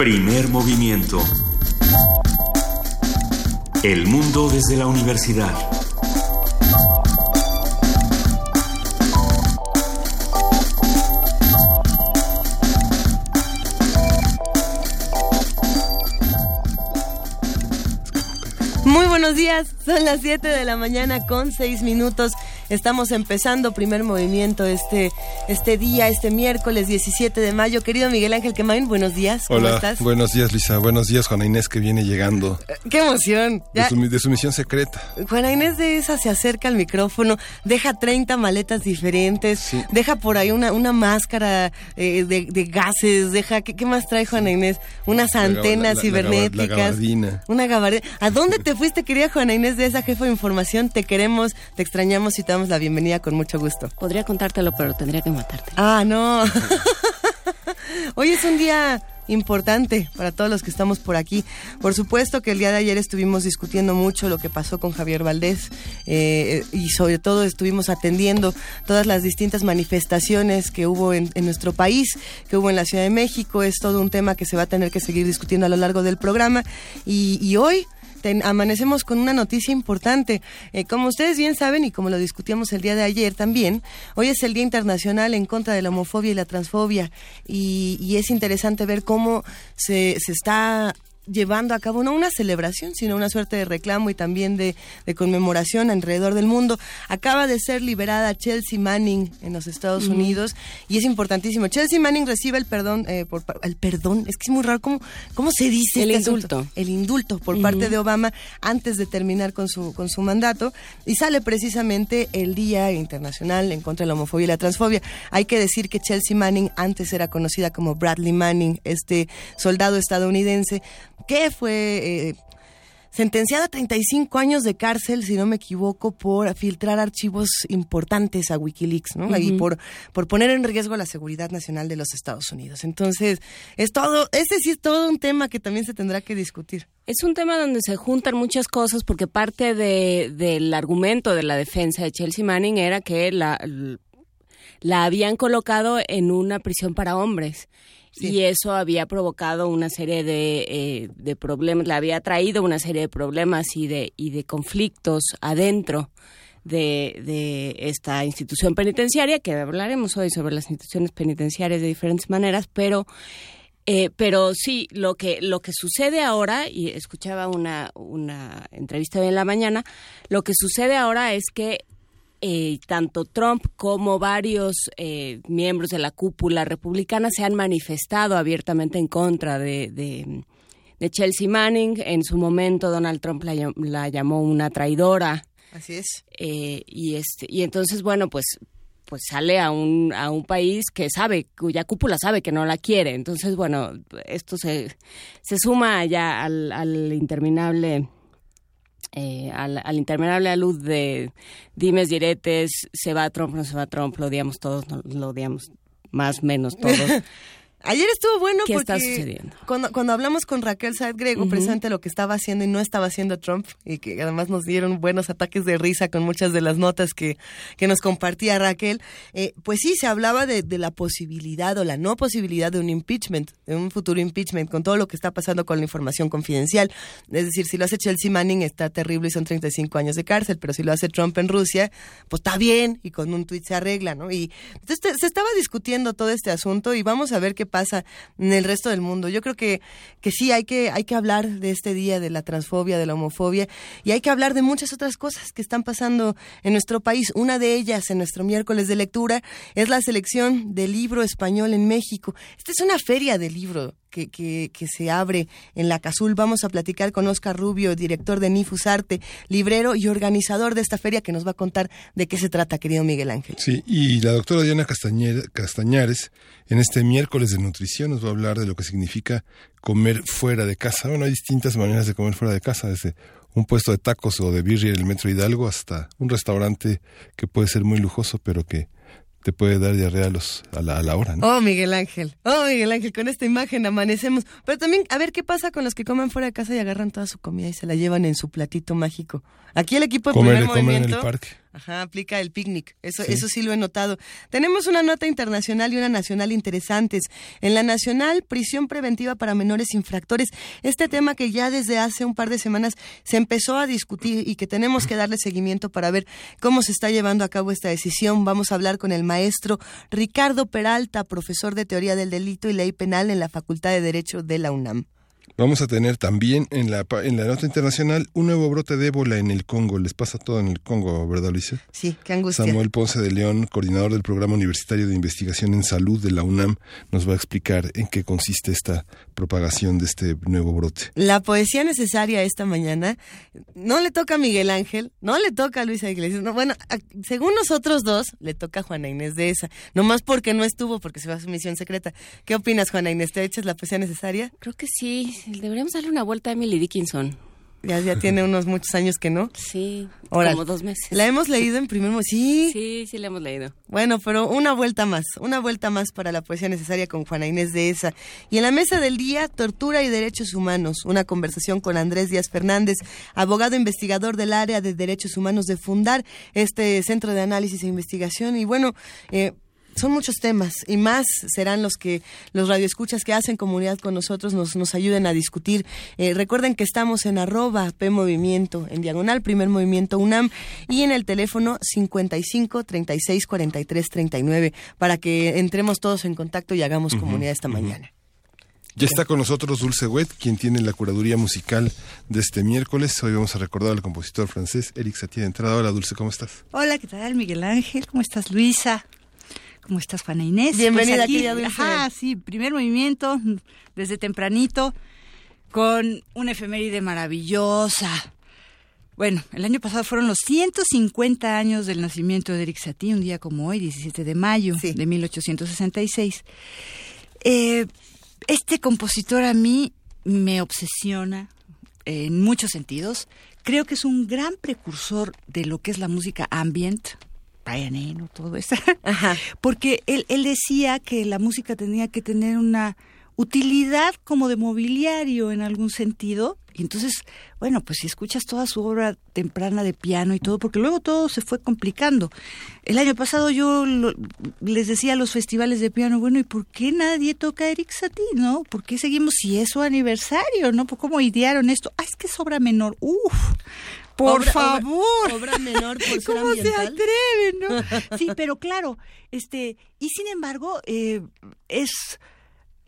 Primer movimiento. El mundo desde la universidad. Muy buenos días, son las 7 de la mañana con 6 minutos. Estamos empezando primer movimiento este, este día, este miércoles 17 de mayo. Querido Miguel Ángel Quemain, buenos días. ¿Cómo Hola, estás? buenos días Lisa, buenos días Juana Inés que viene llegando ¡Qué emoción! de su, de su misión secreta. Juana Inés de esa se acerca al micrófono, deja 30 maletas diferentes, Sí. deja por ahí una, una máscara eh, de, de gases, deja, ¿qué, qué más trae Juana Inés? Unas La antenas la- la- la cibernéticas. gabardina. Una gabardina. ¿A dónde te fuiste, querida Juana Inés, de esa jefa de información? Te queremos, te extrañamos y te damos la bienvenida con mucho gusto. Podría contártelo, pero tendría que matarte. Ah, no. Hoy es un día importante para todos los que estamos por aquí. Por supuesto que el día de ayer estuvimos discutiendo mucho lo que pasó con Javier Valdés eh, y sobre todo estuvimos atendiendo todas las distintas manifestaciones que hubo en, nuestro país, que hubo en la Ciudad de México. Es todo un tema que se va a tener que seguir discutiendo a lo largo del programa. Y hoy amanecemos con una noticia importante. Eh, como ustedes bien saben y como lo discutíamos el día de ayer también, hoy es el Día Internacional en contra de la homofobia y la transfobia y, y es interesante ver cómo se, se está llevando a cabo no una celebración, sino una suerte de reclamo y también de, de conmemoración alrededor del mundo. Acaba de ser liberada Chelsea Manning en los Estados Unidos y es importantísimo. Chelsea Manning recibe el perdón, eh, por, el perdón, es que es muy raro, ¿cómo, cómo se dice? El este asunto? indulto. el indulto por parte de Obama antes de terminar con su con su mandato y sale precisamente el Día Internacional en contra de la homofobia y la transfobia. Hay que decir que Chelsea Manning antes era conocida como Bradley Manning, este soldado estadounidense que fue eh, sentenciada a 35 años de cárcel, si no me equivoco, por filtrar archivos importantes a WikiLeaks, ¿no? Y por, por poner en riesgo la seguridad nacional de los Estados Unidos. Entonces, es todo, ese sí es todo un tema que también se tendrá que discutir. Es un tema donde se juntan muchas cosas porque parte de- del argumento de la defensa de Chelsea Manning era que la, la habían colocado en una prisión para hombres. Y eso había provocado una serie de, eh, de problemas, le había traído una serie de problemas y de, y de conflictos adentro de, de esta institución penitenciaria, que hablaremos hoy sobre las instituciones penitenciarias de diferentes maneras, pero eh, pero sí, lo que, lo que sucede ahora, y escuchaba una, una entrevista hoy en la mañana, lo que sucede ahora es que eh, tanto Trump como varios eh, miembros de la cúpula republicana se han manifestado abiertamente en contra de, de, de Chelsea Manning. En su momento Donald Trump la, la llamó una traidora. Así es. Eh, y este y entonces bueno pues pues sale a un a un país que sabe cuya cúpula sabe que no la quiere entonces bueno esto se se suma ya al, al interminable eh, al, al interminable luz de dimes diretes se va Trump no se va Trump lo odiamos todos no, lo odiamos más menos todos Ayer estuvo bueno ¿Qué porque está sucediendo? Cuando, cuando hablamos con Raquel Saed Grego, precisamente lo que estaba haciendo y no estaba haciendo Trump, y que además nos dieron buenos ataques de risa con muchas de las notas que, que nos compartía Raquel, eh, pues sí, se hablaba de, de la posibilidad o la no posibilidad de un impeachment, de un futuro impeachment, con todo lo que está pasando con la información confidencial. Es decir, si lo hace Chelsea Manning está terrible y son 35 años de cárcel, pero si lo hace Trump en Rusia, pues está bien y con un tuit se arregla, ¿no? Y entonces se estaba discutiendo todo este asunto y vamos a ver qué pasa en el resto del mundo. Yo creo que, que sí hay que, hay que hablar de este día de la transfobia, de la homofobia y hay que hablar de muchas otras cosas que están pasando en nuestro país. Una de ellas en nuestro miércoles de lectura es la selección del libro español en México. Esta es una feria de libro que, que, que se abre en la Cazul. Vamos a platicar con Oscar Rubio, director de Nifus Arte, librero y organizador de esta feria que nos va a contar de qué se trata, querido Miguel Ángel. Sí, y la doctora Diana Castañares en este miércoles de nutrición nos va a hablar de lo que significa comer fuera de casa. Bueno, hay distintas maneras de comer fuera de casa, desde un puesto de tacos o de birria en el Metro Hidalgo hasta un restaurante que puede ser muy lujoso, pero que te puede dar diarrea a, los, a, la, a la hora, ¿no? Oh, Miguel Ángel. Oh, Miguel Ángel, con esta imagen amanecemos. Pero también, a ver qué pasa con los que comen fuera de casa y agarran toda su comida y se la llevan en su platito mágico. Aquí el equipo de Comer, primer comer en el movimiento. parque. Ajá, aplica el picnic. Eso, eso sí lo he notado. Tenemos una nota internacional y una nacional interesantes. En la nacional, prisión preventiva para menores infractores. Este tema que ya desde hace un par de semanas se empezó a discutir y que tenemos que darle seguimiento para ver cómo se está llevando a cabo esta decisión. Vamos a hablar con el maestro Ricardo Peralta, profesor de teoría del delito y ley penal en la Facultad de Derecho de la UNAM. Vamos a tener también en la, en la nota internacional un nuevo brote de ébola en el Congo. Les pasa todo en el Congo, ¿verdad, Luisa? Sí, qué angustia. Samuel Ponce de León, coordinador del Programa Universitario de Investigación en Salud de la UNAM, nos va a explicar en qué consiste esta propagación de este nuevo brote. La poesía necesaria esta mañana no le toca a Miguel Ángel, no le toca a Luisa Iglesias. No, bueno, según nosotros dos, le toca a Juana Inés de esa. Nomás porque no estuvo, porque se va a su misión secreta. ¿Qué opinas, Juana Inés? ¿Te echas la poesía necesaria? Creo que sí deberíamos darle una vuelta a Emily Dickinson. Ya, ya tiene unos muchos años que no. Sí, como dos meses. La hemos leído en primer momento. Sí. Sí, sí la hemos leído. Bueno, pero una vuelta más, una vuelta más para la poesía necesaria con Juana Inés de esa. Y en la mesa del día, tortura y derechos humanos, una conversación con Andrés Díaz Fernández, abogado investigador del área de derechos humanos de fundar este centro de análisis e investigación. Y bueno, eh, son muchos temas y más serán los que los radioescuchas que hacen comunidad con nosotros nos, nos ayuden a discutir. Eh, recuerden que estamos en arroba P Movimiento, en diagonal Primer Movimiento UNAM y en el teléfono 55 36 43 39 para que entremos todos en contacto y hagamos comunidad esta mañana. Ya está con nosotros Dulce Wet, quien tiene la curaduría musical de este miércoles. Hoy vamos a recordar al compositor francés Eric Satie de entrada. Hola Dulce, ¿cómo estás? Hola, ¿qué tal Miguel Ángel? ¿Cómo estás Luisa? ¿Cómo estás, Juana Inés? Bienvenida pues aquí, Ajá, sí, primer movimiento desde tempranito con una efeméride maravillosa. Bueno, el año pasado fueron los 150 años del nacimiento de Eric Satie, un día como hoy, 17 de mayo de 1866. Eh, este compositor a mí me obsesiona en muchos sentidos. Creo que es un gran precursor de lo que es la música ambient, Brian Eno, todo eso. Porque él, él decía que la música tenía que tener una utilidad como de mobiliario en algún sentido. Y entonces, bueno, pues si escuchas toda su obra temprana de piano y todo, porque luego todo se fue complicando. El año pasado yo les decía a los festivales de piano, bueno, ¿y por qué nadie toca Eric Satie, no? ¿Por qué seguimos si es su aniversario, no? ¿Cómo idearon esto? Ah, es que es obra menor. Uf, por favor. Obra, menor por ¿Cómo se atreven, no? Sí, pero claro, este, y sin embargo, eh, es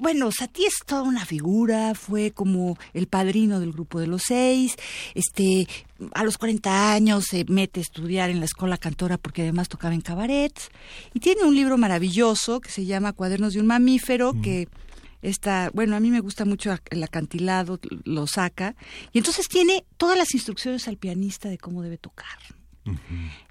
bueno, Satie es toda una figura, fue como el padrino del grupo de los seis, este, a los 40 años se mete a estudiar en la escuela cantora porque además tocaba en cabarets, y tiene un libro maravilloso que se llama Cuadernos de un mamífero, mm. que está, bueno, a mí me gusta mucho el acantilado, lo saca, y entonces tiene todas las instrucciones al pianista de cómo debe tocar.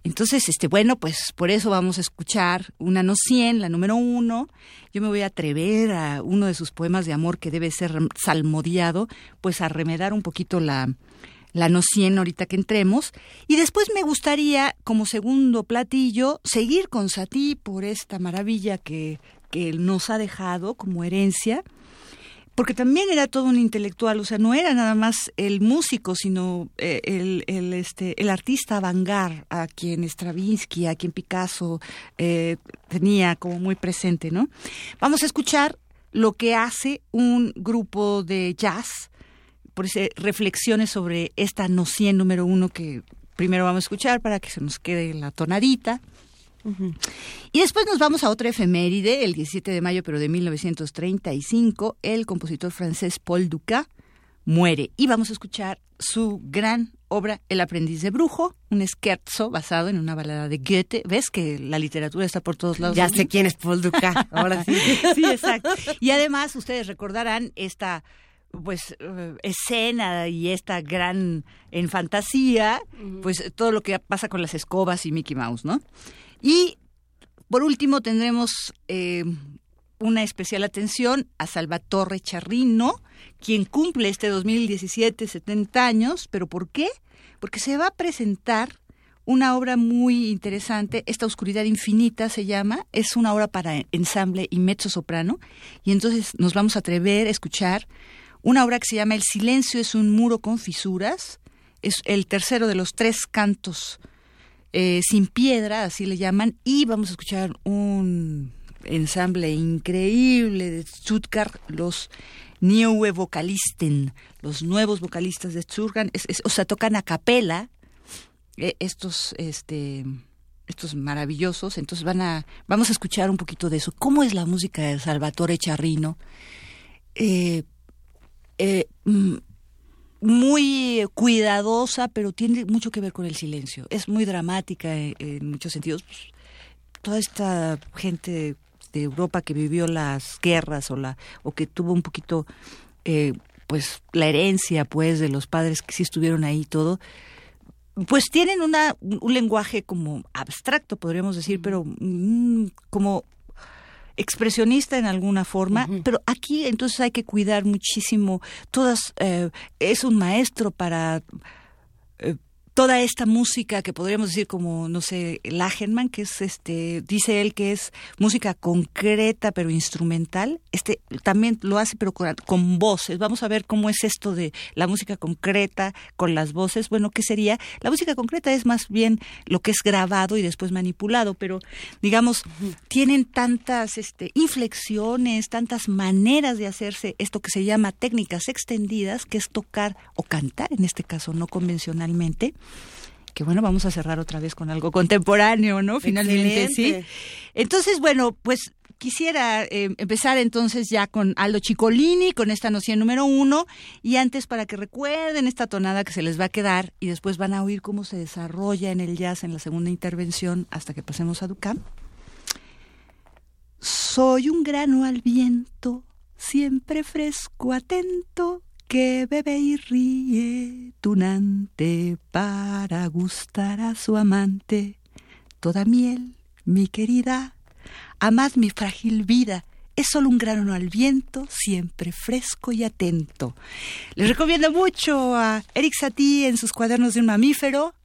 Entonces, este, bueno, pues por eso vamos a escuchar una no 100, la número uno. Yo me voy a atrever a uno de sus poemas de amor que debe ser salmodiado, pues a remedar un poquito la, la no 100 ahorita que entremos. Y después me gustaría, como segundo platillo, seguir con Satí por esta maravilla que que nos ha dejado como herencia, porque también era todo un intelectual, o sea, no era nada más el músico, sino eh, el, este, el artista vanguard a quien Stravinsky, a quien Picasso eh, tenía como muy presente, ¿no? Vamos a escuchar lo que hace un grupo de jazz, por ese reflexiones sobre esta no 100 número uno que primero vamos a escuchar para que se nos quede la tonadita. Y después nos vamos a otra efeméride, el 17 de mayo, pero de 1935, el compositor francés Paul Dukas muere. Y vamos a escuchar su gran obra El aprendiz de brujo, un scherzo basado en una balada de Goethe. ¿Ves que la literatura está por todos lados? Ya sé quién es Paul Dukas, ahora sí. sí, exacto. Y además ustedes recordarán esta pues eh, escena y esta gran en fantasía, pues todo lo que pasa con las escobas y Mickey Mouse, ¿no? Y por último tendremos eh, una especial atención a Salvatore Charrino, quien cumple este 2017 70 años, pero ¿por qué? Porque se va a presentar una obra muy interesante, Esta Oscuridad Infinita se llama, es una obra para ensamble y mezzo soprano, y entonces nos vamos a atrever a escuchar una obra que se llama El silencio es un muro con fisuras, es el tercero de los tres cantos eh, Sin Piedra, así le llaman, y vamos a escuchar un ensamble increíble de Stuttgart, los Neue Vocalisten, los nuevos vocalistas de Stuttgart, o sea, tocan a capela eh, estos, este, estos maravillosos, entonces van a, vamos a escuchar un poquito de eso. ¿Cómo es la música de Salvatore Charrino? Eh, eh, mm, muy cuidadosa, pero tiene mucho que ver con el silencio. Es muy dramática en, muchos sentidos. Toda esta gente de Europa que vivió las guerras o la o que tuvo un poquito eh, pues la herencia pues de los padres que sí estuvieron ahí todo pues tienen una, un lenguaje como abstracto, podríamos decir, pero mm, como expresionista en alguna forma, pero aquí entonces hay que cuidar muchísimo todas, eh, es un maestro para eh, toda esta música que podríamos decir como, no sé, Lagenman, que es este, dice él que es música concreta pero instrumental, este también lo hace pero con, voces. Vamos a ver cómo es esto de la música concreta con las voces. Bueno, ¿qué sería? La música concreta es más bien lo que es grabado y después manipulado, pero digamos, tienen tantas este, inflexiones, tantas maneras de hacerse esto que se llama técnicas extendidas, que es tocar o cantar, en este caso no convencionalmente, que bueno, vamos a cerrar otra vez con algo contemporáneo, ¿no? Finalmente, sí. Entonces, bueno, pues quisiera eh, empezar entonces ya con Aldo Chicolini, con esta noción número uno, y antes para que recuerden esta tonada que se les va a quedar y después van a oír cómo se desarrolla en el jazz en la segunda intervención hasta que pasemos a Ducam. Soy un grano al viento, siempre fresco, atento, que bebe y ríe tunante para gustar a su amante. Toda miel, mi querida, amad mi frágil vida, es solo un grano al viento, siempre fresco y atento. Les recomiendo mucho a Eric Satie en sus cuadernos de un mamífero.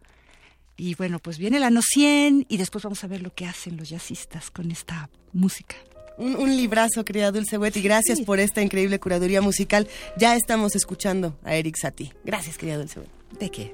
Y bueno, pues viene la no 100 y después vamos a ver lo que hacen los jazzistas con esta música. Un, librazo, querida Dulce Wet, y gracias por esta increíble curaduría musical. Ya estamos escuchando a Eric Satie. Gracias, querida Dulce Wet. ¿De qué?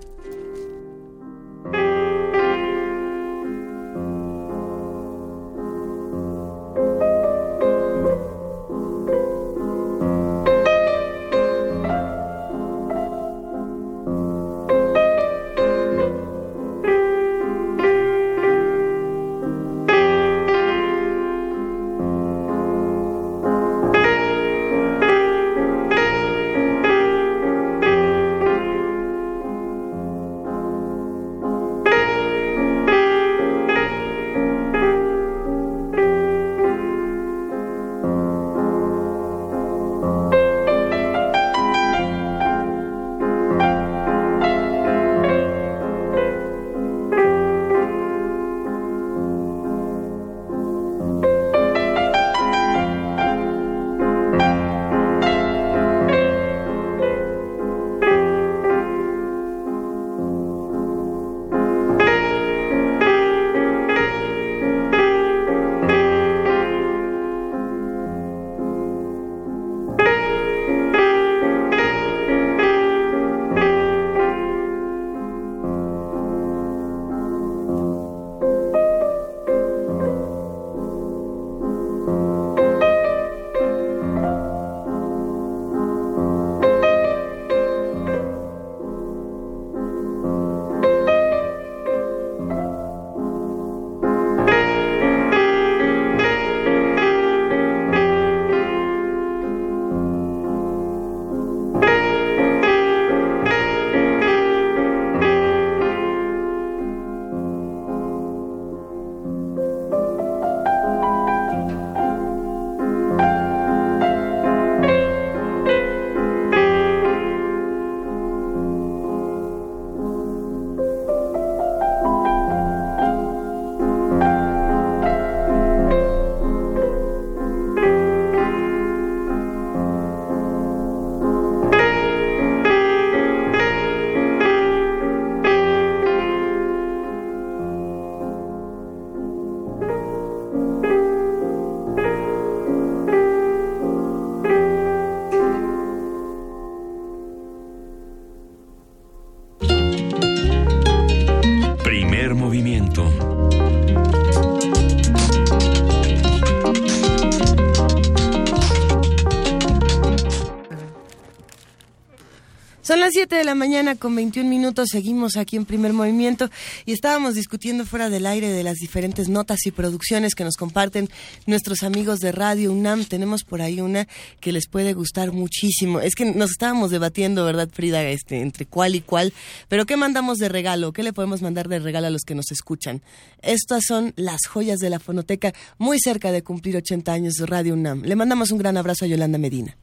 7 de la mañana con 21 minutos, seguimos aquí en primer movimiento y estábamos discutiendo fuera del aire de las diferentes notas y producciones que nos comparten nuestros amigos de Radio UNAM. Tenemos por ahí una que les puede gustar muchísimo. Es que nos estábamos debatiendo, ¿verdad, Frida? Este, entre cuál y cuál. Pero ¿qué mandamos de regalo? ¿Qué le podemos mandar de regalo a los que nos escuchan? Estas son las joyas de la fonoteca, muy cerca de cumplir 80 años de Radio UNAM. Le mandamos un gran abrazo a Yolanda Medina.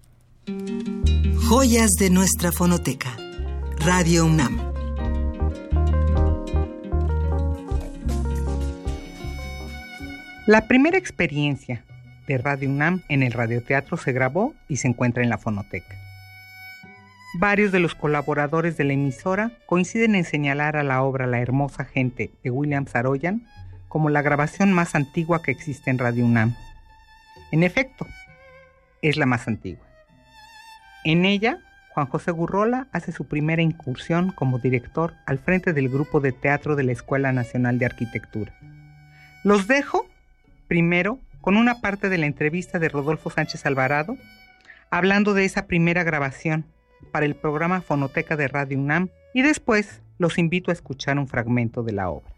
Joyas de nuestra fonoteca. Radio UNAM. La primera experiencia de Radio UNAM en el radioteatro se grabó y se encuentra en la fonoteca. Varios de los colaboradores de la emisora coinciden en señalar a la obra La hermosa gente de William Saroyan como la grabación más antigua que existe en Radio UNAM. En efecto, es la más antigua. En ella, Juan José Gurrola hace su primera incursión como director al frente del grupo de teatro de la Escuela Nacional de Arquitectura. Los dejo, primero, con una parte de la entrevista de Rodolfo Sánchez Alvarado, hablando de esa primera grabación para el programa Fonoteca de Radio UNAM, y después los invito a escuchar un fragmento de la obra.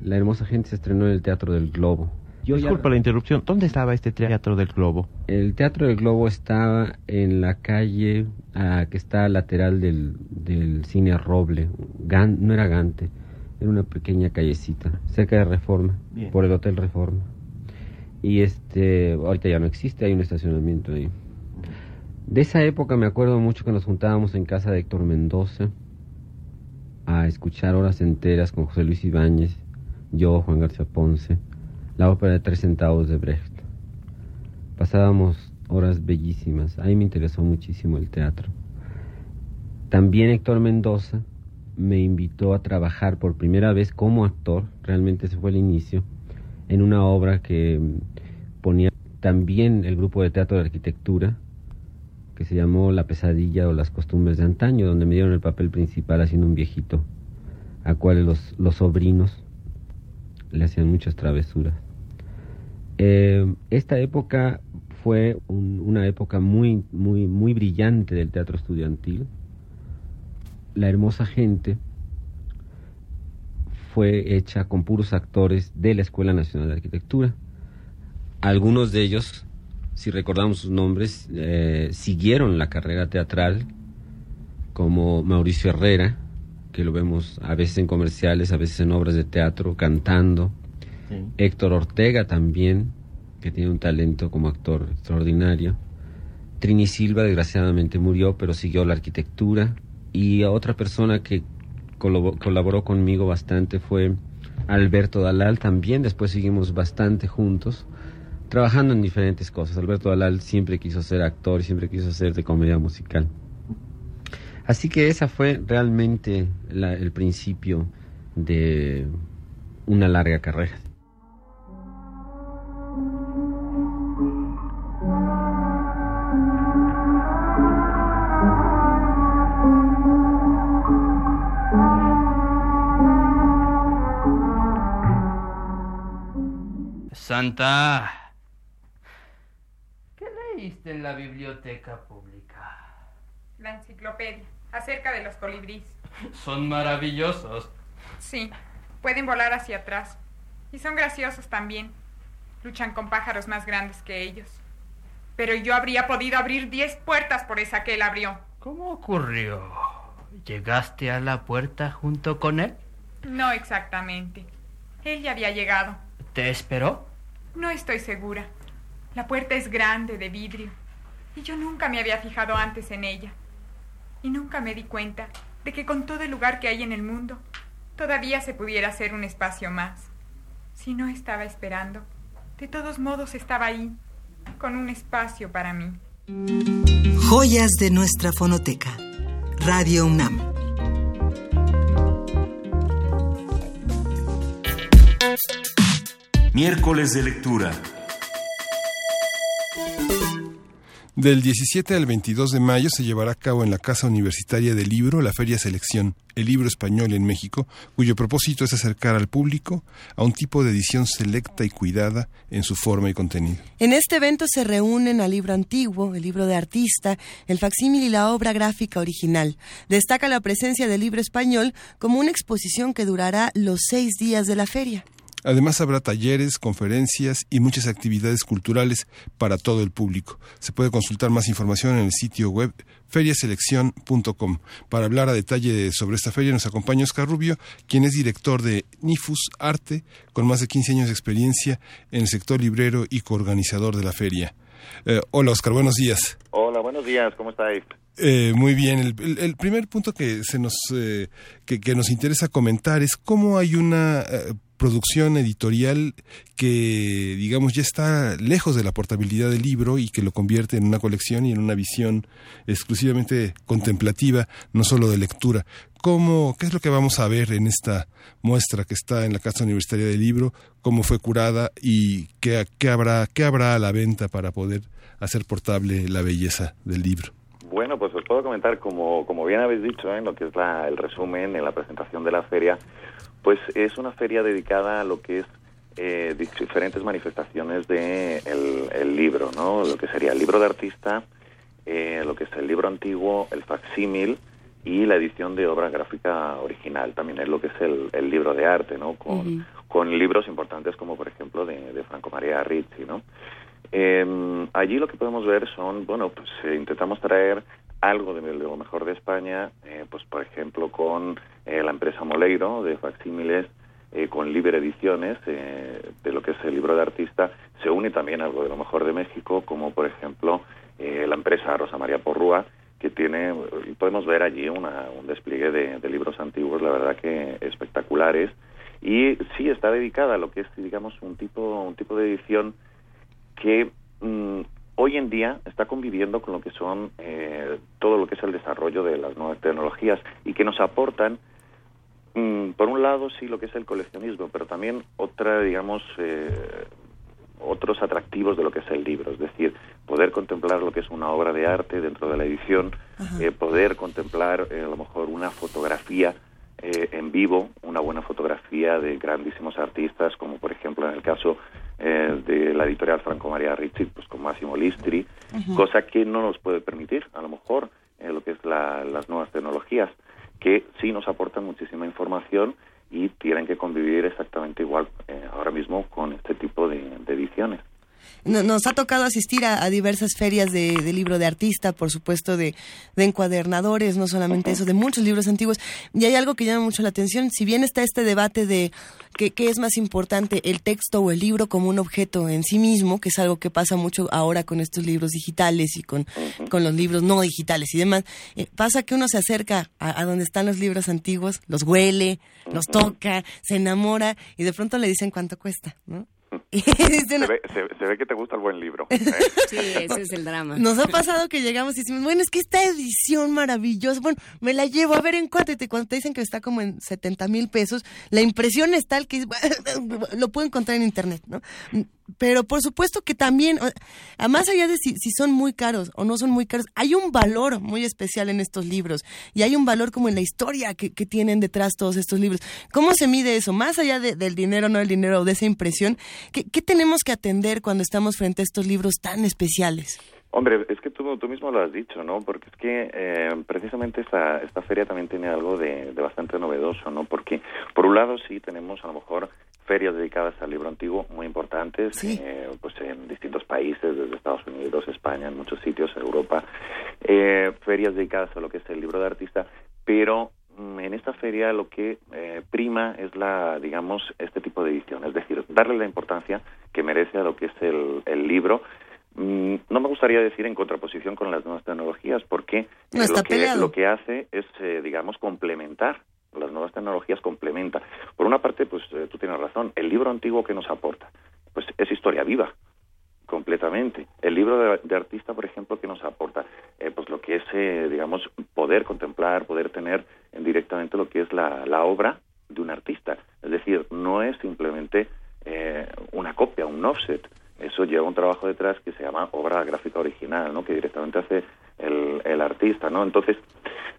La hermosa gente se estrenó en el Teatro del Globo, yo Disculpa la interrupción. ¿Dónde estaba este Teatro del Globo? El Teatro del Globo estaba en la calle ah, que está lateral del, del cine Roble. no era Gante, era una pequeña callecita, cerca de Reforma, por el Hotel Reforma. Y este, ahorita ya no existe, hay un estacionamiento ahí. De esa época me acuerdo mucho que nos juntábamos en casa de Héctor Mendoza a escuchar horas enteras con José Luis Ibáñez, yo, Juan García Ponce la ópera de tres centavos de Brecht. Pasábamos horas bellísimas, ahí me interesó muchísimo el teatro. También Héctor Mendoza me invitó a trabajar por primera vez como actor, realmente ese fue el inicio, en una obra que ponía también el grupo de teatro de arquitectura, que se llamó La pesadilla o las costumbres de antaño, donde me dieron el papel principal haciendo un viejito, a cual los, los sobrinos le hacían muchas travesuras. Eh, esta época fue una época muy, muy, muy brillante del teatro estudiantil. La hermosa gente fue hecha con puros actores de la Escuela Nacional de Arquitectura. Algunos de ellos, si recordamos sus nombres, eh, siguieron la carrera teatral, como Mauricio Herrera, que lo vemos a veces en comerciales, a veces en obras de teatro, cantando, Héctor Ortega también, que tiene un talento como actor extraordinario. Trini Silva desgraciadamente murió, pero siguió la arquitectura. Y otra persona que colaboró conmigo bastante fue Alberto Dalal, también después seguimos bastante juntos, trabajando en diferentes cosas. Alberto Dalal siempre quiso ser actor, siempre quiso ser de comedia musical. Así que esa fue realmente el principio de una larga carrera. Santa. ¿Qué leíste en la biblioteca pública? La enciclopedia, acerca de los colibríes. Son maravillosos. Sí, pueden volar hacia atrás. Y son graciosos también. Luchan con pájaros más grandes que ellos. Pero yo habría podido abrir diez puertas por esa que él abrió. ¿Cómo ocurrió? ¿Llegaste a la puerta junto con él? No exactamente. Él ya había llegado. ¿Te esperó? No estoy segura. La puerta es grande, de vidrio, y yo nunca me había fijado antes en ella. Y nunca me di cuenta de que con todo el lugar que hay en el mundo, todavía se pudiera hacer un espacio más. Si no estaba esperando, de todos modos estaba ahí, con un espacio para mí. Joyas de nuestra fonoteca. Radio UNAM. Miércoles de lectura. Del 17 al 22 de mayo se llevará a cabo en la Casa Universitaria del Libro la Feria Selección, el libro español en México, cuyo propósito es acercar al público a un tipo de edición selecta y cuidada en su forma y contenido. En este evento se reúnen al libro antiguo, el libro de artista, el facsímil y la obra gráfica original. Destaca la presencia del libro español como una exposición que durará los seis días de la feria. Además habrá talleres, conferencias y muchas actividades culturales para todo el público. Se puede consultar más información en el sitio web feriaselección.com. Para hablar a detalle sobre esta feria nos acompaña Oscar Rubio, quien es director de Nifus Arte, con más de 15 años de experiencia en el sector librero y coorganizador de la feria. Eh, hola Oscar, buenos días. Hola, buenos días, ¿cómo estáis? Eh, muy bien, el, el, primer punto que se nos eh, que, que, nos interesa comentar es cómo hay una eh, producción editorial que, digamos, ya está lejos de la portabilidad del libro y que lo convierte en una colección y en una visión exclusivamente contemplativa, no solo de lectura. ¿Cómo, ¿Qué es lo que vamos a ver en esta muestra que está en la Casa Universitaria del Libro? ¿Cómo fue curada y qué, qué, habrá, qué habrá a la venta para poder hacer portable la belleza del libro? Bueno, pues os puedo comentar, como, como bien habéis dicho, en ¿eh? lo que es la, el resumen, en la presentación de la feria, pues es una feria dedicada a lo que es eh, diferentes manifestaciones de el, libro, ¿no? Lo que sería el libro de artista, eh, lo que es el libro antiguo, el facsímil y la edición de obra gráfica original. También es lo que es el, libro de arte, ¿no? Con, con libros importantes como, por ejemplo, de, de Franco María Rizzi, ¿no? Eh, allí lo que podemos ver son, bueno, pues eh, intentamos traer algo de, lo mejor de España, eh, pues por ejemplo con eh, la empresa Moleiro de facsímiles, eh, con Libre Ediciones, de lo que es el libro de artista, se une también algo de lo mejor de México, como por ejemplo la empresa Rosa María Porrúa, que tiene, podemos ver allí una, un despliegue de, libros antiguos, la verdad que espectaculares, y sí está dedicada a lo que es, digamos, un tipo, un tipo de edición que mm, hoy en día está conviviendo con lo que son eh, todo lo que es el desarrollo de las nuevas tecnologías y que nos aportan, mm, por un lado, sí, lo que es el coleccionismo, pero también otra, digamos, eh, otros atractivos de lo que es el libro, es decir, poder contemplar lo que es una obra de arte dentro de la edición, eh, poder contemplar a lo mejor una fotografía eh, en vivo una buena fotografía de grandísimos artistas, como por ejemplo en el caso eh, de la editorial Franco María Ricci, pues con Massimo Listri, cosa que no nos puede permitir, a lo mejor, eh, lo que es las nuevas tecnologías, que sí nos aportan muchísima información y tienen que convivir exactamente igual ahora mismo con este tipo de ediciones. Nos ha tocado asistir a, diversas ferias de, libro de artista, por supuesto, de, encuadernadores, no solamente eso, de muchos libros antiguos. Y hay algo que llama mucho la atención. Si bien está este debate de qué es más importante, el texto o el libro como un objeto en sí mismo, que es algo que pasa mucho ahora con estos libros digitales y con, con los libros no digitales y demás, eh, pasa que uno se acerca a, a donde están los libros antiguos, los huele, los toca, se enamora y de pronto le dicen cuánto cuesta, ¿no? se, ve, que te gusta el buen libro. ¿eh? Sí, ese es el drama. Nos ha pasado que llegamos y decimos, bueno, es que esta edición maravillosa, bueno, me la llevo a ver en cuánto, y te, cuando te dicen que está como en 70 mil pesos, la impresión es tal que lo puedo encontrar en internet, ¿no? Pero por supuesto que también, más allá de si, son muy caros o no son muy caros, hay un valor muy especial en estos libros y hay un valor como en la historia que, tienen detrás todos estos libros. ¿Cómo se mide eso? Más allá del dinero, no del dinero, o de esa impresión, ¿qué, tenemos que atender cuando estamos frente a estos libros tan especiales? Hombre, es que tú, tú mismo lo has dicho, ¿no? Porque es que eh, precisamente esta, esta feria también tiene algo de, de, bastante novedoso, ¿no? Porque por un lado sí tenemos a lo mejor ferias dedicadas al libro antiguo muy importantes, eh, pues en distintos países, desde Estados Unidos, España, en muchos sitios, Europa, eh, ferias dedicadas a lo que es el libro de artista, pero mm, en esta feria lo que eh, prima es la, digamos, este tipo de edición, es decir, darle la importancia que merece a lo que es el, el libro. Mm, no me gustaría decir en contraposición con las nuevas tecnologías, porque lo, que, lo que hace es, digamos, complementar las nuevas tecnologías complementan. Por una parte, pues eh, tú tienes razón, el libro antiguo que nos aporta, pues es historia viva, completamente. El libro de, artista, por ejemplo, que nos aporta, eh, pues lo que es, eh, digamos, poder contemplar, poder tener directamente lo que es la, la, obra de un artista. Es decir, no es simplemente una copia, un offset, eso lleva un trabajo detrás que se llama obra gráfica original, ¿no? Que directamente hace el, el artista, ¿no? Entonces,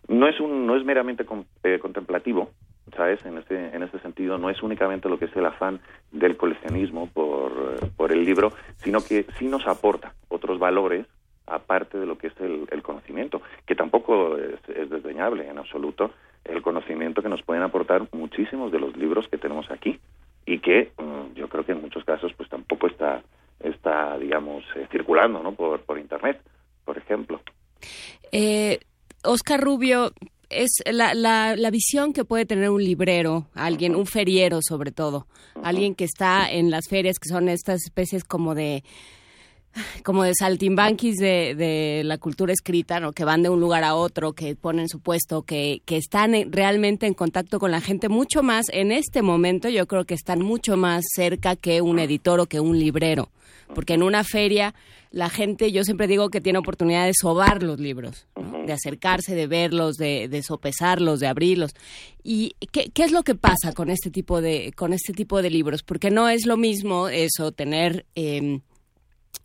no es un, no es meramente con- eh, contemplativo, ¿sabes? En este, en este sentido, no es únicamente lo que es el afán del coleccionismo por, por el libro, sino que sí nos aporta otros valores aparte de lo que es el, el conocimiento, que tampoco es, es desdeñable en absoluto el conocimiento que nos pueden aportar muchísimos de los libros que tenemos aquí y que mm, yo creo que en muchos casos pues tampoco está está digamos eh, circulando no por por internet por ejemplo Eh, Oscar Rubio, es la, la, la visión que puede tener un librero, alguien, un feriero sobre todo, alguien que está en las ferias, que son estas especies como de como de saltimbanquis de, de la cultura escrita, ¿no? que van de un lugar a otro, que ponen su puesto, que, que están en- realmente en contacto con la gente mucho más, en este momento yo creo que están mucho más cerca que un editor o que un librero, porque en una feria la gente, yo siempre digo que tiene oportunidad de sobar los libros, ¿no? de acercarse, de verlos, de, de sopesarlos, de abrirlos. ¿Y qué, qué es lo que pasa con este tipo de, con este tipo de libros? Porque no es lo mismo eso, tener... em,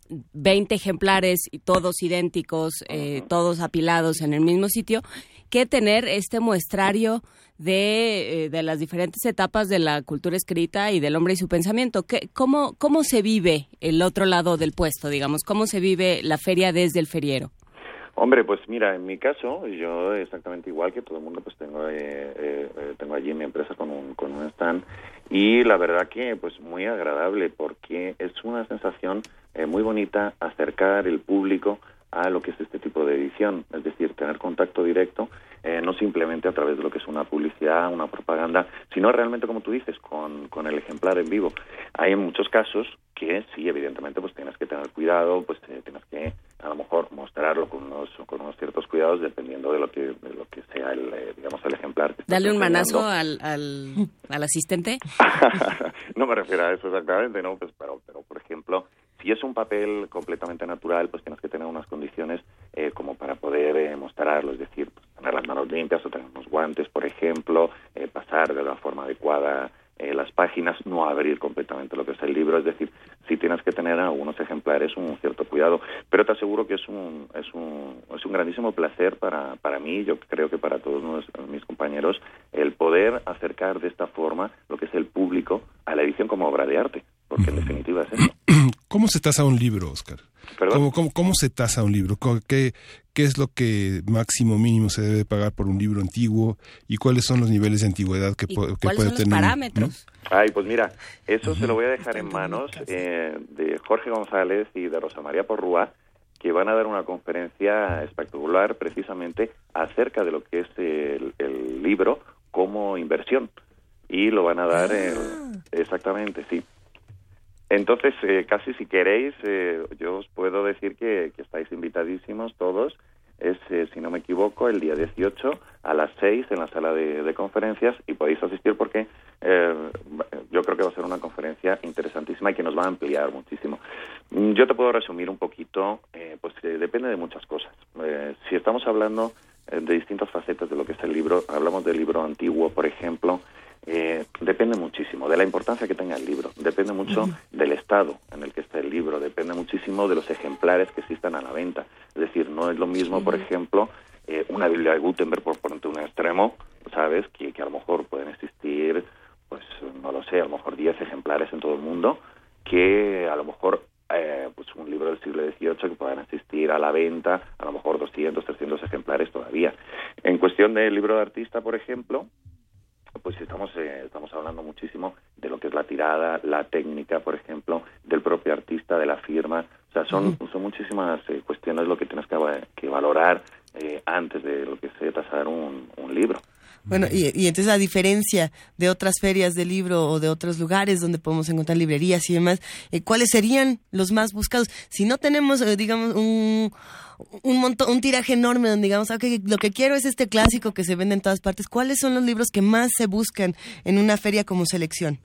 20 ejemplares y todos idénticos, eh, todos apilados en el mismo sitio, que tener este muestrario de, eh, de las diferentes etapas de la cultura escrita y del hombre y su pensamiento. ¿Qué, cómo, ¿Cómo se vive el otro lado del puesto, digamos? ¿Cómo se vive la feria desde el feriero? Hombre, pues mira, en mi caso, yo exactamente igual que todo el mundo, pues tengo eh, eh, tengo allí mi empresa con un, con un stand y la verdad que pues muy agradable porque es una sensación eh, muy bonita acercar el público a lo que es este tipo de edición, es decir, tener contacto directo, eh, no simplemente a través de lo que es una publicidad, una propaganda, sino realmente, como tú dices, con, con el ejemplar en vivo. Hay en muchos casos que sí, evidentemente, pues tienes que tener cuidado, pues eh, tienes que a lo mejor mostrarlo con unos, con unos ciertos cuidados dependiendo de lo que, de lo que sea el, eh, digamos, el ejemplar. que ¿Darle un manazo al, al asistente? no me refiero a eso exactamente, no, pues, pero, pero por ejemplo, si es un papel completamente natural, pues tienes que tener unas condiciones eh, como para poder eh, mostrarlo, es decir, pues, tener las manos limpias o tener unos guantes, por ejemplo, eh, pasar de la forma adecuada eh, las páginas, no abrir completamente lo que es el libro, es decir, sí tienes que tener algunos ejemplares un cierto cuidado, pero te aseguro que es un, es un, es un grandísimo placer para, para mí, yo creo que para todos mis compañeros, el poder acercar de esta forma lo que es el público a la edición como obra de arte, porque en definitiva es eso. ¿Cómo se tasa un libro, Oscar? ¿Cómo, cómo, cómo se tasa un libro? ¿Qué, ¿Qué es lo que máximo mínimo se debe pagar por un libro antiguo? ¿Y cuáles son los niveles de antigüedad que, ¿Y pu- que cuáles puede son los tener? un- parámetros? Ay, pues mira, eso se lo voy a dejar en manos eh, de Jorge González y de Rosa María Porrúa, que van a dar una conferencia espectacular precisamente acerca de lo que es el, el libro como inversión. Y lo van a dar el- exactamente, sí. Entonces, eh, casi si queréis, eh, yo os puedo decir que, que estáis invitadísimos todos. Es, eh, si no me equivoco, el día 18 a las 6 en la sala de, de conferencias y podéis asistir porque eh, yo creo que va a ser una conferencia interesantísima y que nos va a ampliar muchísimo. Mm, Yo te puedo resumir un poquito, eh, pues depende de muchas cosas. Si estamos hablando de distintas facetas de lo que es el libro, hablamos del libro antiguo, por ejemplo, eh, depende muchísimo de la importancia que tenga el libro, depende mucho del estado en el que está el libro, depende muchísimo de los ejemplares que existan a la venta. Es decir, no es lo mismo, por ejemplo, eh, una Biblia de Gutenberg, por ponerte un extremo, ¿sabes? Que, que a lo mejor pueden existir, pues no lo sé, a lo mejor 10 ejemplares en todo el mundo, que a lo mejor eh, pues un libro del siglo XVIII que puedan asistir a la venta, a lo mejor 200, 300 ejemplares todavía. En cuestión del libro de artista, por ejemplo, pues estamos eh, estamos hablando muchísimo de lo que es la tirada, la técnica, por ejemplo, del propio artista, de la firma. O sea, son, son muchísimas eh, cuestiones lo que tienes que, va- que valorar eh, antes de lo que sea tasar un, un libro. Bueno, y, y entonces a diferencia de otras ferias de libro o de otros lugares donde podemos encontrar librerías y demás, eh, ¿cuáles serían los más buscados? Si no tenemos, eh, digamos, un, un montón, un tiraje enorme donde digamos, ok, lo que quiero es este clásico que se vende en todas partes, ¿cuáles son los libros que más se buscan en una feria como selección?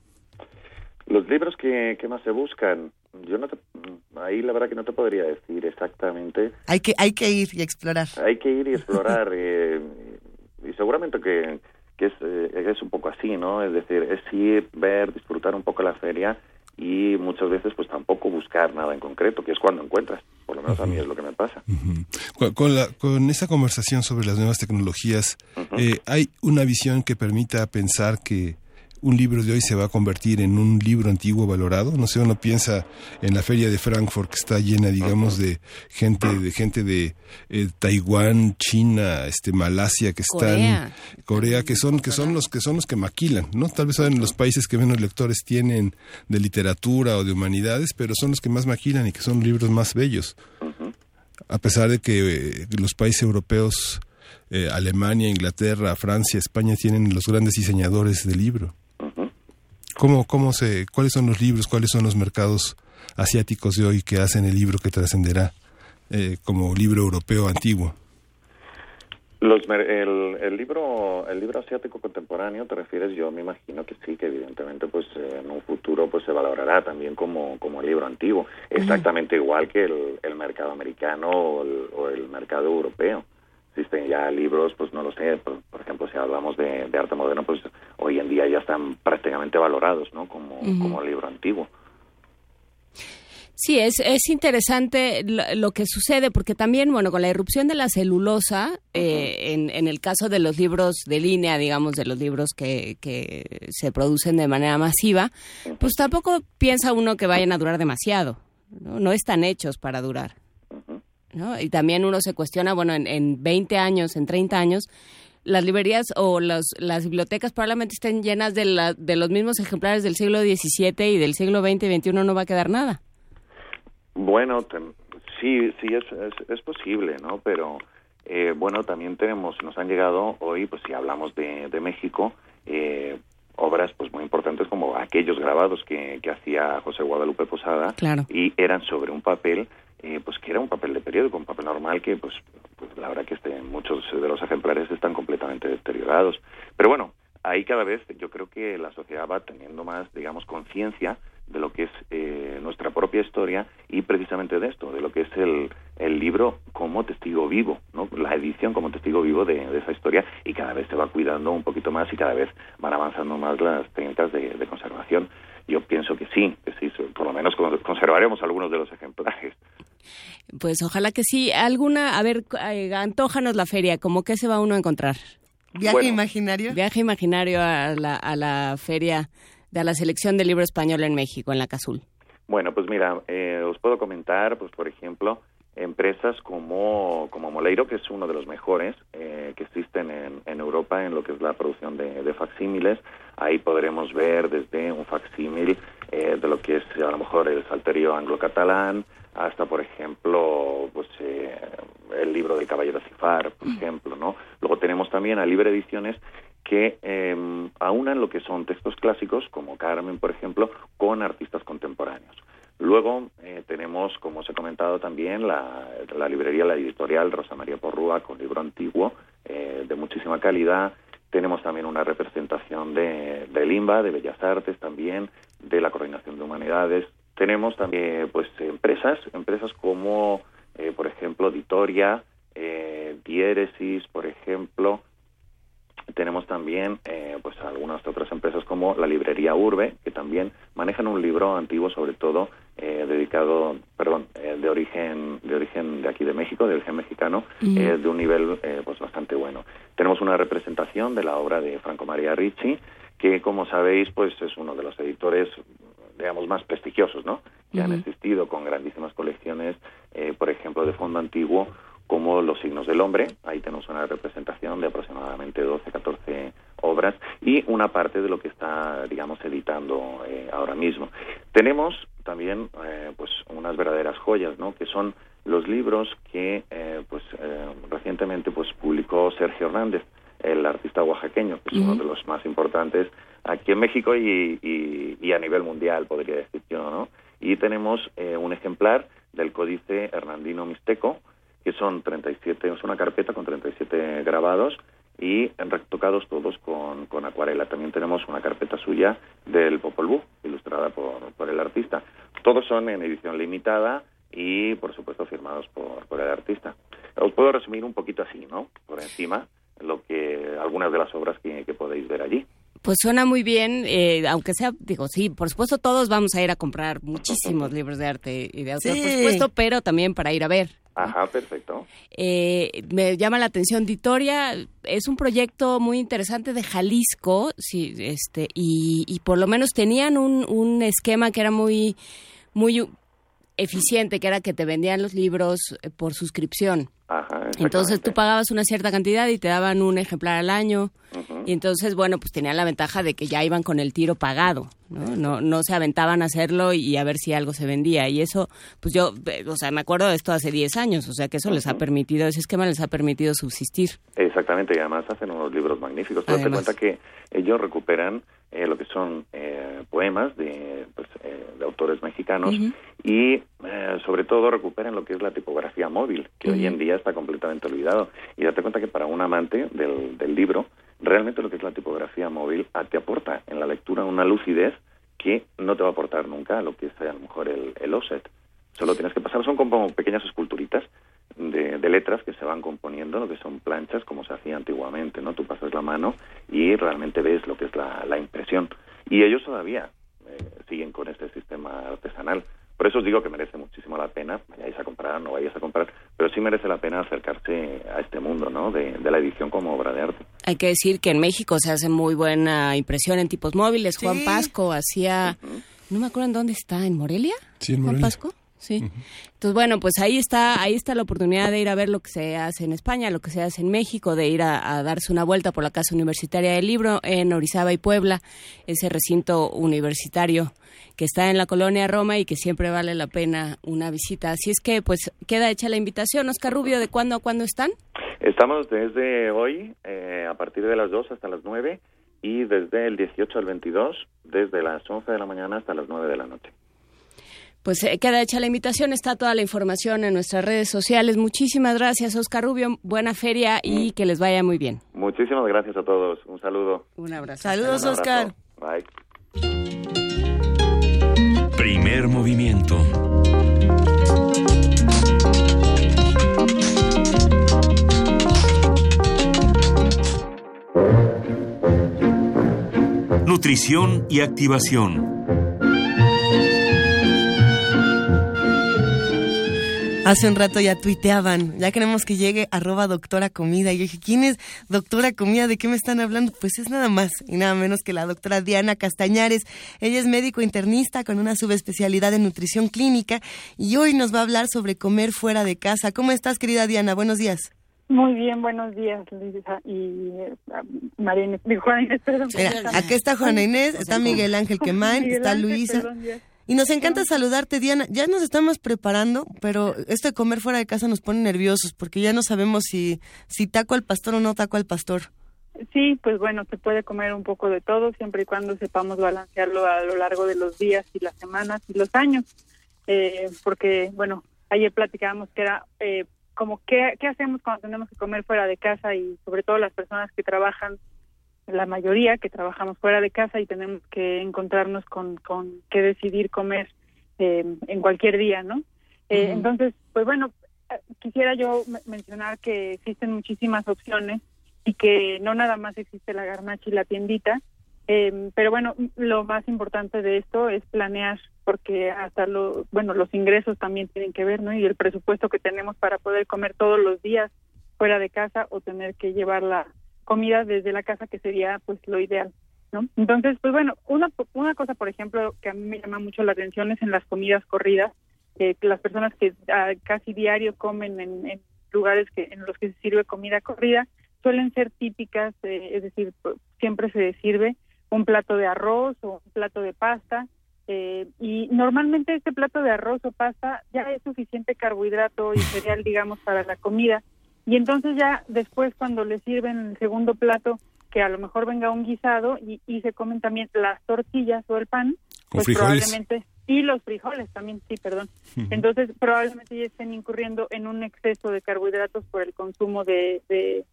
Los libros que, que más se buscan, yo no te, ahí la verdad que no te podría decir exactamente. Hay que, hay que ir y explorar. Hay que ir y explorar eh, y seguramente que, que es, eh, es un poco así, ¿no? Es decir, es ir, ver, disfrutar un poco la feria y muchas veces pues tampoco buscar nada en concreto, que es cuando encuentras. Por lo menos a mí es lo que me pasa. Con, con la, con esa conversación sobre las nuevas tecnologías, eh, ¿hay una visión que permita pensar que un libro de hoy se va a convertir en un libro antiguo valorado. No sé, uno piensa en la feria de Frankfurt que está llena, digamos, de gente de gente de eh, Taiwán, China, este Malasia que están Corea. Corea que son que son los que son los que maquilan, ¿no? Tal vez son los países que menos lectores tienen de literatura o de humanidades, pero son los que más maquilan y que son libros más bellos. A pesar de que eh, los países europeos eh, Alemania, Inglaterra, Francia, España tienen los grandes diseñadores de libro. ¿Cómo, cómo se, ¿Cuáles son los libros, cuáles son los mercados asiáticos de hoy que hacen el libro que trascenderá eh, como libro europeo antiguo? Los, el, el libro el libro asiático contemporáneo te refieres yo me imagino que sí que evidentemente pues eh, en un futuro pues se valorará también como como libro antiguo. Exactamente igual que el, el mercado americano o el, o el mercado europeo existen ya libros pues no lo sé por, por ejemplo si hablamos de, de arte moderno pues hoy en día ya están prácticamente valorados no como como libro antiguo. Sí, es, es interesante lo, lo que sucede, porque también, bueno, con la irrupción de la celulosa, eh, en, en el caso de los libros de línea, digamos, de los libros que, que se producen de manera masiva, pues tampoco piensa uno que vayan a durar demasiado, ¿no? No están hechos para durar. ¿No? Y también uno se cuestiona, bueno, en, en 20 años, en 30 años, las librerías o los, las bibliotecas probablemente estén llenas de, la, de los mismos ejemplares del siglo XVII y del siglo XX y XXI no va a quedar nada. Bueno, sí, sí es, es, es posible, ¿no? Pero eh, bueno, también tenemos, nos han llegado hoy, pues si hablamos de, de México, eh, obras pues muy importantes como aquellos grabados que, que hacía José Guadalupe Posada Claro. y eran sobre un papel, eh, pues que era un papel de periódico, un papel normal que pues, pues la verdad que este, muchos de los ejemplares están completamente deteriorados. Pero bueno, ahí cada vez yo creo que la sociedad va teniendo más, digamos, conciencia de lo que es eh, nuestra propia historia y precisamente de esto, de lo que es el, el libro como testigo vivo, ¿no? la edición como testigo vivo de, de esa historia y cada vez se va cuidando un poquito más y cada vez van avanzando más las técnicas de, de conservación. Yo pienso que sí, que sí, por lo menos con- conservaremos algunos de los ejemplares. Pues ojalá que sí. Alguna, a ver, eh, antójanos la feria, ¿cómo que se va uno a encontrar? ¿Viaje Bueno. imaginario? Viaje imaginario a la, a la feria de la selección del libro español en México, en la Cazul. Bueno, pues mira, eh, os puedo comentar, pues por ejemplo, empresas como, como Moleiro, que es uno de los mejores eh, que existen en, en Europa en lo que es la producción de, de facsímiles. Ahí podremos ver desde un facsímil eh, de lo que es a lo mejor el salterio anglo-catalán, hasta, por ejemplo, pues eh, el libro del Caballero Cifar, por ejemplo, ¿no? Luego tenemos también a Libre Ediciones que eh, aunan lo que son textos clásicos, como Carmen, por ejemplo, con artistas contemporáneos. Luego eh, tenemos, como os he comentado también, la, librería, la editorial Rosa María Porrúa con libro antiguo eh, de muchísima calidad. Tenemos también una representación de, de Limba, de Bellas Artes también, de la Coordinación de Humanidades. Tenemos también pues empresas, empresas como, eh, por ejemplo, Ditoria, eh, Diéresis, por ejemplo, tenemos también eh, pues algunas otras empresas como la librería Urbe que también manejan un libro antiguo sobre todo eh, dedicado perdón eh, de origen de origen de aquí de México de origen mexicano eh, de un nivel eh, pues bastante bueno. Tenemos una representación de la obra de Franco María Ricci que como sabéis pues es uno de los editores digamos más prestigiosos no que han Ujú. existido con grandísimas colecciones eh, por ejemplo de fondo antiguo como Los signos del hombre, ahí tenemos una representación de aproximadamente 12, 14 obras y una parte de lo que está, digamos, editando eh, ahora mismo. Tenemos también, eh, pues, unas verdaderas joyas, ¿no? Que son los libros que, eh, pues, eh, recientemente, pues, publicó Sergio Hernández, el artista oaxaqueño, que es uno de los más importantes aquí en México y, y- y a nivel mundial, podría decir yo, ¿no? Y tenemos eh, un ejemplar del Códice Hernandino Mixteco, que son 37, es una carpeta con 37 grabados y retocados todos con, con acuarela. También tenemos una carpeta suya del Popol Vuh, ilustrada por, por el artista. Todos son en edición limitada y, por supuesto, firmados por, por el artista. Os puedo resumir un poquito así, ¿no? Por encima, lo que algunas de las obras que, que podéis ver allí. Pues suena muy bien, eh, aunque sea, digo, sí, por supuesto todos vamos a ir a comprar muchísimos libros de arte y de autor, por supuesto, pero también para ir a ver. Ajá, perfecto. Eh, me llama la atención Ditoria, es un proyecto muy interesante de Jalisco, sí, este, y, y por lo menos tenían un, un esquema que era muy, muy eficiente, que era que te vendían los libros eh, por suscripción. Ajá, Entonces tú pagabas una cierta cantidad y te daban un ejemplar al año. Y entonces, bueno, pues tenían la ventaja de que ya iban con el tiro pagado, ¿no? No, no se aventaban a hacerlo y a ver si algo se vendía. Y eso, pues yo, eh, o sea, me acuerdo de esto hace 10 años, o sea que eso les ha permitido, ese esquema les ha permitido subsistir. Exactamente, y además hacen unos libros magníficos. Pero te cuenta que ellos recuperan eh, lo que son eh, poemas de, pues, eh, de autores mexicanos y eh, sobre todo recuperan lo que es la tipografía móvil, que hoy en día está completamente olvidado. Y date cuenta que para un amante del, del libro, realmente lo que es la tipografía móvil ah, te aporta en la lectura una lucidez que no te va a aportar nunca lo que es a lo mejor el, el offset. Solo tienes que pasar, son como pequeñas esculturitas de, de letras que se van componiendo, lo que son planchas como se hacía antiguamente, ¿no? Tú pasas la mano y realmente ves lo que es la, la impresión. Y ellos todavía eh, siguen con este sistema artesanal. Por eso os digo que merece muchísimo la pena, vayáis a comprar, no vayáis a comprar, pero sí merece la pena acercarse a este mundo, ¿no? De, de la edición como obra de arte. Hay que decir que en México se hace muy buena impresión en tipos móviles. Juan Pasco hacía, no me acuerdo en dónde está, ¿en Morelia? Sí, en Juan Morelia. Pasco. Sí. Entonces, bueno, pues ahí está, ahí está la oportunidad de ir a ver lo que se hace en España, lo que se hace en México, de ir a, a darse una vuelta por la Casa Universitaria del Libro en Orizaba y Puebla, ese recinto universitario que está en la colonia Roma y que siempre vale la pena una visita. Así es que, pues, queda hecha la invitación. Oscar Rubio, ¿de cuándo a cuándo están? Estamos desde hoy, eh, a partir de las 2 hasta las 9, y desde el 18 al 22, desde las 11 de la mañana hasta las 9 de la noche. Pues eh, queda hecha la invitación, está toda la información en nuestras redes sociales. Muchísimas gracias, Oscar Rubio. Buena feria y que les vaya muy bien. Muchísimas gracias a todos. Un saludo. Un abrazo. Saludos, Un abrazo. Oscar. Bye. Primer movimiento. Nutrición y activación. Hace un rato ya tuiteaban, ya queremos que llegue arroba doctora comida. Y yo dije, ¿quién es doctora comida? ¿De qué me están hablando? Pues es nada más y nada menos que la doctora Diana Castañares. Ella es médico internista con una subespecialidad en nutrición clínica y hoy nos va a hablar sobre comer fuera de casa. ¿Cómo estás, querida Diana? Buenos días. Muy bien, buenos días, Luisa y eh, María Inés, Juana Inés, perdón. Mira, aquí está Juana Inés, está Miguel Ángel Quemain, Miguel está Ángel, Luisa. perdón. Y nos encanta saludarte, Diana. Ya nos estamos preparando, pero esto de comer fuera de casa nos pone nerviosos porque ya no sabemos si, si taco al pastor o no taco al pastor. Sí, pues bueno, se puede comer un poco de todo siempre y cuando sepamos balancearlo a lo largo de los días y las semanas y los años. Eh, porque, bueno, ayer platicábamos que era eh, como qué, qué hacemos cuando tenemos que comer fuera de casa y sobre todo las personas que trabajan, la mayoría que trabajamos fuera de casa y tenemos que encontrarnos con, con qué decidir comer eh, en cualquier día, ¿no? Eh. Entonces, pues bueno, eh, quisiera yo me- mencionar que existen muchísimas opciones y que no nada más existe la garnacha y la tiendita, eh, pero bueno, lo más importante de esto es planear, porque hasta lo, bueno, los ingresos también tienen que ver, ¿no? Y el presupuesto que tenemos para poder comer todos los días fuera de casa o tener que llevar la comida desde la casa, que sería pues lo ideal, ¿no? Entonces, pues bueno, una, una cosa, por ejemplo, que a mí me llama mucho la atención es en las comidas corridas, eh, las personas que ah, casi diario comen en, en lugares que en los que se sirve comida corrida suelen ser típicas, eh, es decir, p- siempre se sirve un plato de arroz o un plato de pasta eh, y normalmente este plato de arroz o pasta ya es suficiente carbohidrato y cereal, digamos, para la comida y entonces ya después cuando le sirven el segundo plato que a lo mejor venga un guisado y, y se comen también las tortillas o el pan, pues frijoles. probablemente y los frijoles también, sí, perdón. Entonces probablemente ya estén incurriendo en un exceso de carbohidratos por el consumo de, de,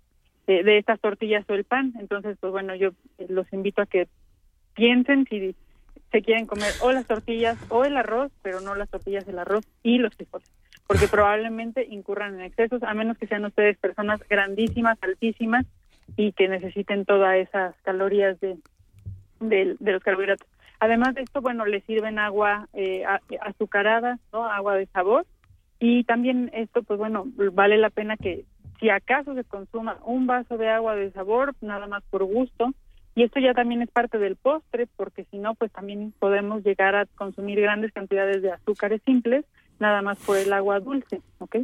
de, de estas tortillas o el pan. Entonces, pues bueno, yo los invito a que piensen si se quieren comer o las tortillas o el arroz, pero no las tortillas, el arroz y los frijoles, porque probablemente incurran en excesos, a menos que sean ustedes personas grandísimas, altísimas y que necesiten todas esas calorías de, de, de los carbohidratos. Además de esto, bueno, le sirven agua eh, azucarada, ¿no? Agua de sabor. Y también esto, pues bueno, vale la pena que si acaso se consuma un vaso de agua de sabor, nada más por gusto. Y esto ya también es parte del postre, porque si no, pues también podemos llegar a consumir grandes cantidades de azúcares simples, nada más por el agua dulce, ¿ok?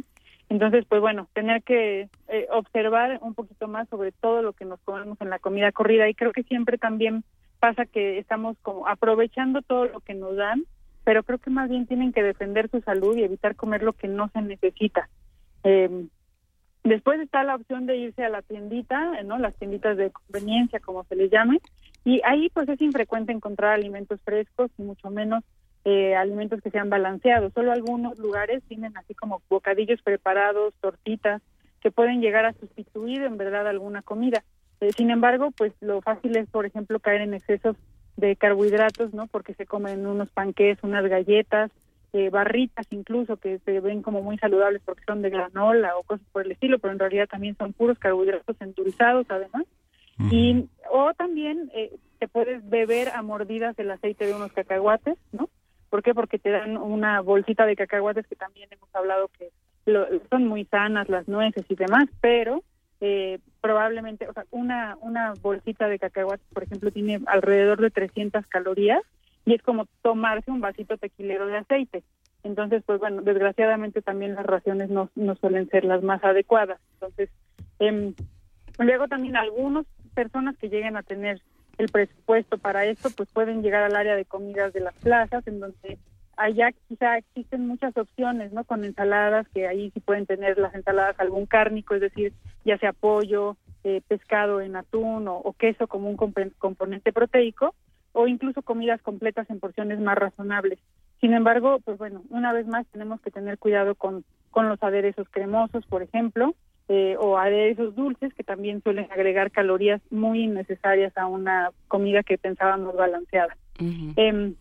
Entonces, pues bueno, tener que eh, observar un poquito más sobre todo lo que nos comemos en la comida corrida y creo que siempre también pasa que estamos como aprovechando todo lo que nos dan, pero creo que más bien tienen que defender su salud y evitar comer lo que no se necesita. Eh, después está la opción de irse a la tiendita, ¿no? Las tienditas de conveniencia, como se les llame, y ahí pues es infrecuente encontrar alimentos frescos y mucho menos eh, alimentos que sean balanceados. Solo algunos lugares tienen así como bocadillos preparados, tortitas, que pueden llegar a sustituir en verdad alguna comida. Eh, sin embargo, pues lo fácil es, por ejemplo, caer en excesos de carbohidratos, ¿no? Porque se comen unos panqués, unas galletas, eh, barritas incluso que se ven como muy saludables porque son de granola o cosas por el estilo, pero en realidad también son puros carbohidratos endulzados además. Y o también eh, te puedes beber a mordidas el aceite de unos cacahuates, ¿no? ¿Por qué? Porque te dan una bolsita de cacahuates que también hemos hablado que lo- son muy sanas las nueces y demás, pero eh, probablemente, o sea, una una bolsita de cacahuates, por ejemplo, tiene alrededor de 300 calorías y es como tomarse un vasito tequilero de aceite. Entonces, pues bueno, desgraciadamente también las raciones no, no suelen ser las más adecuadas. Entonces, em, luego también algunas personas que lleguen a tener el presupuesto para esto, pues pueden llegar al área de comidas de las plazas, en donde allá quizá existen muchas opciones, ¿no? Con ensaladas, que ahí sí pueden tener las ensaladas algún cárnico, es decir, ya sea pollo, eh, pescado en atún o, queso como un compen- componente proteico, o incluso comidas completas en porciones más razonables. Sin embargo, pues bueno, una vez más tenemos que tener cuidado con, con los aderezos cremosos, por ejemplo, eh, o aderezos dulces que también suelen agregar calorías muy innecesarias a una comida que pensábamos balanceada. Em,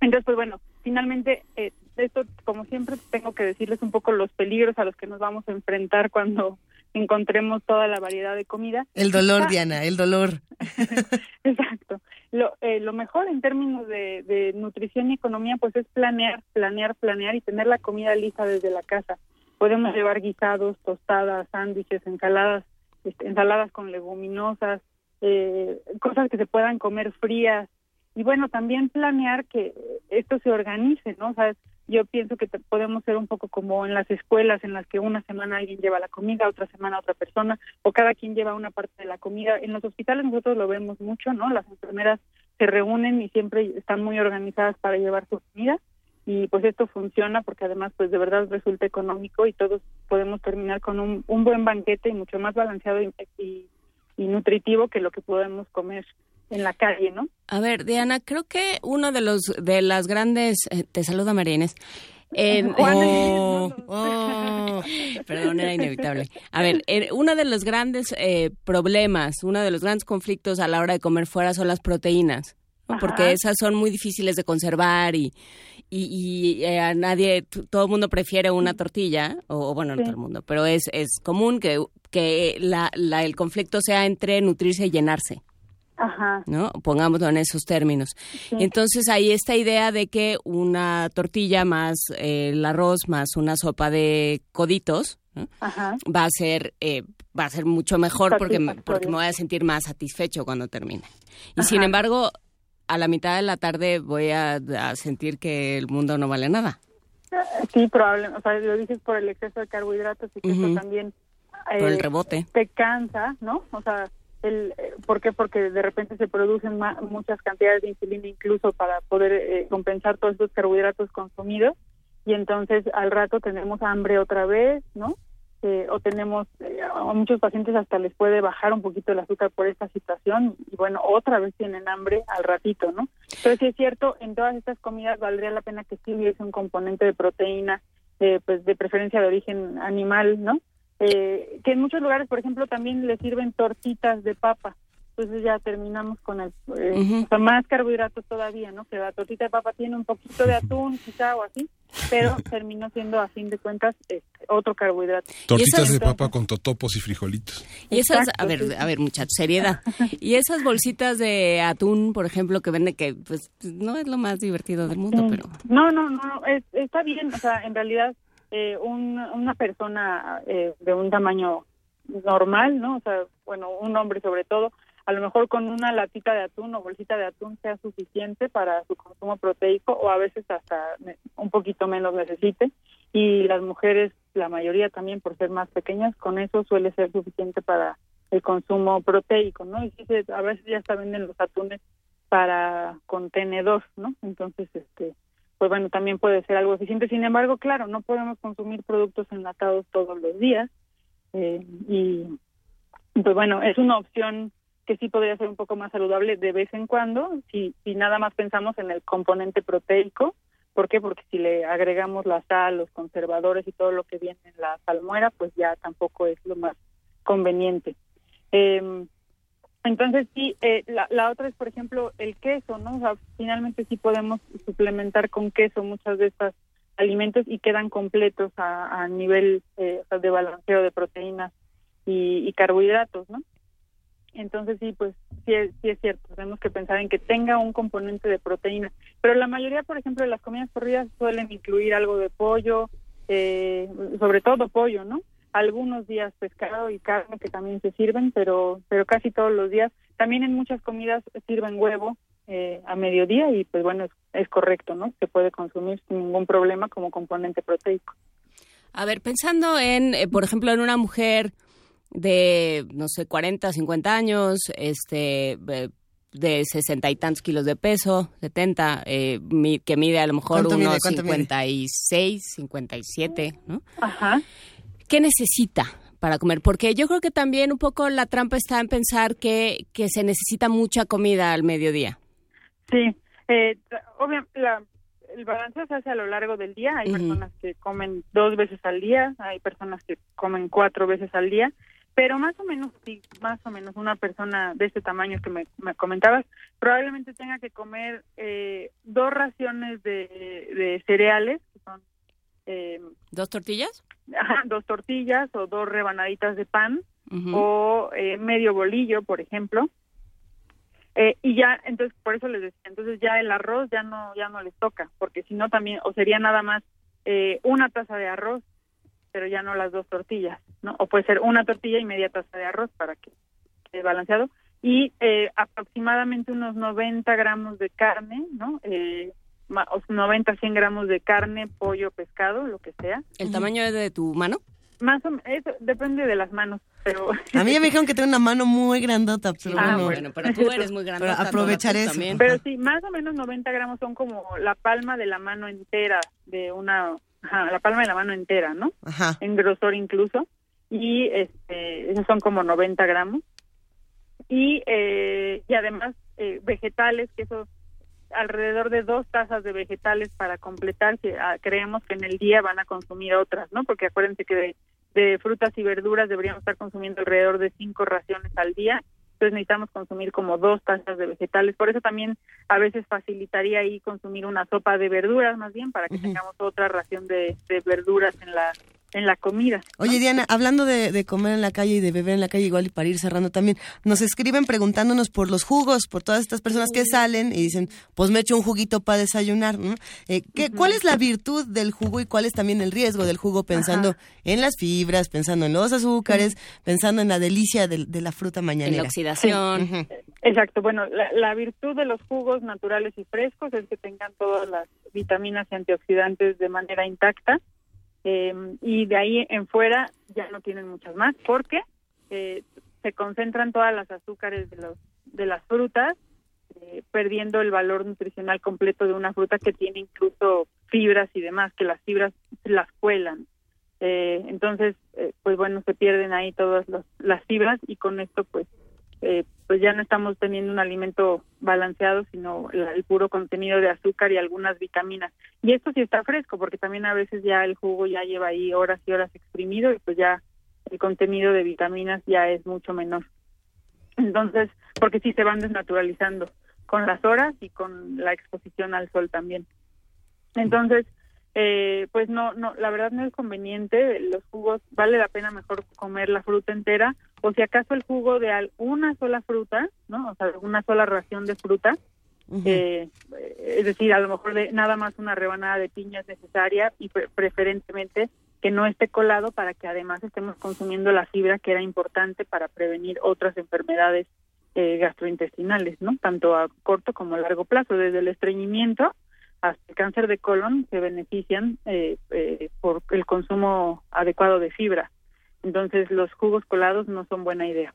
entonces, pues bueno, finalmente, eh, esto, como siempre, tengo que decirles un poco los peligros a los que nos vamos a enfrentar cuando encontremos toda la variedad de comida. El dolor, Quizá- Diana, el dolor. Exacto. Lo, eh, lo mejor en términos de, de nutrición y economía, pues es planear, planear, planear y tener la comida lista desde la casa. Podemos llevar guisados, tostadas, sándwiches, ensaladas, este, ensaladas con leguminosas, eh, cosas que se puedan comer frías. Y bueno, también planear que esto se organice, ¿no? O sea, yo pienso que podemos ser un poco como en las escuelas en las que una semana alguien lleva la comida, otra semana otra persona, o cada quien lleva una parte de la comida. En los hospitales nosotros lo vemos mucho, ¿no? Las enfermeras se reúnen y siempre están muy organizadas para llevar su comida y pues esto funciona porque además pues de verdad resulta económico y todos podemos terminar con un, un buen banquete y mucho más balanceado y, y, y nutritivo que lo que podemos comer en la calle, ¿no? A ver, Diana, creo que uno de los de las grandes eh, te saluda María Inés. Eh, oh, oh, perdón, era inevitable. A ver, eh, uno de los grandes eh, problemas, uno de los grandes conflictos a la hora de comer fuera son las proteínas, porque esas son muy difíciles de conservar y, y, y, eh, a nadie, todo el mundo prefiere una tortilla, o o bueno, no Sí. todo el mundo, pero es, es común que, que la, la- el conflicto sea entre nutrirse y llenarse. Ajá. ¿no? Pongámoslo en esos términos. Sí. Entonces hay esta idea de que una tortilla más eh, el arroz más una sopa de coditos ¿no? Ajá. va a ser eh, va a ser mucho mejor porque me, porque me voy a sentir más satisfecho cuando termine. Y sin embargo, a la mitad de la tarde voy a, a sentir que el mundo no vale nada. Sí, probablemente. O sea, lo dices por el exceso de carbohidratos y que eso también Por el eh, rebote. te cansa, ¿no? O sea, el, eh, ¿por qué? Porque de repente se producen ma- muchas cantidades de insulina incluso para poder eh, compensar todos estos carbohidratos consumidos y entonces al rato tenemos hambre otra vez, ¿no? Eh, o tenemos, eh, a muchos pacientes hasta les puede bajar un poquito el azúcar por esta situación y bueno, otra vez tienen hambre al ratito, ¿no? Pero sí es cierto, en todas estas comidas valdría la pena que sí hubiese un componente de proteína, eh, pues de preferencia de origen animal, ¿no? Eh, que en muchos lugares, por ejemplo, también le sirven tortitas de papa. Entonces ya terminamos con el, eh, Ujú. o sea, más carbohidratos todavía, ¿no? Que la tortita de papa tiene un poquito de atún, quizá o así. pero terminó siendo a fin de cuentas este, otro carbohidrato. Tortitas de papa con totopos y frijolitos. Y esas, a ver, a ver, muchachos, seriedad. Y esas bolsitas de atún, por ejemplo, que vende que pues no es lo más divertido del mundo, pero No, no, no, es- está bien, o sea, en realidad eh, un- una persona eh, de un tamaño normal, ¿no? O sea, bueno, un hombre sobre todo, a lo mejor con una latita de atún o bolsita de atún sea suficiente para su consumo proteico o a veces hasta un poquito menos necesite. Y las mujeres, la mayoría también por ser más pequeñas, con eso suele ser suficiente para el consumo proteico, ¿no? Y a veces ya se venden los atunes para contenedor, ¿no? Entonces, este, pues bueno, también puede ser algo eficiente. Sin embargo, claro, no podemos consumir productos enlatados todos los días eh, y pues bueno, es una opción que sí podría ser un poco más saludable de vez en cuando, si, nada más pensamos en el componente proteico. ¿Por qué? Porque si le agregamos la sal, los conservadores y todo lo que viene en la salmuera, pues ya tampoco es lo más conveniente. Eh, entonces sí, eh, la, la otra es, por ejemplo, el queso, ¿no? O sea, finalmente sí podemos suplementar con queso muchas de estas alimentos y quedan completos a, nivel eh, de balanceo de proteínas y, y carbohidratos, ¿no? Entonces sí, pues sí es, sí es cierto, tenemos que pensar en que tenga un componente de proteína. Pero la mayoría, por ejemplo, de las comidas corridas suelen incluir algo de pollo, eh, sobre todo pollo, ¿no? Algunos días pescado y carne que también se sirven, pero pero casi todos los días. También en muchas comidas sirven huevo eh, a mediodía y pues bueno, es, es correcto, ¿no? Se puede consumir sin ningún problema como componente proteico. A ver, pensando en, eh, por ejemplo, en una mujer de, no sé, 40, 50 años, este, eh, de sesenta y tantos kilos de peso, 70, eh, mi- que mide a lo mejor unos ¿Cuánto mide? 56, 57, ¿no? Ajá. ¿Qué necesita para comer? Porque yo creo que también un poco la trampa está en pensar que, que se necesita mucha comida al mediodía. Sí, eh, obviamente la, el balanceo se hace a lo largo del día. Hay personas que comen dos veces al día, hay personas que comen cuatro veces al día, pero más o menos, sí, más o menos una persona de este tamaño que me, me comentabas, probablemente tenga que comer eh, dos raciones de, de cereales, que son eh, ¿Dos tortillas? ajá, dos tortillas o dos rebanaditas de pan o eh, medio bolillo, por ejemplo. Eh, y ya, entonces, por eso les decía, entonces ya el arroz ya no ya no les toca, porque si no también, o sería nada más eh, una taza de arroz, pero ya no las dos tortillas, ¿no? O puede ser una tortilla y media taza de arroz para que quede balanceado. Y eh, aproximadamente unos 90 gramos de carne, ¿no? Eh, ma- o 90, 100 gramos de carne, pollo, pescado, lo que sea. ¿El tamaño es de tu mano? Más o menos, eso depende de las manos, pero... A mí ya me dijeron que tengo una mano muy grandota, pero Ah, bueno. bueno, pero tú eres muy grandota, Pero aprovechar eso. también. Pero sí, más o menos 90 gramos son como la palma de la mano entera de una, ajá, la palma de la mano entera, ¿no? Ajá. En grosor incluso. Y este, esos son como 90 gramos. Y, eh, y además eh, vegetales, que eso alrededor de dos tazas de vegetales para completar, que ah, creemos que en el día van a consumir otras, ¿no? Porque acuérdense que de, de frutas y verduras deberíamos estar consumiendo alrededor de cinco raciones al día, entonces necesitamos consumir como dos tazas de vegetales, por eso también a veces facilitaría ahí consumir una sopa de verduras más bien, para que tengamos otra ración de, de verduras en la en la comida. Oye, Diana, hablando de, de comer en la calle y de beber en la calle, igual y para ir cerrando también, nos escriben preguntándonos por los jugos, por todas estas personas que salen y dicen, pues me echo un juguito para desayunar. ¿no? Eh, ¿qué, ¿Cuál es la virtud del jugo y cuál es también el riesgo del jugo pensando en las fibras, pensando en los azúcares, pensando en la delicia de, de la fruta mañanera? En la oxidación. Exacto, bueno, la, la virtud de los jugos naturales y frescos es que tengan todas las vitaminas y antioxidantes de manera intacta eh, y de ahí en fuera ya no tienen muchas más porque eh, se concentran todas las azúcares de, los, de las frutas, eh, perdiendo el valor nutricional completo de una fruta que tiene incluso fibras y demás, que las fibras las cuelan. Eh, entonces, pues bueno, se pierden ahí todas los- las fibras y con esto pues eh, pues ya no estamos teniendo un alimento balanceado, sino el, el puro contenido de azúcar y algunas vitaminas. Y esto sí está fresco, porque también a veces ya el jugo ya lleva ahí horas y horas exprimido y pues ya el contenido de vitaminas ya es mucho menor. Entonces, porque sí se van desnaturalizando con las horas y con la exposición al sol también. Entonces, eh, pues no, no, la verdad no es conveniente. Los jugos vale la pena mejor comer la fruta entera o si acaso el jugo de una sola fruta, ¿no? O sea, una sola ración de fruta. eh, es decir, a lo mejor de nada más una rebanada de piña es necesaria y pre- preferentemente que no esté colado para que además estemos consumiendo la fibra que era importante para prevenir otras enfermedades eh, gastrointestinales, ¿no? Tanto a corto como a largo plazo, desde el estreñimiento hasta el cáncer de colon se benefician eh, eh, por el consumo adecuado de fibra. Entonces los jugos colados no son buena idea.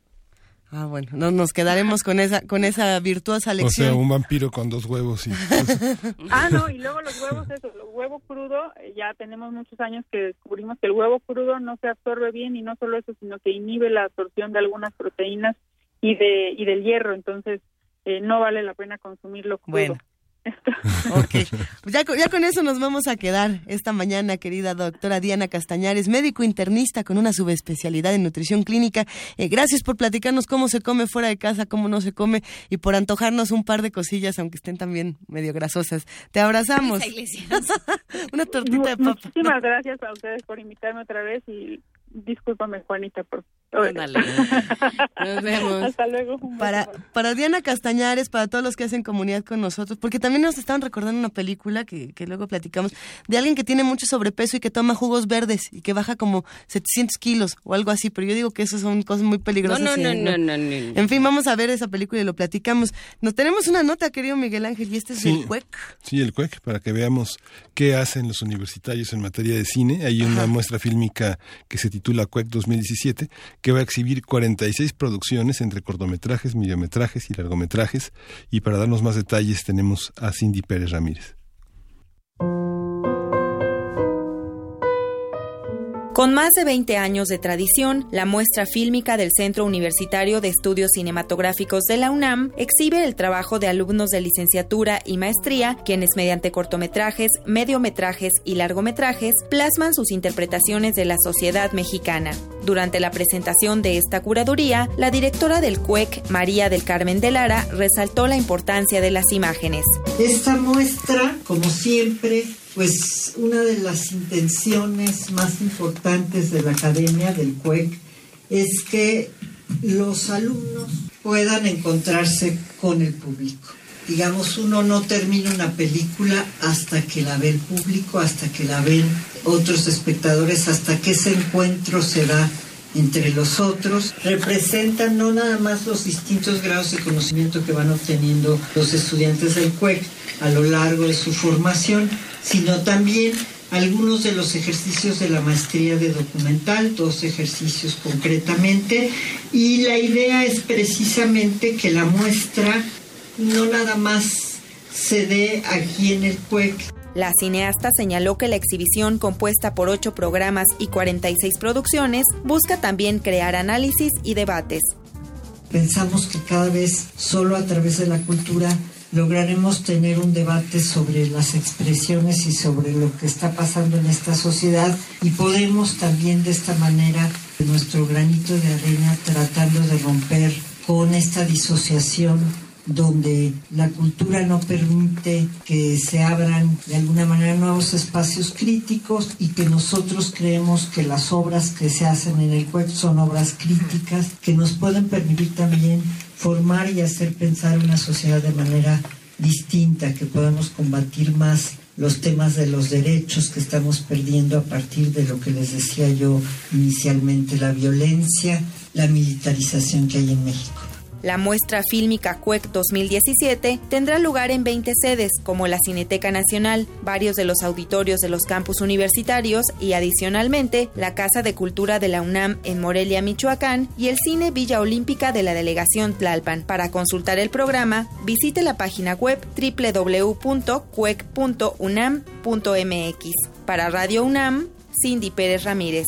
Ah, bueno, no, nos quedaremos con esa con esa virtuosa O lección. sea, un vampiro con dos huevos y... Ah, no, y luego los huevos, eso, el huevo crudo, eh, ya tenemos muchos años que descubrimos que el huevo crudo no se absorbe bien y no solo eso, sino que inhibe la absorción de algunas proteínas y de y del hierro, entonces eh, no vale la pena consumirlo crudo. Bueno. Ok, Pues ya, con- ya con eso nos vamos a quedar esta mañana, querida doctora Diana Castañares, médico internista con una subespecialidad en nutrición clínica. Eh, gracias por platicarnos cómo se come fuera de casa, cómo no se come y por antojarnos un par de cosillas, aunque estén también medio grasosas. Te abrazamos. una tortita de papa. Muchísimas gracias a ustedes por invitarme otra vez y discúlpame Juanita por Ándale. Nos vemos. Hasta luego. Para, para Diana Castañares, para todos los que hacen comunidad con nosotros, porque también nos estaban recordando una película que, que luego platicamos, de alguien que tiene mucho sobrepeso y que toma jugos verdes y que baja como 700 kilos o algo así, pero yo digo que eso son cosas muy peligrosas. No, no, y no, no, no, no. En fin, vamos a ver esa película y lo platicamos. Nos tenemos una nota, querido Miguel Ángel, y este es Sí. el CUEC. Sí, el CUEC, para que veamos qué hacen los universitarios en materia de cine. Hay una muestra fílmica que se titula CUEC 2017, que va a exhibir 46 producciones entre cortometrajes, mediometrajes y largometrajes. Y para darnos más detalles tenemos a Cindy Pérez Ramírez. Con más de 20 años de tradición, la muestra fílmica del Centro Universitario de Estudios Cinematográficos de la UNAM exhibe el trabajo de alumnos de licenciatura y maestría, quienes mediante cortometrajes, mediometrajes y largometrajes plasman sus interpretaciones de la sociedad mexicana. Durante la presentación de esta curaduría, la directora del CUEC, María del Carmen de Lara, resaltó la importancia de las imágenes. Esta muestra, como siempre, pues una de las intenciones más importantes de la academia del CUEC es que los alumnos puedan encontrarse con el público. Digamos, uno no termina una película hasta que la ve el público, hasta que la ven otros espectadores, hasta que ese encuentro se da entre los otros, representan no nada más los distintos grados de conocimiento que van obteniendo los estudiantes del CUEC a lo largo de su formación, sino también algunos de los ejercicios de la maestría de documental, dos ejercicios concretamente, y la idea es precisamente que la muestra no nada más se dé aquí en el CUEC, La cineasta señaló que la exhibición, compuesta por ocho programas y 46 producciones, busca también crear análisis y debates. Pensamos que cada vez solo a través de la cultura lograremos tener un debate sobre las expresiones y sobre lo que está pasando en esta sociedad y podemos también de esta manera, nuestro granito de arena, tratando de romper con esta disociación donde la cultura no permite que se abran de alguna manera nuevos espacios críticos y que nosotros creemos que las obras que se hacen en el CUEC son obras críticas que nos pueden permitir también formar y hacer pensar una sociedad de manera distinta, que podamos combatir más los temas de los derechos que estamos perdiendo a partir de lo que les decía yo inicialmente, la violencia, la militarización que hay en México. La muestra fílmica CUEC 2017 tendrá lugar en 20 sedes, como la Cineteca Nacional, varios de los auditorios de los campus universitarios y, adicionalmente, la Casa de Cultura de la UNAM en Morelia, Michoacán, y el Cine Villa Olímpica de la Delegación Tlalpan. Para consultar el programa, visite la página web www.cuec.unam.mx. Para Radio UNAM, Cindy Pérez Ramírez.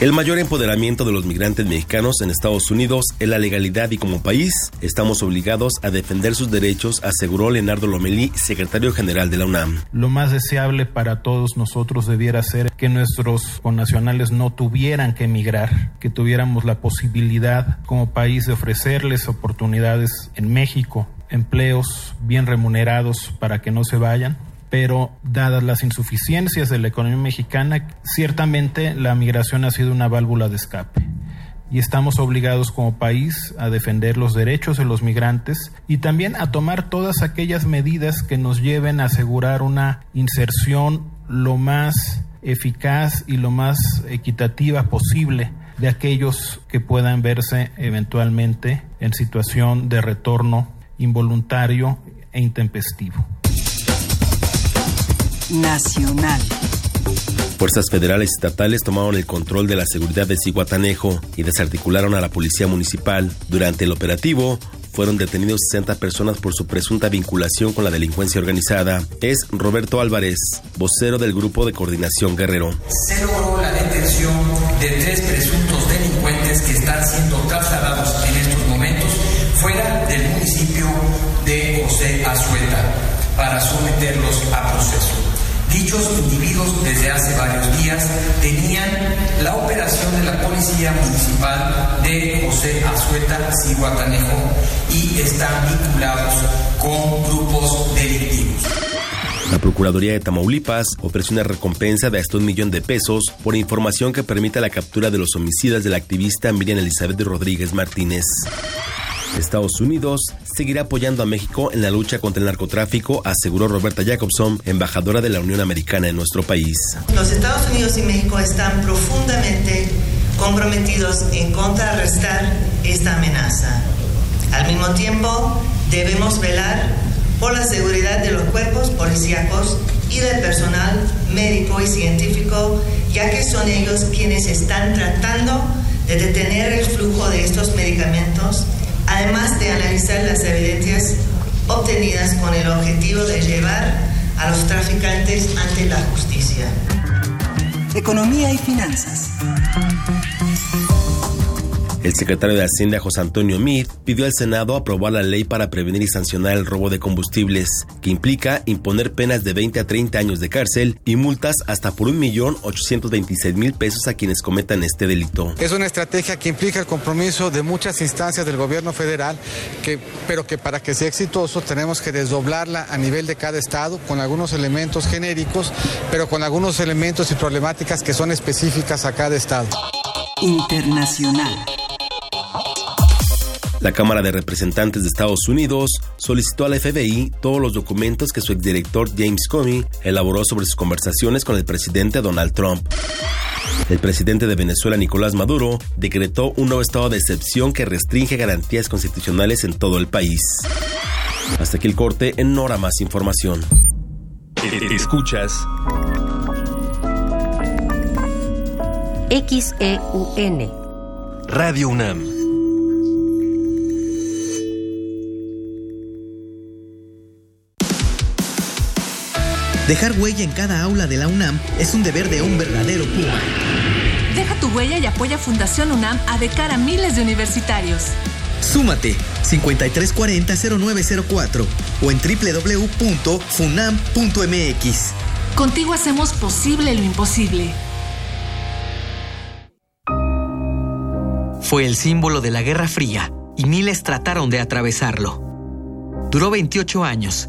El mayor empoderamiento de los migrantes mexicanos en Estados Unidos es la legalidad y como país estamos obligados a defender sus derechos, aseguró Leonardo Lomelí, secretario general de la UNAM. Lo más deseable para todos nosotros debiera ser que nuestros connacionales no tuvieran que emigrar, que tuviéramos la posibilidad como país de ofrecerles oportunidades en México, empleos bien remunerados para que no se vayan pero dadas las insuficiencias de la economía mexicana, ciertamente la migración ha sido una válvula de escape. Y estamos obligados como país a defender los derechos de los migrantes y también a tomar todas aquellas medidas que nos lleven a asegurar una inserción lo más eficaz y lo más equitativa posible de aquellos que puedan verse eventualmente en situación de retorno involuntario e intempestivo. Nacional. Fuerzas federales y estatales tomaron el control de la seguridad de Ciguatanejo y desarticularon a la policía municipal. Durante el operativo, fueron detenidos 60 personas por su presunta vinculación con la delincuencia organizada. Es Roberto Álvarez, vocero del Grupo de Coordinación Guerrero. Se logró la detención de tres presuntos delincuentes que están siendo trasladados en estos momentos fuera del municipio de José Azueta para someterlos a proceso. Dichos individuos desde hace varios días tenían la operación de la Policía Municipal de José Azueta, Ciguatanejo, y están vinculados con grupos delictivos. La Procuraduría de Tamaulipas ofreció una recompensa de hasta un millón de pesos por información que permita la captura de los homicidas de la activista Miriam Elizabeth Rodríguez Martínez. Estados Unidos seguirá apoyando a México en la lucha contra el narcotráfico, aseguró Roberta Jacobson, embajadora de la Unión Americana en nuestro país. Los Estados Unidos y México están profundamente comprometidos en contrarrestar esta amenaza. Al mismo tiempo, debemos velar por la seguridad de los cuerpos policíacos y del personal médico y científico, ya que son ellos quienes están tratando de detener el flujo de estos medicamentos además de analizar las evidencias obtenidas con el objetivo de llevar a los traficantes ante la justicia. Economía y finanzas. El secretario de Hacienda, José Antonio Meade, pidió al Senado aprobar la ley para prevenir y sancionar el robo de combustibles, que implica imponer penas de 20 a 30 años de cárcel y multas hasta por 1.826.000 pesos a quienes cometan este delito. Es una estrategia que implica el compromiso de muchas instancias del gobierno federal, que, pero que para que sea exitoso tenemos que desdoblarla a nivel de cada estado con algunos elementos genéricos, pero con algunos elementos y problemáticas que son específicas a cada estado. Internacional. La Cámara de Representantes de Estados Unidos solicitó a la FBI todos los documentos que su exdirector James Comey elaboró sobre sus conversaciones con el presidente Donald Trump. El presidente de Venezuela, Nicolás Maduro, decretó un nuevo estado de excepción que restringe garantías constitucionales en todo el país. Hasta aquí el corte, en Nora más información. Escuchas XEUN Radio UNAM. Dejar huella en cada aula de la UNAM es un deber de un verdadero Puma. Deja tu huella y apoya Fundación UNAM a de cara a miles de universitarios. Súmate 5340-0904 o en www.funam.mx. Contigo hacemos posible lo imposible. Fue el símbolo de la Guerra Fría y miles trataron de atravesarlo. Duró 28 años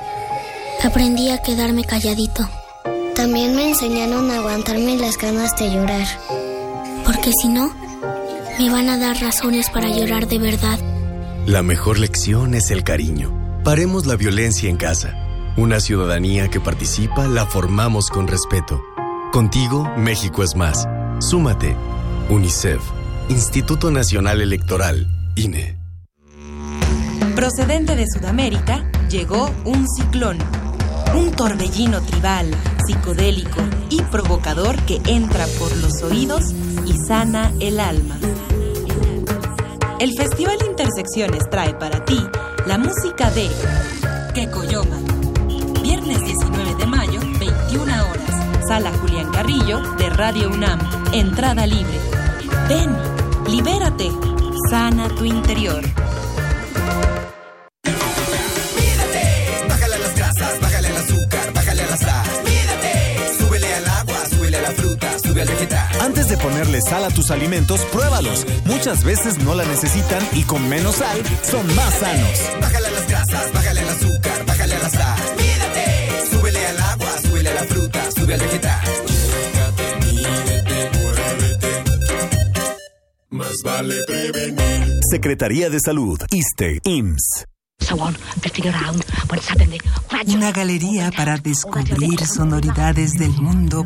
Aprendí a quedarme calladito. También me enseñaron a aguantarme las ganas de llorar. Porque si no, me van a dar razones para llorar de verdad. La mejor lección es el cariño. Paremos la violencia en casa. Una ciudadanía que participa la formamos con respeto. Contigo, México es más. Súmate. UNICEF. Instituto Nacional Electoral. INE. Procedente de Sudamérica, llegó un ciclón. Un torbellino tribal, psicodélico y provocador que entra por los oídos y sana el alma. El Festival Intersecciones trae para ti la música de Kekoyoma. Viernes 19 de mayo, 21 horas. Sala Julián Carrillo de Radio UNAM. Entrada libre. Ven, libérate. Sana tu interior. Al vegetal. Antes de ponerle sal a tus alimentos, pruébalos. Muchas veces no la necesitan y con menos sal son más sanos. Bájale a las grasas, bájale al azúcar, bájale a la sal. Mídate. Súbele al agua, súbele a la fruta, sube al vegetal. Más vale prevenir. Secretaría de Salud. ISTE. IMSS. Una galería para descubrir sonoridades del mundo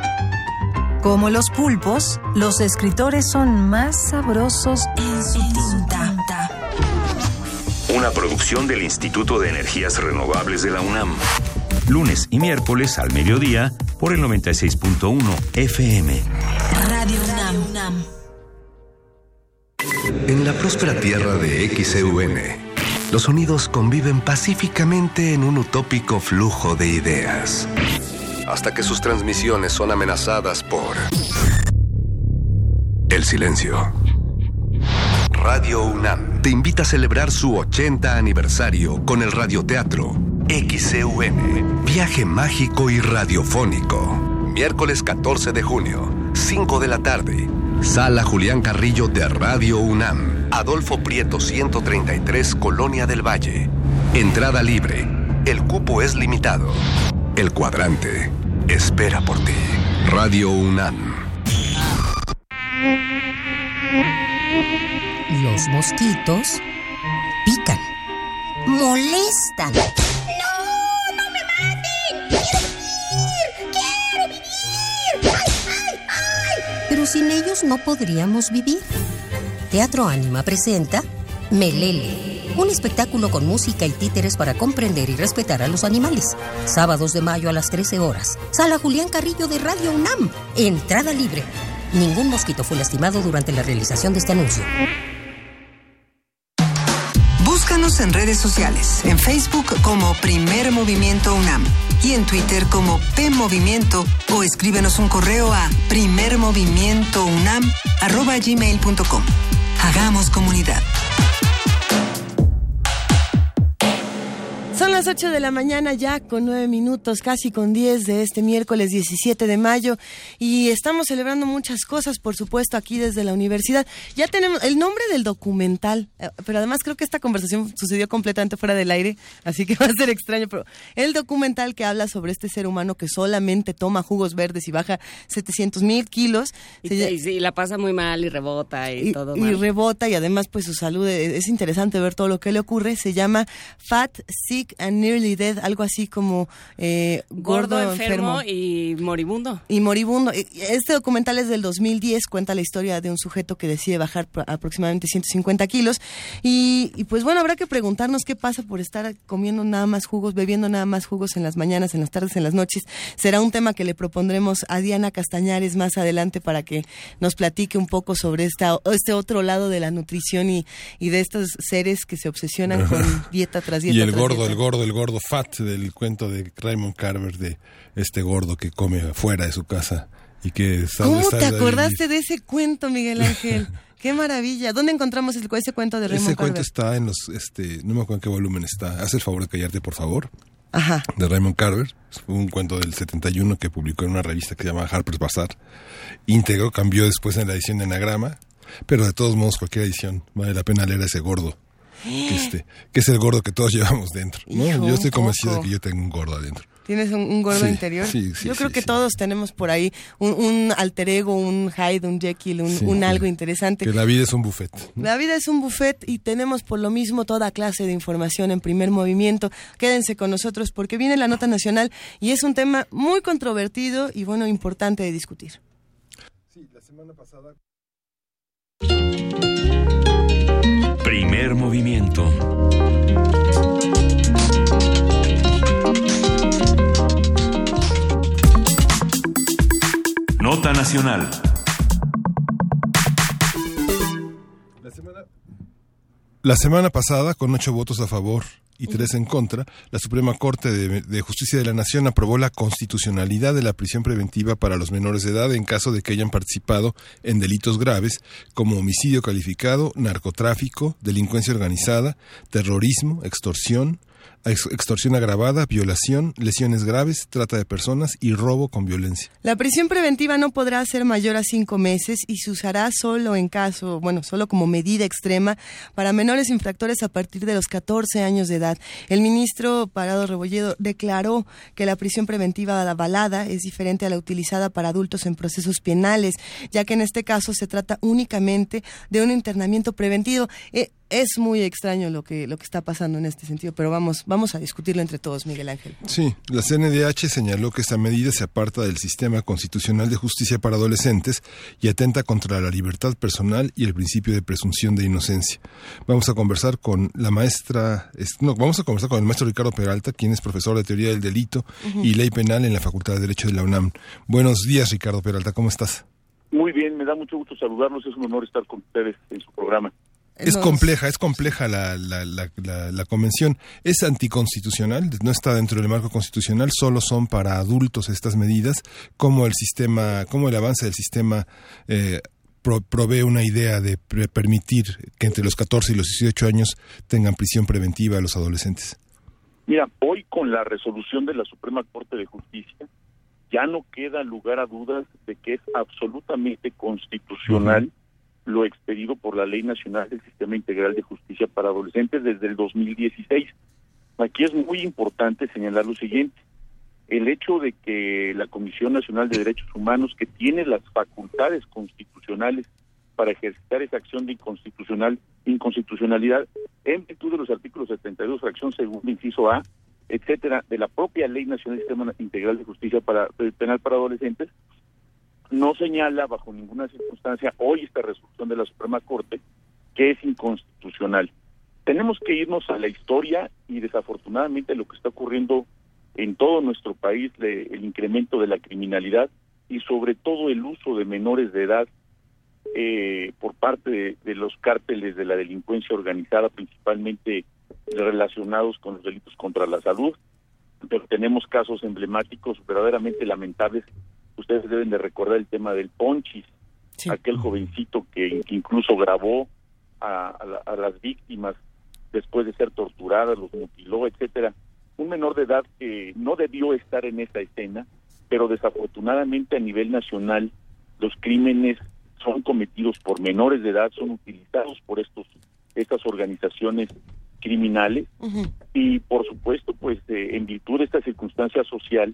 Como los pulpos, los escritores son más sabrosos en su tinta. Una producción del Instituto de Energías Renovables de la UNAM. Lunes y miércoles al mediodía por el 96.1 FM. Radio UNAM. En la próspera tierra de XEUN, los sonidos conviven pacíficamente en un utópico flujo de ideas. Hasta que sus transmisiones son amenazadas por el silencio. Radio UNAM te invita a celebrar su 80 aniversario con el radioteatro XEUN, Viaje Mágico y Radiofónico. Miércoles 14 de junio, 5 de la tarde. Sala Julián Carrillo de Radio UNAM. Adolfo Prieto 133, Colonia del Valle. Entrada libre. El cupo es limitado. El cuadrante espera por ti. Radio UNAM. Los mosquitos pican, molestan. ¡No! ¡No me maten! ¡Quiero vivir! ¡Quiero vivir! ¡Ay, ay, ay! Pero sin ellos no podríamos vivir. Teatro Ánima presenta Melele, un espectáculo con música y títeres para comprender y respetar a los animales. Sábados de mayo a las 13 horas. Sala Julián Carrillo de Radio UNAM. Entrada libre. Ningún mosquito fue lastimado durante la realización de este anuncio. Búscanos en redes sociales, en Facebook como Primer Movimiento UNAM y en Twitter como P Movimiento o escríbenos un correo a primermovimientounam@gmail.com. Hagamos comunidad. Son las 8 de la mañana ya con 9 minutos, casi con 10 de este miércoles 17 de mayo y estamos celebrando muchas cosas, por supuesto, aquí desde la universidad. Ya tenemos el nombre del documental, eh, pero además creo que esta conversación sucedió completamente fuera del aire, así que va a ser extraño, pero el documental que habla sobre este ser humano que solamente toma jugos verdes y baja 700 mil kilos. Y, se y la pasa muy mal y rebota y, y, todo y rebota y además pues su salud es, es interesante ver todo lo que le ocurre se llama Fat Sick and Nearly Dead algo así como eh, Gordo, enfermo, y moribundo. y moribundo. Este documental es del 2010, cuenta la historia de un sujeto que decide bajar pro- aproximadamente 150 kilos. Y, y, pues bueno, habrá que preguntarnos qué pasa por estar comiendo nada más jugos, bebiendo nada más jugos en las mañanas, en las tardes, en las noches. Será un tema que le propondremos a Diana Castañares más adelante para que nos platique un poco sobre esta, este otro lado de la nutrición y, y de estos seres que se obsesionan con dieta tras dieta. Y el tras gordo, dieta. el gordo, el gordo fat del cuento de Raymond Carver de este gordo que come afuera de su casa y que ¿Cómo te acordaste de ese cuento, Miguel Ángel? Qué maravilla. ¿Dónde encontramos el- ese cuento de Raymond Ese cuento Carver? está en los, este, no me acuerdo en qué volumen está. Haz el favor de callarte, por favor. Ajá. De Raymond Carver. Fue un cuento del 71 que publicó en una revista que se llama Harper's Bazaar. Íntegro, cambió después en la edición de Anagrama. Pero de todos modos, cualquier edición, vale la pena leer a ese gordo. Que, este, que es el gordo que todos llevamos dentro. ¿no? Hijo, yo estoy convencido de que yo tengo un gordo adentro. ¿Tienes un, un gordo Sí, interior? sí, sí, Yo creo sí, que sí. todos tenemos por ahí un, un alter ego, un Hyde, un Jekyll, un, Sí, un sí. algo interesante. Que la vida es un buffet. ¿no? La vida es un buffet y tenemos por lo mismo toda clase de información en primer movimiento. Quédense con nosotros porque viene la nota nacional y es un tema muy controvertido y bueno, importante de discutir. Primer movimiento. Nota nacional. La semana pasada, con ocho votos a favor y tres en contra, la Suprema Corte de, de Justicia de la Nación aprobó la constitucionalidad de la prisión preventiva para los menores de edad en caso de que hayan participado en delitos graves como homicidio calificado, narcotráfico, delincuencia organizada, terrorismo, extorsión, ex- extorsión agravada, violación, lesiones graves, trata de personas y robo con violencia. La prisión preventiva no podrá ser mayor a cinco meses y se usará solo en caso, bueno, solo como medida extrema para menores infractores a partir de los 14 años de edad. El ministro Parado Rebolledo declaró que la prisión preventiva avalada es diferente a la utilizada para adultos en procesos penales, ya que en este caso se trata únicamente de un internamiento preventivo. Eh, es muy extraño lo que lo que está pasando en este sentido, pero vamos vamos a discutirlo entre todos, Miguel Ángel. Sí, la CNDH señaló que esta medida se aparta del sistema constitucional de justicia para adolescentes y atenta contra la libertad personal y el principio de presunción de inocencia. Vamos a conversar con la maestra, es- no, vamos a conversar con el maestro Ricardo Peralta, quien es profesor de teoría del delito y ley penal en la Facultad de Derecho de la UNAM. Buenos días, Ricardo Peralta, ¿cómo estás? Muy bien, me da mucho gusto saludarlos, es un honor estar con ustedes en su programa. Es compleja, es compleja la, la, la, la- la convención. Es anticonstitucional, no está dentro del marco constitucional, solo son para adultos estas medidas, como el sistema, como el avance del sistema eh, pro- provee una idea de pre- permitir que entre los 14 y los 18 años tengan prisión preventiva a los adolescentes. Mira, hoy con la resolución de la Suprema Corte de Justicia, ya no queda lugar a dudas de que es absolutamente constitucional lo expedido por la Ley Nacional del Sistema Integral de Justicia para Adolescentes desde el 2016. Aquí es muy importante señalar lo siguiente. El hecho de que la Comisión Nacional de Derechos Humanos, que tiene las facultades constitucionales para ejercitar esa acción de inconstitucional, inconstitucionalidad, en virtud de los artículos 72, fracción segunda, inciso A, etcétera, de la propia Ley Nacional del Sistema Integral de Justicia para, Penal para Adolescentes, no señala bajo ninguna circunstancia hoy esta resolución de la Suprema Corte que es inconstitucional. Tenemos que irnos a la historia y desafortunadamente lo que está ocurriendo en todo nuestro país, le- el incremento de la criminalidad y sobre todo el uso de menores de edad eh, por parte de, de los cárteles de la delincuencia organizada, principalmente relacionados con los delitos contra la salud. Pero tenemos casos emblemáticos verdaderamente lamentables. Ustedes deben de recordar el tema del Ponchis, aquel jovencito que, que incluso grabó a, a la- a las víctimas después de ser torturadas, los mutiló, etcétera. Un menor de edad que no debió estar en esa escena, pero desafortunadamente a nivel nacional los crímenes son cometidos por menores de edad, son utilizados por estos estas organizaciones criminales y por supuesto pues eh, en virtud de esta circunstancia social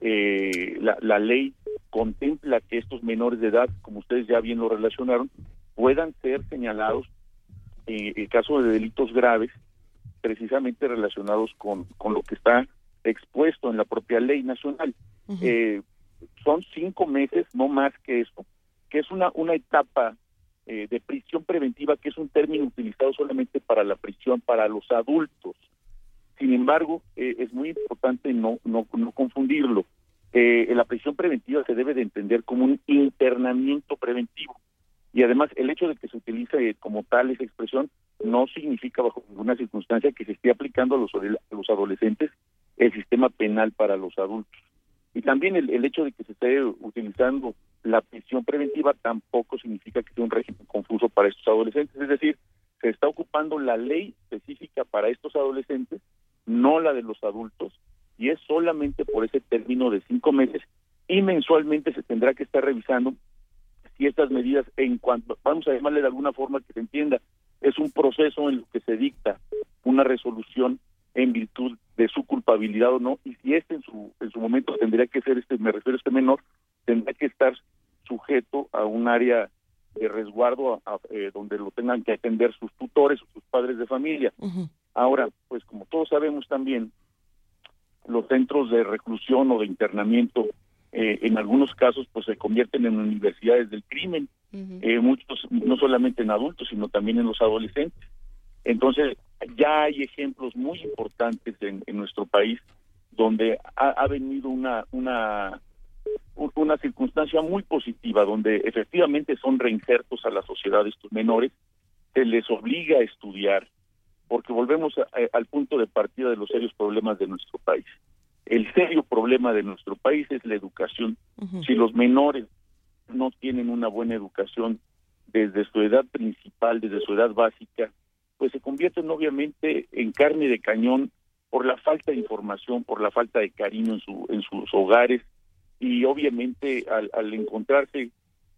eh, la, la ley contempla que estos menores de edad como ustedes ya bien lo relacionaron puedan ser señalados en el caso de delitos graves precisamente relacionados con, con lo que está expuesto en la propia ley nacional Eh, son cinco meses no más que eso que es una una etapa eh, de prisión preventiva, que es un término utilizado solamente para la prisión para los adultos. Sin embargo, eh, es muy importante no, no, no confundirlo. Eh, la prisión preventiva se debe de entender como un internamiento preventivo. Y además, el hecho de que se utilice como tal esa expresión no significa bajo ninguna circunstancia que se esté aplicando a los, a los adolescentes el sistema penal para los adultos. Y también el, el hecho de que se esté utilizando la prisión preventiva tampoco significa que sea un régimen confuso para estos adolescentes. Es decir, se está ocupando la ley específica para estos adolescentes, no la de los adultos, y es solamente por ese término de cinco meses y mensualmente se tendrá que estar revisando si estas medidas en cuanto, vamos a llamarle de alguna forma que se entienda, es un proceso en el que se dicta una resolución en virtud de su culpabilidad o no, y si este en su, en su momento tendría que ser, este me refiero a este menor, tendría que estar sujeto a un área de resguardo a, eh, donde lo tengan que atender sus tutores o sus padres de familia. Ahora, pues como todos sabemos también, los centros de reclusión o de internamiento eh, en algunos casos pues se convierten en universidades del crimen, eh, muchos no solamente en adultos sino también en los adolescentes. Entonces ya hay ejemplos muy importantes en, en nuestro país donde ha, ha venido una una una circunstancia muy positiva donde efectivamente son reinsertos a la sociedad estos menores, se les obliga a estudiar, porque volvemos a- a- al punto de partida de los serios problemas de nuestro país. El serio problema de nuestro país es la educación. Si los menores no tienen una buena educación desde su edad principal, desde su edad básica, pues se convierten obviamente en carne de cañón por la falta de información, por la falta de cariño en, su, en sus hogares y obviamente al, al encontrarse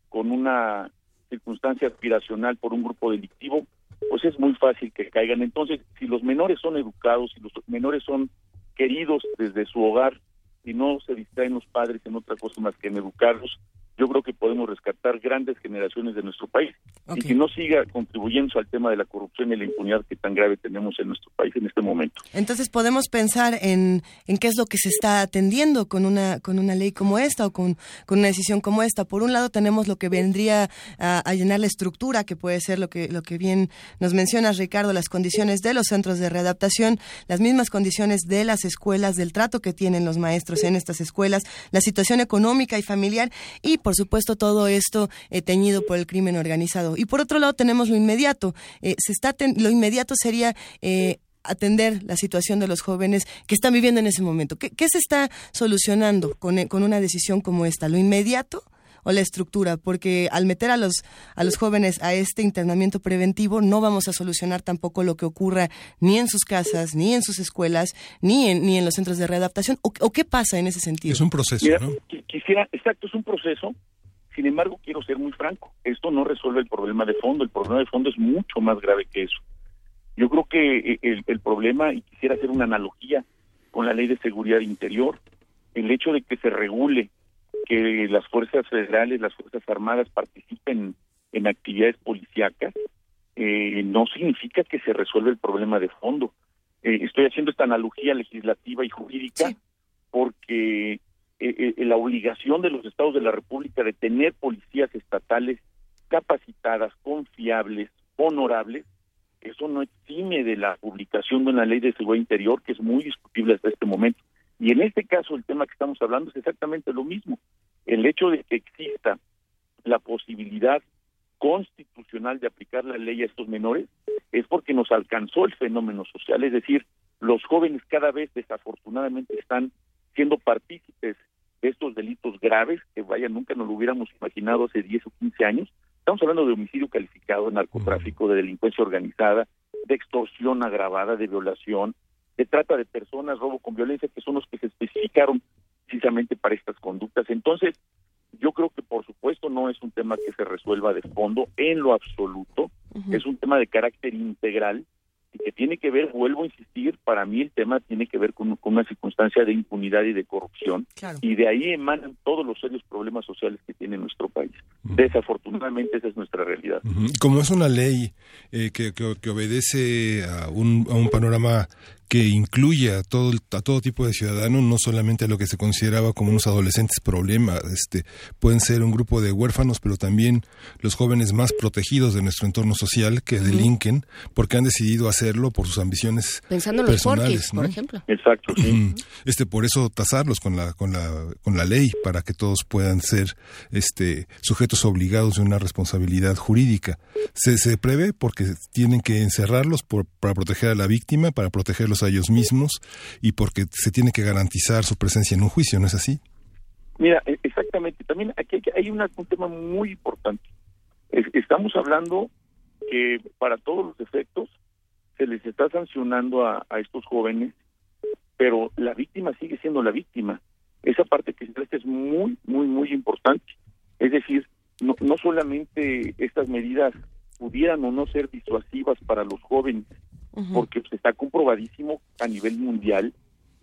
con una circunstancia aspiracional por un grupo delictivo, pues es muy fácil que caigan. Entonces, si los menores son educados, si los menores son queridos desde su hogar y no se distraen los padres en otra cosa más que en educarlos, yo creo que podemos rescatar grandes generaciones de nuestro país y que no siga contribuyendo al tema de la corrupción y la impunidad que tan grave tenemos en nuestro país en este momento. Entonces podemos pensar en, en qué es lo que se está atendiendo con una, con una ley como esta o con, con una decisión como esta. Por un lado tenemos lo que vendría a, a llenar la estructura, que puede ser lo que, lo que bien nos mencionas, Ricardo, las condiciones de los centros de readaptación, las mismas condiciones de las escuelas, del trato que tienen los maestros en estas escuelas, la situación económica y familiar y, por supuesto, todo esto eh, teñido por el crimen organizado. Y por otro lado tenemos lo inmediato. Eh, se está lo inmediato sería eh, atender la situación de los jóvenes que están viviendo en ese momento. ¿Qué, qué se está solucionando con, con una decisión como esta? ¿Lo inmediato o la estructura? Porque al meter a los, a los jóvenes a este internamiento preventivo no vamos a solucionar tampoco lo que ocurra ni en sus casas, ni en sus escuelas, ni en, ni en los centros de readaptación. ¿O, o qué pasa en ese sentido? Es un proceso, Mira, ¿no? qui- quisiera, exacto, es un proceso. Sin embargo, quiero ser muy franco. Esto no resuelve el problema de fondo. El problema de fondo es mucho más grave que eso. Yo creo que eh, el, el problema, y quisiera hacer una analogía con la ley de seguridad interior, el hecho de que se regule que las fuerzas federales, las fuerzas armadas participen en actividades policíacas, eh, no significa que se resuelva el problema de fondo. Eh, estoy haciendo esta analogía legislativa y jurídica porque eh, eh, la obligación de los estados de la República de tener policías estatales capacitadas, confiables, honorables, eso no exime de la publicación de una ley de seguridad interior que es muy discutible hasta este momento. Y en este caso el tema que estamos hablando es exactamente lo mismo. El hecho de que exista la posibilidad constitucional de aplicar la ley a estos menores es porque nos alcanzó el fenómeno social, es decir, los jóvenes cada vez desafortunadamente están siendo partícipes de estos delitos graves que vaya nunca nos lo hubiéramos imaginado hace 10 o 15 años. Estamos hablando de homicidio calificado, de narcotráfico, de delincuencia organizada, de extorsión agravada, de violación, de trata de personas, robo con violencia, que son los que se especificaron precisamente para estas conductas. Entonces, yo creo que por supuesto no es un tema que se resuelva de fondo en lo absoluto, es un tema de carácter integral y que tiene que ver, vuelvo a insistir, para mí el tema tiene que ver con, con una circunstancia de impunidad y de corrupción y de ahí emanan todos los serios problemas sociales que tiene nuestro país. Desafortunadamente esa es nuestra realidad. Como es una ley eh, que, que- que obedece a un, a un panorama que incluye a todo, el- a todo tipo de ciudadanos, no solamente a lo que se consideraba como unos adolescentes problemas, este, pueden ser un grupo de huérfanos, pero también los jóvenes más protegidos de nuestro entorno social que delinquen porque han decidido hacerlo por sus ambiciones Pensando en los personales, porquis, por ¿no? ejemplo. Exacto. Este, por eso tasarlos con la, con la, con la ley, para que todos puedan ser, este, sujetos obligados de una responsabilidad jurídica. Se, se prevé porque tienen que encerrarlos por, para proteger a la víctima, para a ellos mismos y porque se tiene que garantizar su presencia en un juicio, ¿no es así? Mira, e- exactamente. También aquí hay, una- un tema muy importante. Es- estamos hablando que para todos los efectos se les está sancionando a, estos jóvenes, pero la víctima sigue siendo la víctima. Esa parte que se es muy, muy, muy importante. Es decir, no, no solamente estas medidas pudieran o no ser disuasivas para los jóvenes, porque pues, está comprobadísimo a nivel mundial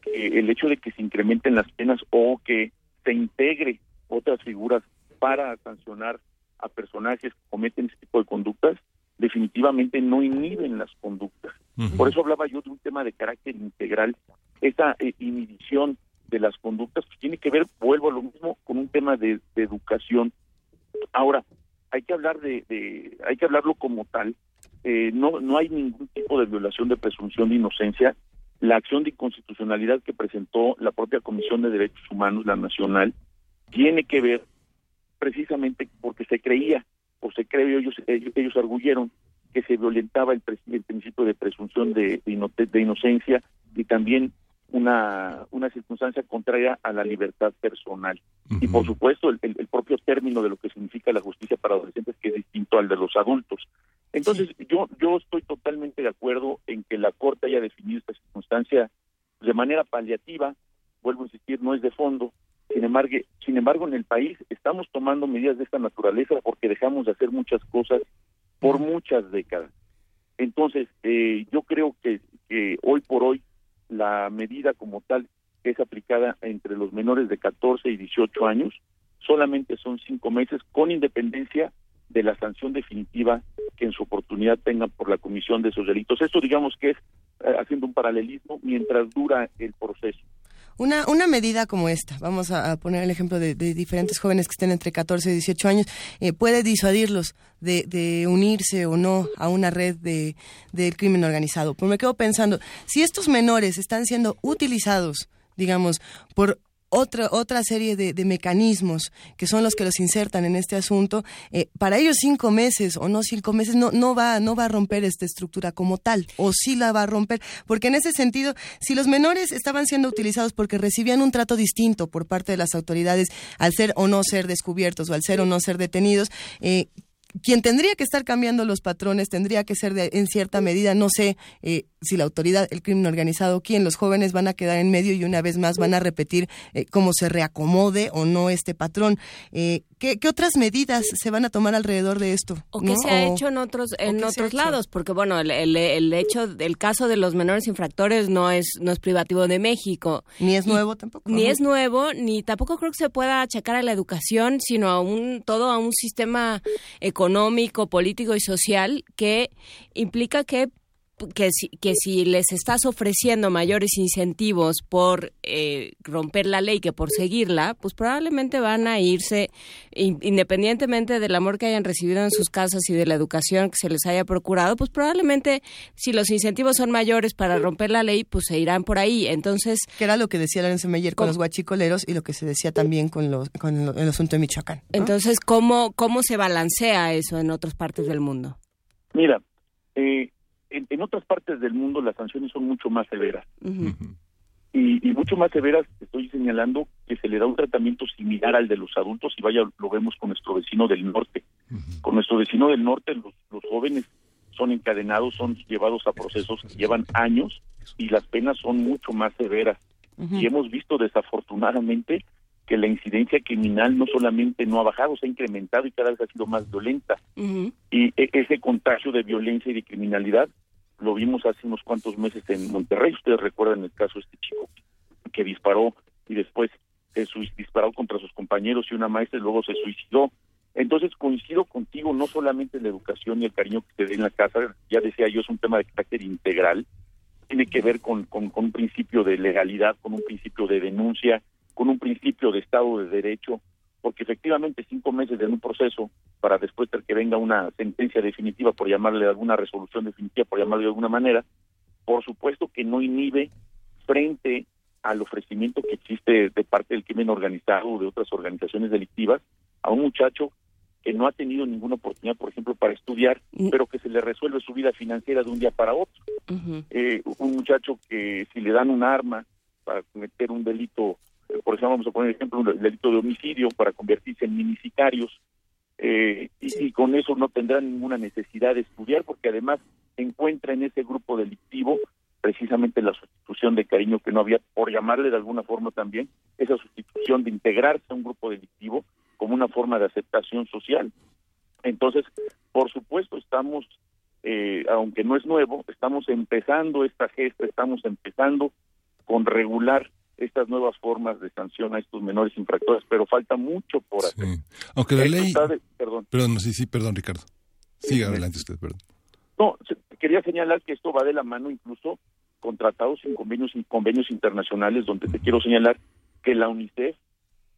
que el hecho de que se incrementen las penas o que se integre otras figuras para sancionar a personajes que cometen este tipo de conductas, definitivamente no inhiben las conductas. Por eso hablaba yo de un tema de carácter integral. Esa eh, inhibición de las conductas pues, tiene que ver, vuelvo a lo mismo, con un tema de, de educación. Ahora, hay que hablar de, de hay que hablarlo como tal. Eh, no, no hay ningún tipo de violación de presunción de inocencia. La acción de inconstitucionalidad que presentó la propia Comisión de Derechos Humanos, la nacional, tiene que ver precisamente porque se creía o se cree ellos ellos, ellos arguyeron que se violentaba el, principio de presunción de, de inocencia y también una, una circunstancia contraria a la libertad personal. Y por supuesto, el, el- el propio término de lo que significa la justicia para adolescentes, que es distinto al de los adultos. Entonces, yo, yo estoy totalmente de acuerdo en que la Corte haya definido esta circunstancia de manera paliativa, vuelvo a insistir, no es de fondo. Sin embargo, sin embargo, en el país estamos tomando medidas de esta naturaleza porque dejamos de hacer muchas cosas por muchas décadas. Entonces, eh, yo creo que, que hoy por hoy la medida como tal es aplicada entre los menores de 14 y 18 años solamente son cinco meses con independencia de la sanción definitiva que en su oportunidad tengan por la comisión de esos delitos. Esto digamos que es eh, haciendo un paralelismo mientras dura el proceso. Una, una medida como esta, vamos a, poner el ejemplo de, de diferentes jóvenes que estén entre 14 y 18 años, eh, puede disuadirlos de, de unirse o no a una red de, del crimen organizado. Pero me quedo pensando, si estos menores están siendo utilizados, digamos, por otra, otra serie de, de mecanismos que son los que los insertan en este asunto, eh, para ellos cinco meses o no cinco meses no, no, va, no va a romper esta estructura como tal, o sí la va a romper, porque en ese sentido, si los menores estaban siendo utilizados porque recibían un trato distinto por parte de las autoridades al ser o no ser descubiertos o al ser o no ser detenidos, eh, quien tendría que estar cambiando los patrones tendría que ser de, en cierta medida, no sé eh, si la autoridad, el crimen organizado, quién, los jóvenes van a quedar en medio y una vez más van a repetir eh, cómo se reacomode o no este patrón. Eh, ¿qué, qué otras medidas se van a tomar alrededor de esto? O qué ¿no? se ha O- hecho en otros en qué otros hecho? lados, porque bueno, el, el, el hecho, el caso de los menores infractores no es no es privativo de México. Ni es Y- nuevo tampoco. Ni es nuevo, ni tampoco creo que se pueda achacar a la educación, sino a un todo a un sistema económico, político y social que implica que que si, que si les estás ofreciendo mayores incentivos por eh, romper la ley que por seguirla, pues probablemente van a irse, in- independientemente del amor que hayan recibido en sus casas y de la educación que se les haya procurado, pues probablemente si los incentivos son mayores para romper la ley, pues se irán por ahí. Entonces... Que era lo que decía Lorenzo Meyer con los guachicoleros y lo que se decía también con, los, con lo- el asunto de Michoacán. ¿no? Entonces, ¿cómo, ¿cómo se balancea eso en otras partes del mundo? Mira, eh, en, en otras partes del mundo las sanciones son mucho más severas. Y, y mucho más severas, estoy señalando que se le da un tratamiento similar al de los adultos y vaya, lo vemos con nuestro vecino del norte. Con nuestro vecino del norte, los, los jóvenes son encadenados, son llevados a procesos que llevan años y las penas son mucho más severas. Y hemos visto desafortunadamente que la incidencia criminal no solamente no ha bajado, se ha incrementado y cada vez ha sido más violenta. Y e- ese contagio de violencia y de criminalidad lo vimos hace unos cuantos meses en Monterrey. Ustedes recuerdan el caso de este chico que disparó y después se disparó contra sus compañeros y una maestra y luego se suicidó. Entonces coincido contigo, no solamente la educación y el cariño que te dé en la casa, ya decía yo, es un tema de carácter integral, tiene que ver con, con, con un principio de legalidad, con un principio de denuncia, con un principio de Estado de Derecho, porque efectivamente cinco meses en un proceso para después de que venga una sentencia definitiva, por llamarle alguna resolución definitiva, por llamarle de alguna manera, por supuesto que no inhibe frente al ofrecimiento que existe de parte del crimen organizado o de otras organizaciones delictivas a un muchacho que no ha tenido ninguna oportunidad, por ejemplo, para estudiar, pero que se le resuelve su vida financiera de un día para otro. Eh, un muchacho que si le dan un arma para cometer un delito, por ejemplo, vamos a poner ejemplo, un delito de homicidio para convertirse en minisicarios, eh, y, con eso no tendrá ninguna necesidad de estudiar, porque además encuentra en ese grupo delictivo precisamente la sustitución de cariño que no había, por llamarle de alguna forma también, esa sustitución de integrarse a un grupo delictivo como una forma de aceptación social. Entonces, por supuesto, estamos, eh, aunque no es nuevo, estamos empezando esta gesta, estamos empezando con regular estas nuevas formas de sanción a estos menores infractores, pero falta mucho por hacer. Aunque la Esto ley... de- perdón. Perdón, sí, sí, perdón, Ricardo. Siga adelante usted, perdón. No, quería señalar que esto va de la mano incluso con tratados y convenios y convenios internacionales, donde te quiero señalar que la UNICEF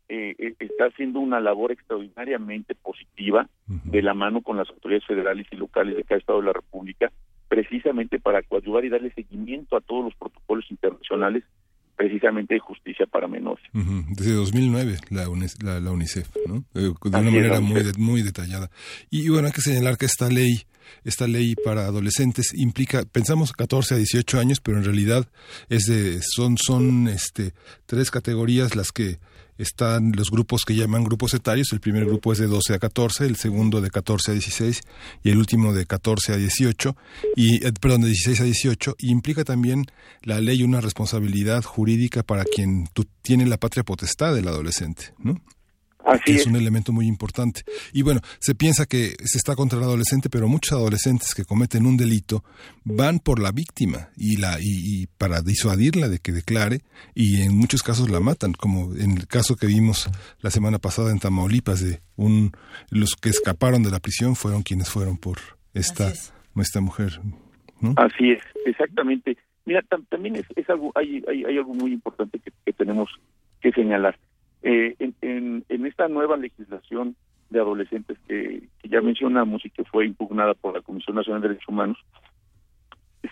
eh, eh, está haciendo una labor extraordinariamente positiva de la mano con las autoridades federales y locales de cada estado de la República, precisamente para coadyuvar y darle seguimiento a todos los protocolos internacionales, precisamente de justicia para menores. Ujú, Desde 2009 la, UNICEF, la, la UNICEF, ¿no? Eh, de una Así manera muy, muy detallada. Y bueno, hay que señalar que esta ley, esta ley para adolescentes implica, pensamos 14 a 18 años, pero en realidad es de, son, son este, tres categorías las que están los grupos que llaman grupos etarios. El primer grupo es de 12 a 14, el segundo de 14 a 16 y el último de 14 a 18, y, eh, perdón, de 16 a 18. Y implica también la ley una responsabilidad jurídica para quien tiene la patria potestad del adolescente, ¿no? Así que es, es. un elemento muy importante. Y bueno, se piensa que se está contra el adolescente, pero muchos adolescentes que cometen un delito van por la víctima y la y, y para disuadirla de que declare y en muchos casos la matan, como en el caso que vimos la semana pasada en Tamaulipas de un los que escaparon de la prisión fueron quienes fueron por esta esta mujer, ¿no? Así es, exactamente. Mira, tam- también es, es algo, hay, hay, hay algo muy importante que, que tenemos que señalar. Eh, en, en, en esta nueva legislación de adolescentes que, que ya mencionamos y que fue impugnada por la Comisión Nacional de Derechos Humanos,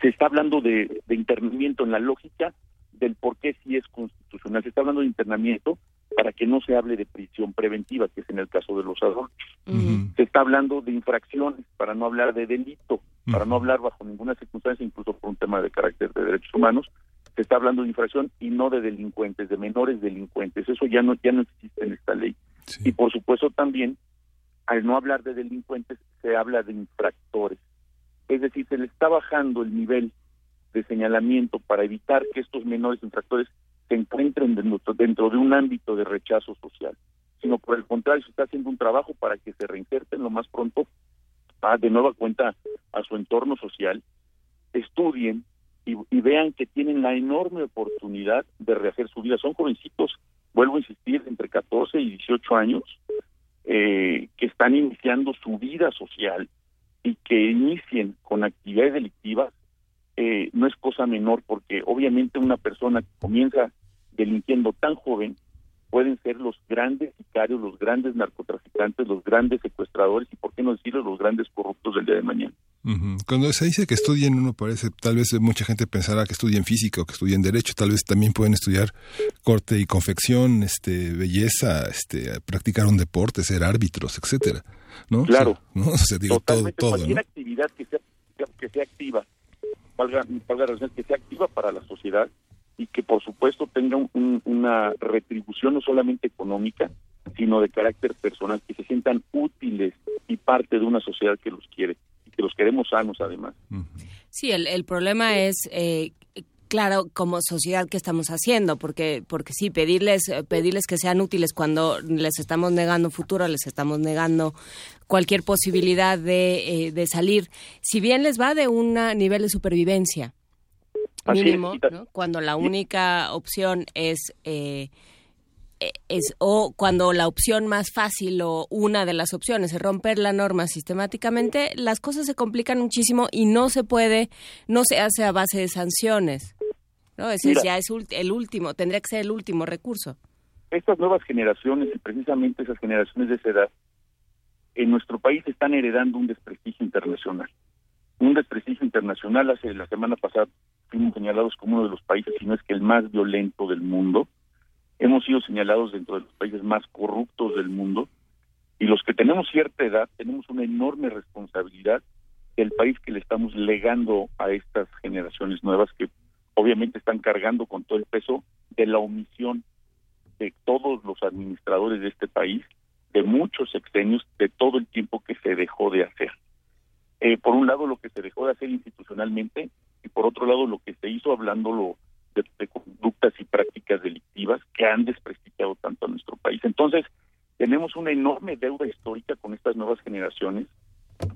se está hablando de, de internamiento en la lógica del por qué sí es constitucional. Se está hablando de internamiento para que no se hable de prisión preventiva, que es en el caso de los adultos. Se está hablando de infracciones para no hablar de delito, para no hablar bajo ninguna circunstancia, incluso por un tema de carácter de derechos humanos. Se está hablando de infracción y no de delincuentes, de menores delincuentes. Eso ya no ya no existe en esta ley. Y por supuesto también, al no hablar de delincuentes, se habla de infractores. Es decir, se le está bajando el nivel de señalamiento para evitar que estos menores infractores se encuentren dentro, dentro de un ámbito de rechazo social, sino por el contrario, se está haciendo un trabajo para que se reinserten lo más pronto a, de nueva cuenta a su entorno social, estudien y, vean que tienen la enorme oportunidad de rehacer su vida. Son jovencitos, vuelvo a insistir, entre 14 y 18 años, eh, que están iniciando su vida social y que inicien con actividades delictivas eh, no es cosa menor porque obviamente una persona que comienza delinquiendo tan joven pueden ser los grandes sicarios, los grandes narcotraficantes, los grandes secuestradores y por qué no decirlo los grandes corruptos del día de mañana. Cuando se dice que estudien, uno parece, tal vez mucha gente pensará que estudien física o que estudien derecho, tal vez también pueden estudiar corte y confección, este, belleza, este, practicar un deporte, ser árbitros, etcétera, ¿no? Claro. O sea, ¿no? O sea, digo, todo, Totalmente todo, cualquier ¿no? actividad que sea que sea activa, valga, valga la redundancia, que sea activa para la sociedad y que por supuesto tenga un- un- una retribución no solamente económica, sino de carácter personal, que se sientan útiles y parte de una sociedad que los quiere y que los queremos sanos además. Sí, el, el problema es, eh, claro, como sociedad, ¿qué estamos haciendo? Porque, porque sí, pedirles, eh, pedirles que sean útiles cuando les estamos negando futuro, les estamos negando cualquier posibilidad de, eh, de salir, si bien les va de un nivel de supervivencia Es, mínimo, cuando la única opción es... eh, eh, es o cuando la opción más fácil o una de las opciones es romper la norma sistemáticamente, las cosas se complican muchísimo y no se puede, no se hace a base de sanciones. ¿no? Ese Mira. ya es el último, tendría que ser el último recurso. Estas nuevas generaciones y precisamente esas generaciones de esa edad en nuestro país están heredando un desprestigio internacional. Un desprestigio internacional, hace la semana pasada fuimos señalados como uno de los países, si no es que el más violento del mundo. Hemos sido señalados dentro de los países más corruptos del mundo. Y los que tenemos cierta edad tenemos una enorme responsabilidad del país que le estamos legando a estas generaciones nuevas que obviamente están cargando con todo el peso de la omisión de todos los administradores de este país, de muchos sexenios, de todo el tiempo que se dejó de hacer. Eh, por un lado, lo que se dejó de hacer institucionalmente y por otro lado, lo que se hizo hablándolo de, de conductas y prácticas delictivas que han desprestigiado tanto a nuestro país. Entonces, Tenemos una enorme deuda histórica con estas nuevas generaciones,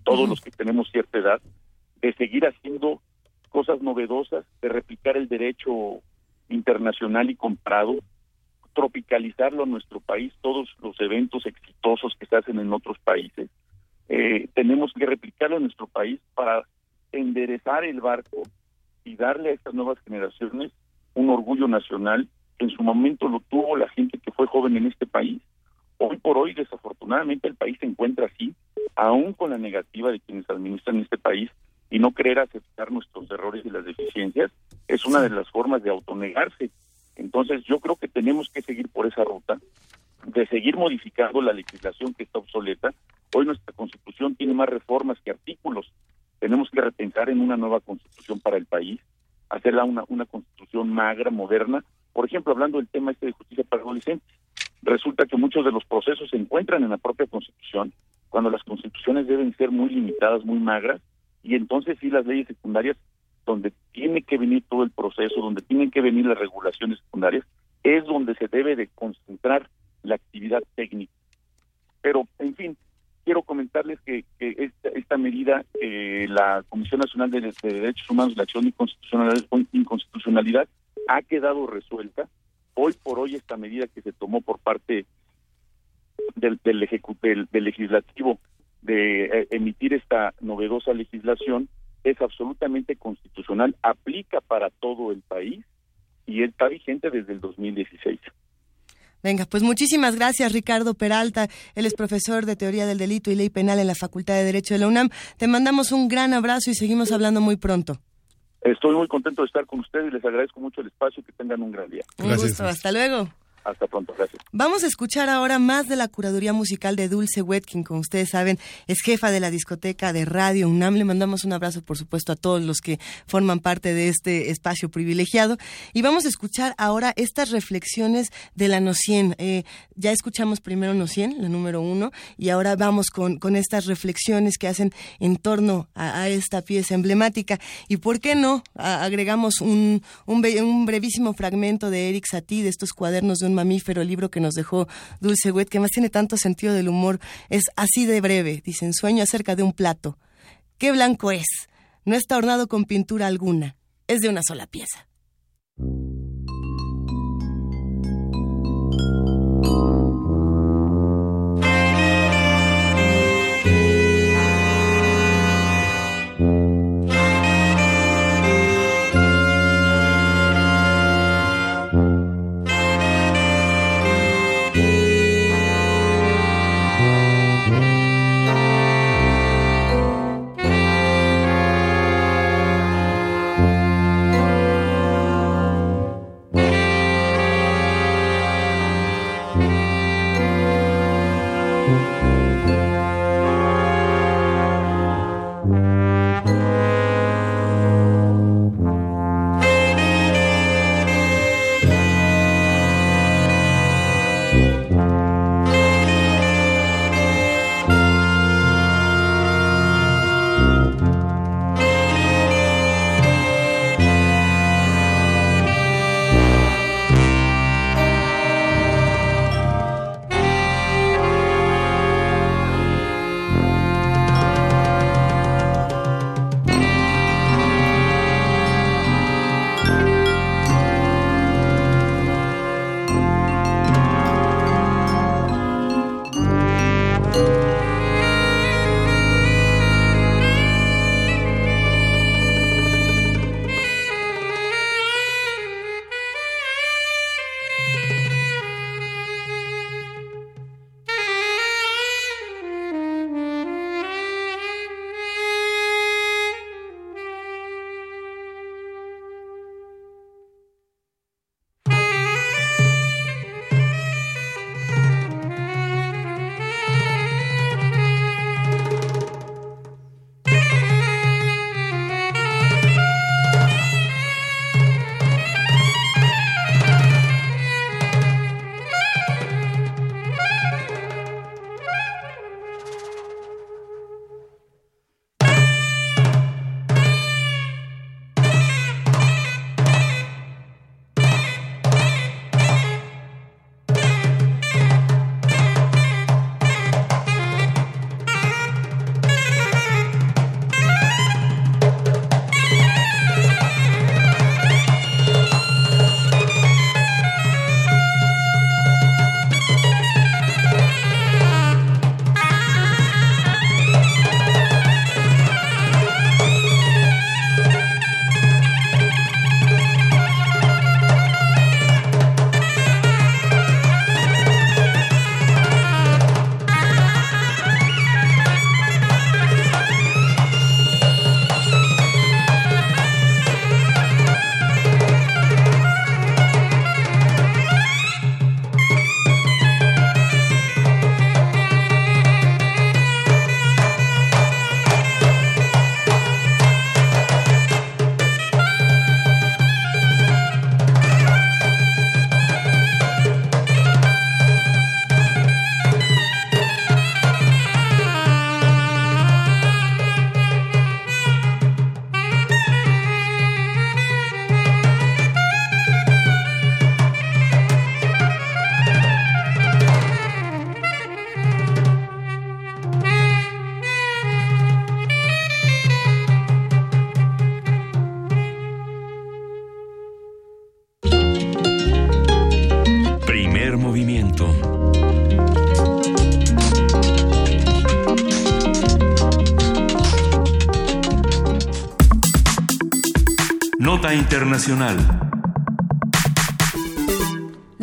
todos los que tenemos cierta edad, de seguir haciendo cosas novedosas, de replicar el derecho internacional y comparado, tropicalizarlo a nuestro país, todos los eventos exitosos que se hacen en otros países. Eh, tenemos que replicarlo en nuestro país para enderezar el barco y darle a estas nuevas generaciones un orgullo nacional que en su momento lo tuvo la gente que fue joven en este país. Hoy por hoy, desafortunadamente, el país se encuentra así, aún con la negativa de quienes administran este país y no querer aceptar nuestros errores y las deficiencias, es una de las formas de autonegarse. Entonces, yo creo que tenemos que seguir por esa ruta, de seguir modificando la legislación que está obsoleta. Hoy nuestra constitución tiene más reformas que artículos. Tenemos que repensar en una nueva constitución para el país, hacerla una, una constitución magra, moderna. Por ejemplo, hablando del tema este de justicia para adolescentes, resulta que muchos de los procesos se encuentran en la propia constitución, cuando las constituciones deben ser muy limitadas, muy magras, y entonces sí las leyes secundarias, donde tiene que venir todo el proceso, donde tienen que venir las regulaciones secundarias, es donde se debe de concentrar la actividad técnica. Pero, en fin, quiero comentarles que, esta, esta, medida, eh, la Comisión Nacional de, de, Derechos Humanos, la acción inconstitucionalidad, ha quedado resuelta. Hoy por hoy esta medida que se tomó por parte del, del, del, del legislativo de eh, emitir esta novedosa legislación es absolutamente constitucional, aplica para todo el país y está vigente desde el 2016. Venga, pues muchísimas gracias Ricardo Peralta. Él es profesor de Teoría del Delito y Ley Penal en la Facultad de Derecho de la UNAM. Te mandamos un gran abrazo y seguimos hablando muy pronto. Estoy muy contento de estar con ustedes y les agradezco mucho el espacio y que tengan un gran día. Un gusto, hasta luego. Hasta pronto, gracias. Vamos a escuchar ahora más de la curaduría musical de Dulce Wetkin, como ustedes saben, es jefa de la discoteca de Radio UNAM. Le mandamos un abrazo, por supuesto, a todos los que forman parte de este espacio privilegiado. Y vamos a escuchar ahora estas reflexiones de la Nocien. Eh, ya escuchamos primero Nocien, la número uno, y ahora vamos con, con estas reflexiones que hacen en torno a, esta pieza emblemática. Y por qué no, agregamos un, un, un brevísimo fragmento de Eric Satie, de estos cuadernos de un mamífero, libro que nos dejó Dulce Wet, que más tiene tanto sentido del humor, es así de breve. Dicen, sueño acerca de un plato. ¿Qué blanco es? No está ornado con pintura alguna. Es de una sola pieza. Internacional.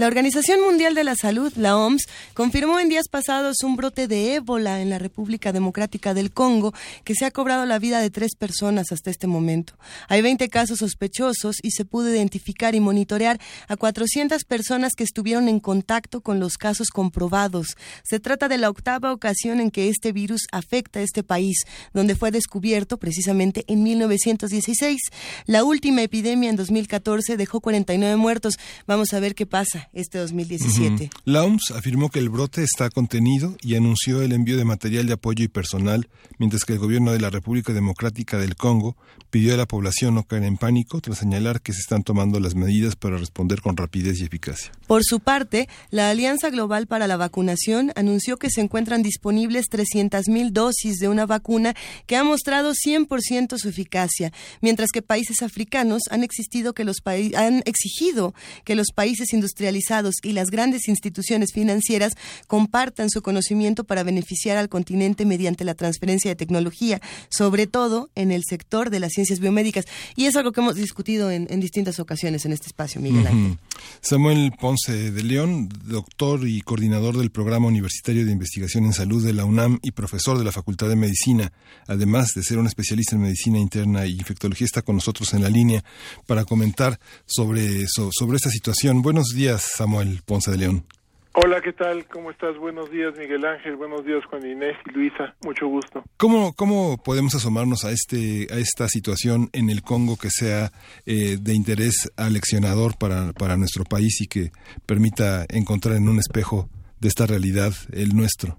La Organización Mundial de la Salud, la OMS, confirmó en días pasados un brote de ébola en la República Democrática del Congo que se ha cobrado la vida de tres personas hasta este momento. Hay 20 casos sospechosos y se pudo identificar y monitorear a 400 personas que estuvieron en contacto con los casos comprobados. Se trata de la octava ocasión en que este virus afecta a este país, donde fue descubierto precisamente en 1916. La última epidemia en 2014 dejó 49 muertos. Vamos a ver qué pasa este 2017. La OMS afirmó que el brote está contenido y anunció el envío de material de apoyo y personal, mientras que el gobierno de la República Democrática del Congo pidió a la población no caer en pánico tras señalar que se están tomando las medidas para responder con rapidez y eficacia. Por su parte, la Alianza Global para la Vacunación anunció que se encuentran disponibles 300.000 dosis de una vacuna que ha mostrado 100% su eficacia, mientras que países africanos han, han exigido que los países industrializados y las grandes instituciones financieras compartan su conocimiento para beneficiar al continente mediante la transferencia de tecnología, sobre todo en el sector de las ciencias biomédicas. Y es algo que hemos discutido en, distintas ocasiones en este espacio, Miguel Ángel. Samuel Ponce de León, doctor y coordinador del Programa Universitario de Investigación en Salud de la UNAM y profesor de la Facultad de Medicina, además de ser un especialista en medicina interna y infectología, está con nosotros en la línea para comentar sobre, sobre esta situación. Buenos días, Samuel Ponce de León. Hola, ¿qué tal? ¿Cómo estás? Buenos días, Miguel Ángel. Buenos días, Juan Inés y Luisa. Mucho gusto. ¿Cómo, cómo podemos asomarnos a, este, a esta situación en el Congo que sea eh, de interés aleccionador para, para nuestro país y que permita encontrar en un espejo de esta realidad el nuestro?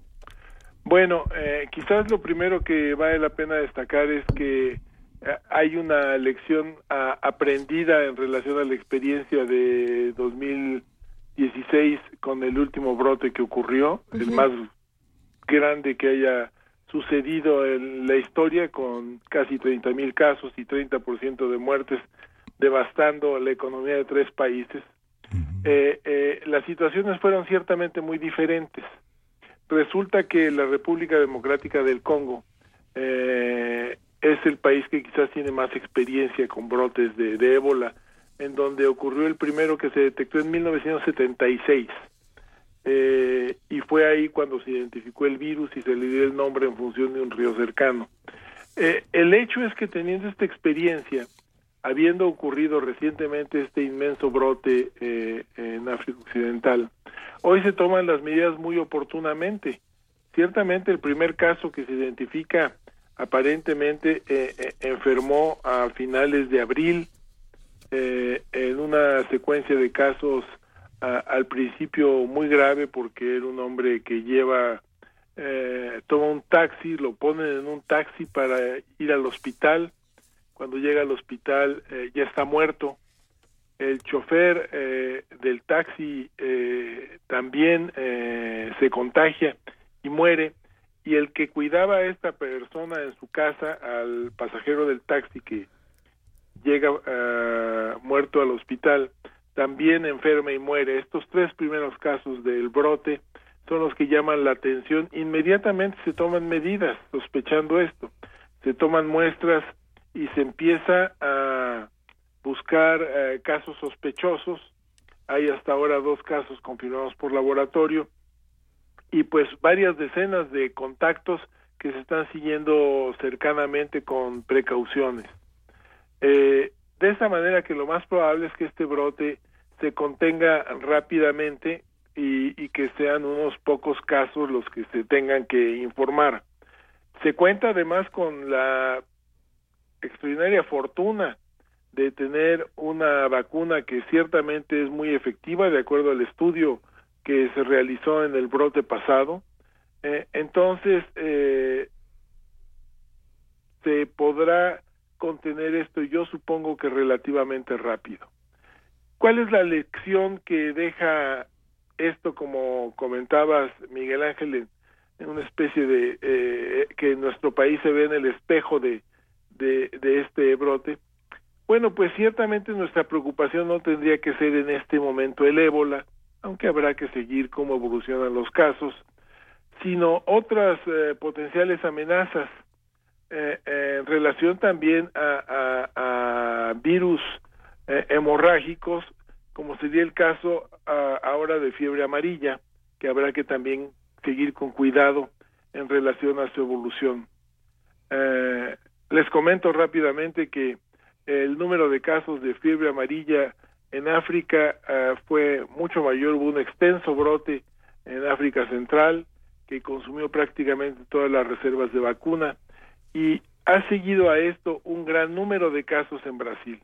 Bueno, eh, quizás lo primero que vale la pena destacar es que hay una lección aprendida en relación a la experiencia de 2016 con el último brote que ocurrió, el más grande que haya sucedido en la historia con casi 30 mil casos y 30% de muertes devastando la economía de tres países. Eh, eh, las situaciones fueron ciertamente muy diferentes. Resulta que la República Democrática del Congo eh, es el país que quizás tiene más experiencia con brotes de, ébola, en donde ocurrió el primero que se detectó en 1976. Eh, y fue ahí cuando se identificó el virus y se le dio el nombre en función de un río cercano. Eh, el hecho es que teniendo esta experiencia, habiendo ocurrido recientemente este inmenso brote eh, en África Occidental, hoy se toman las medidas muy oportunamente. Ciertamente el primer caso que se identifica aparentemente eh, eh, enfermó a finales de abril eh, en una secuencia de casos al principio muy grave porque era un hombre que lleva toma un taxi lo ponen en un taxi para ir al hospital. Cuando llega al hospital ya está muerto. El chofer del taxi también se contagia y muere. Y el que cuidaba a esta persona en su casa, al pasajero del taxi que llega uh, muerto al hospital, también enferma y muere. Estos tres primeros casos del brote son los que llaman la atención. Inmediatamente se toman medidas sospechando esto. Se toman muestras y se empieza a buscar uh, casos sospechosos. Hay hasta ahora dos casos confirmados por laboratorio y pues varias decenas de contactos que se están siguiendo cercanamente con precauciones. Eh, de esa manera que lo más probable es que este brote se contenga rápidamente y, que sean unos pocos casos los que se tengan que informar. Se cuenta además con la extraordinaria fortuna de tener una vacuna que ciertamente es muy efectiva de acuerdo al estudio que se realizó en el brote pasado. Eh, entonces, eh, se podrá contener esto, yo supongo que relativamente rápido. ¿Cuál es la lección que deja esto, como comentabas, Miguel Ángel, en, una especie de eh, que nuestro país se ve en el espejo de, de, de este brote? Bueno, pues ciertamente nuestra preocupación no tendría que ser en este momento el ébola, aunque habrá que seguir cómo evolucionan los casos, sino otras eh, potenciales amenazas eh, en relación también a, virus eh, hemorrágicos, como sería el caso ah, ahora de fiebre amarilla, que habrá que también seguir con cuidado en relación a su evolución. Eh, les comento rápidamente que el número de casos de fiebre amarilla en África fue mucho mayor, hubo un extenso brote en África Central que consumió prácticamente todas las reservas de vacuna y ha seguido a esto un gran número de casos en Brasil.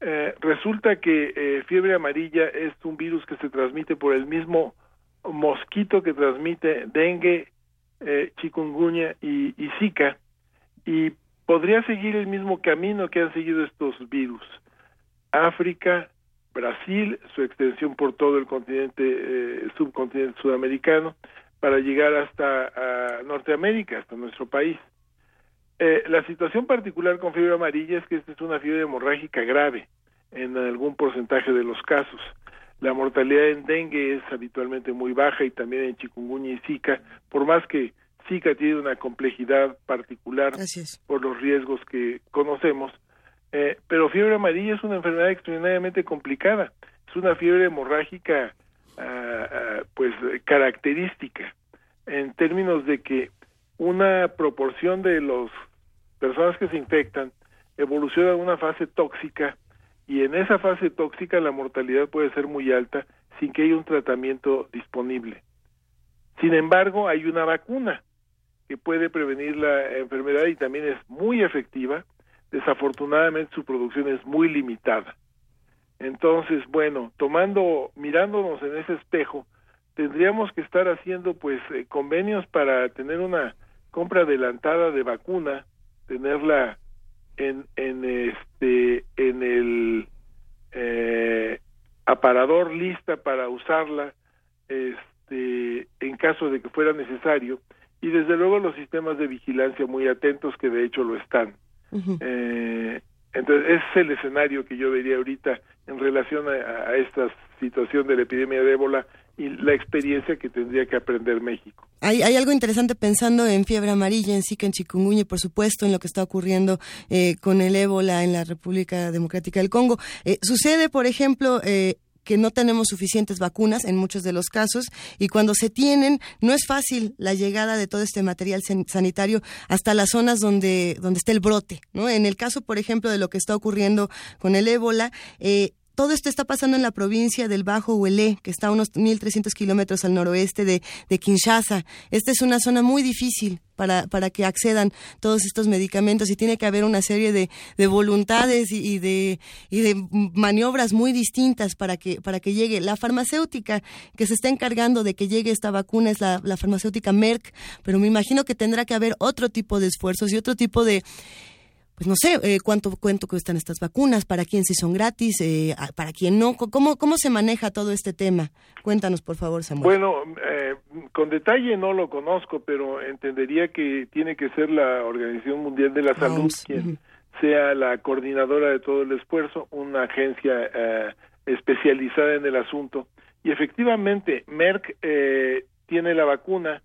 Eh, resulta que eh, fiebre amarilla es un virus que se transmite por el mismo mosquito que transmite dengue, eh, chikungunya y, y Zika y podría seguir el mismo camino que han seguido estos virus. África, Brasil, su extensión por todo el continente, eh, subcontinente sudamericano, para llegar hasta a Norteamérica, hasta nuestro país. Eh, la situación particular con fiebre amarilla es que esta es una fiebre hemorrágica grave en algún porcentaje de los casos. La mortalidad en dengue es habitualmente muy baja y también en chikungunya y zika, por más que zika tiene una complejidad particular por los riesgos que conocemos, eh, pero fiebre amarilla es una enfermedad extraordinariamente complicada. Es una fiebre hemorrágica, ah, ah, pues, característica, en términos de que una proporción de las personas que se infectan evoluciona a una fase tóxica y en esa fase tóxica la mortalidad puede ser muy alta sin que haya un tratamiento disponible. Sin embargo, hay una vacuna que puede prevenir la enfermedad y también es muy efectiva. Desafortunadamente su producción es muy limitada. Entonces, bueno, tomando, mirándonos en ese espejo, tendríamos que estar haciendo pues eh, convenios para tener una compra adelantada de vacuna, tenerla en, en este, en el eh, aparador lista para usarla, este, en caso de que fuera necesario y desde luego los sistemas de vigilancia muy atentos que de hecho lo están. eh, entonces ese es el escenario que yo vería ahorita en relación a, a, esta situación de la epidemia de ébola y la experiencia que tendría que aprender México. Hay, hay algo interesante pensando en fiebre amarilla, en Zika, en chikungunya y por supuesto en lo que está ocurriendo eh, con el ébola en la República Democrática del Congo. Eh, sucede, por ejemplo, eh, que no tenemos suficientes vacunas en muchos de los casos y cuando se tienen no es fácil la llegada de todo este material sanitario hasta las zonas donde donde está el brote, ¿no? En el caso, por ejemplo, de lo que está ocurriendo con el ébola, eh, todo esto está pasando en la provincia del Bajo Huelé, que está a unos 1.300 kilómetros al noroeste de, Kinshasa. Esta es una zona muy difícil para, para que accedan todos estos medicamentos y tiene que haber una serie de, de voluntades y, de, y de maniobras muy distintas para que, para que llegue. La farmacéutica que se está encargando de que llegue esta vacuna es la farmacéutica Merck, pero me imagino que tendrá que haber otro tipo de esfuerzos y otro tipo de pues no sé, eh, cuánto cuánto cuestan estas vacunas, para quién si son gratis, eh, para quién no, ¿cómo, cómo se maneja todo este tema? Cuéntanos, por favor, Samuel. Bueno, eh, con detalle no lo conozco, pero entendería que tiene que ser la Organización Mundial de la Salud OMS. quien uh -huh. sea la coordinadora de todo el esfuerzo, una agencia eh, especializada en el asunto. Y efectivamente, Merck tiene la vacuna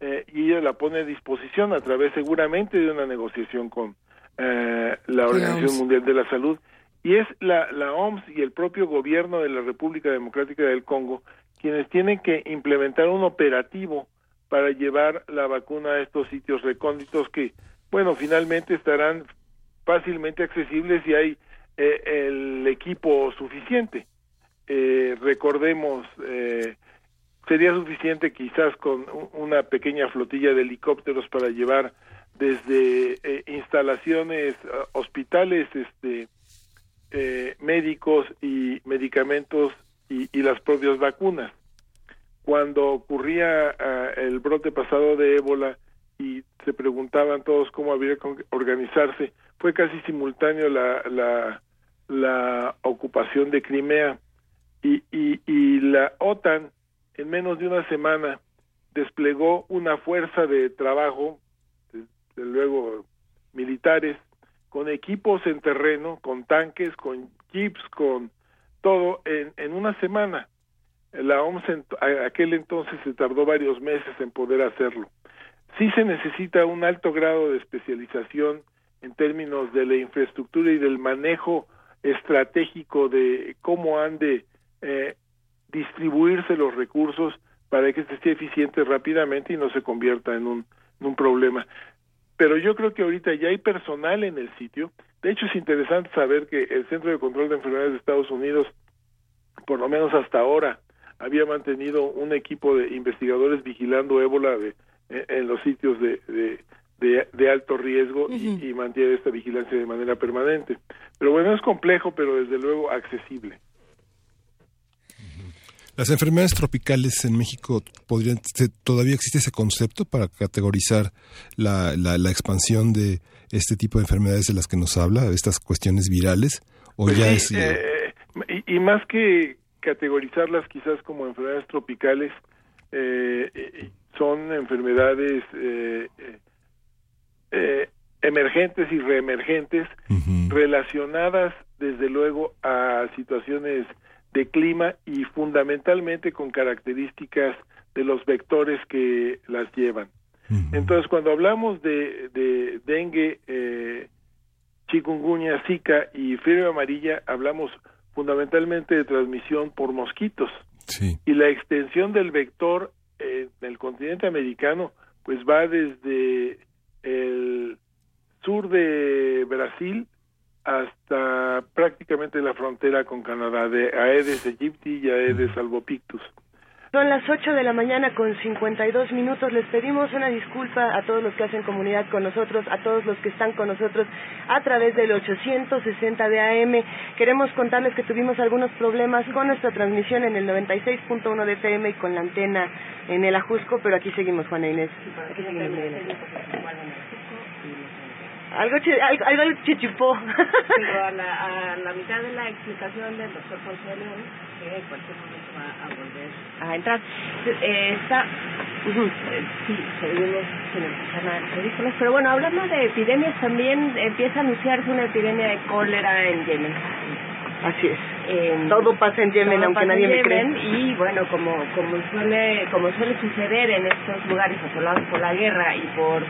y ella la pone a disposición a través seguramente de una negociación con eh, la Organización Mundial de la Salud y es la, la OMS y el propio gobierno de la República Democrática del Congo quienes tienen que implementar un operativo para llevar la vacuna a estos sitios recónditos que, bueno, finalmente estarán fácilmente accesibles si hay eh, el equipo suficiente. Eh, recordemos, eh, sería suficiente quizás con una pequeña flotilla de helicópteros para llevar desde eh, instalaciones, uh, hospitales, este, eh, médicos y medicamentos y, las propias vacunas. Cuando ocurría uh, el brote pasado de ébola y se preguntaban todos cómo había que organizarse, fue casi simultáneo la, la, la ocupación de Crimea y, y, y la OTAN en menos de una semana desplegó una fuerza de trabajo desde luego militares, con equipos en terreno, con tanques, con jeeps, con todo, en, en una semana. La OMS en aquel entonces se tardó varios meses en poder hacerlo. Sí se necesita un alto grado de especialización en términos de la infraestructura y del manejo estratégico de cómo han de eh, distribuirse los recursos para que este sea eficiente rápidamente y no se convierta en un, en un problema. Pero yo creo que ahorita ya hay personal en el sitio. De hecho, es interesante saber que el Centro de Control de Enfermedades de Estados Unidos, por lo menos hasta ahora, había mantenido un equipo de investigadores vigilando ébola de, eh, en los sitios de, de, de, de alto riesgo y, y mantiene esta vigilancia de manera permanente. Pero bueno, es complejo, pero desde luego accesible. Las enfermedades tropicales en México podrían todavía existe ese concepto para categorizar la, la, la expansión de este tipo de enfermedades de las que nos habla, de estas cuestiones virales, o Pues ya sí, es eh, eh, y, y más que categorizarlas quizás como enfermedades tropicales, eh, son enfermedades eh, emergentes y reemergentes relacionadas desde luego a situaciones de clima y fundamentalmente con características de los vectores que las llevan. Entonces, cuando hablamos de, de dengue, eh, chikungunya, zika y fiebre amarilla, hablamos fundamentalmente de transmisión por mosquitos. Y la extensión del vector en el continente americano, pues va desde el sur de Brasil hasta prácticamente la frontera con Canadá, de Aedes aegypti y Aedes albopictus. Son las 8 de la mañana con 52 minutos. Les pedimos una disculpa a todos los que hacen comunidad con nosotros, a todos los que están con nosotros a través del 860 de AM. Queremos contarles que tuvimos algunos problemas con nuestra transmisión en el 96.1 de FM y con la antena en el Ajusco, pero aquí seguimos, Juana Inés. Aquí seguimos. Algo, chi- algo, algo chichipó. Pero a la, a la mitad de la explicación del doctor León, que en cualquier momento va a volver a entrar, eh, está... eh, sí, seguimos sin empezar nada de ridículos, pero bueno, hablando de epidemias, también empieza a anunciarse una epidemia de cólera en Yemen. Así es. Todo pasa en Yemen, aunque nadie en me cree. Yemen, Y bueno, como, como, suele, como suele suceder en estos lugares asolados por la guerra y por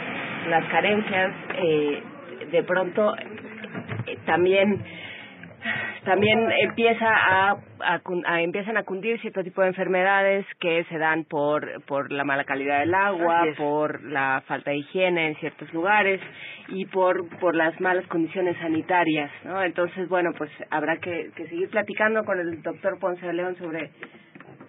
las carencias, eh, de pronto eh, también también empieza a, a a- empiezan a cundir cierto tipo de enfermedades que se dan por por la mala calidad del agua, por la falta de higiene en ciertos lugares y por por las malas condiciones sanitarias, ¿no? Entonces, bueno, pues habrá que, que seguir platicando con el doctor Ponce de León sobre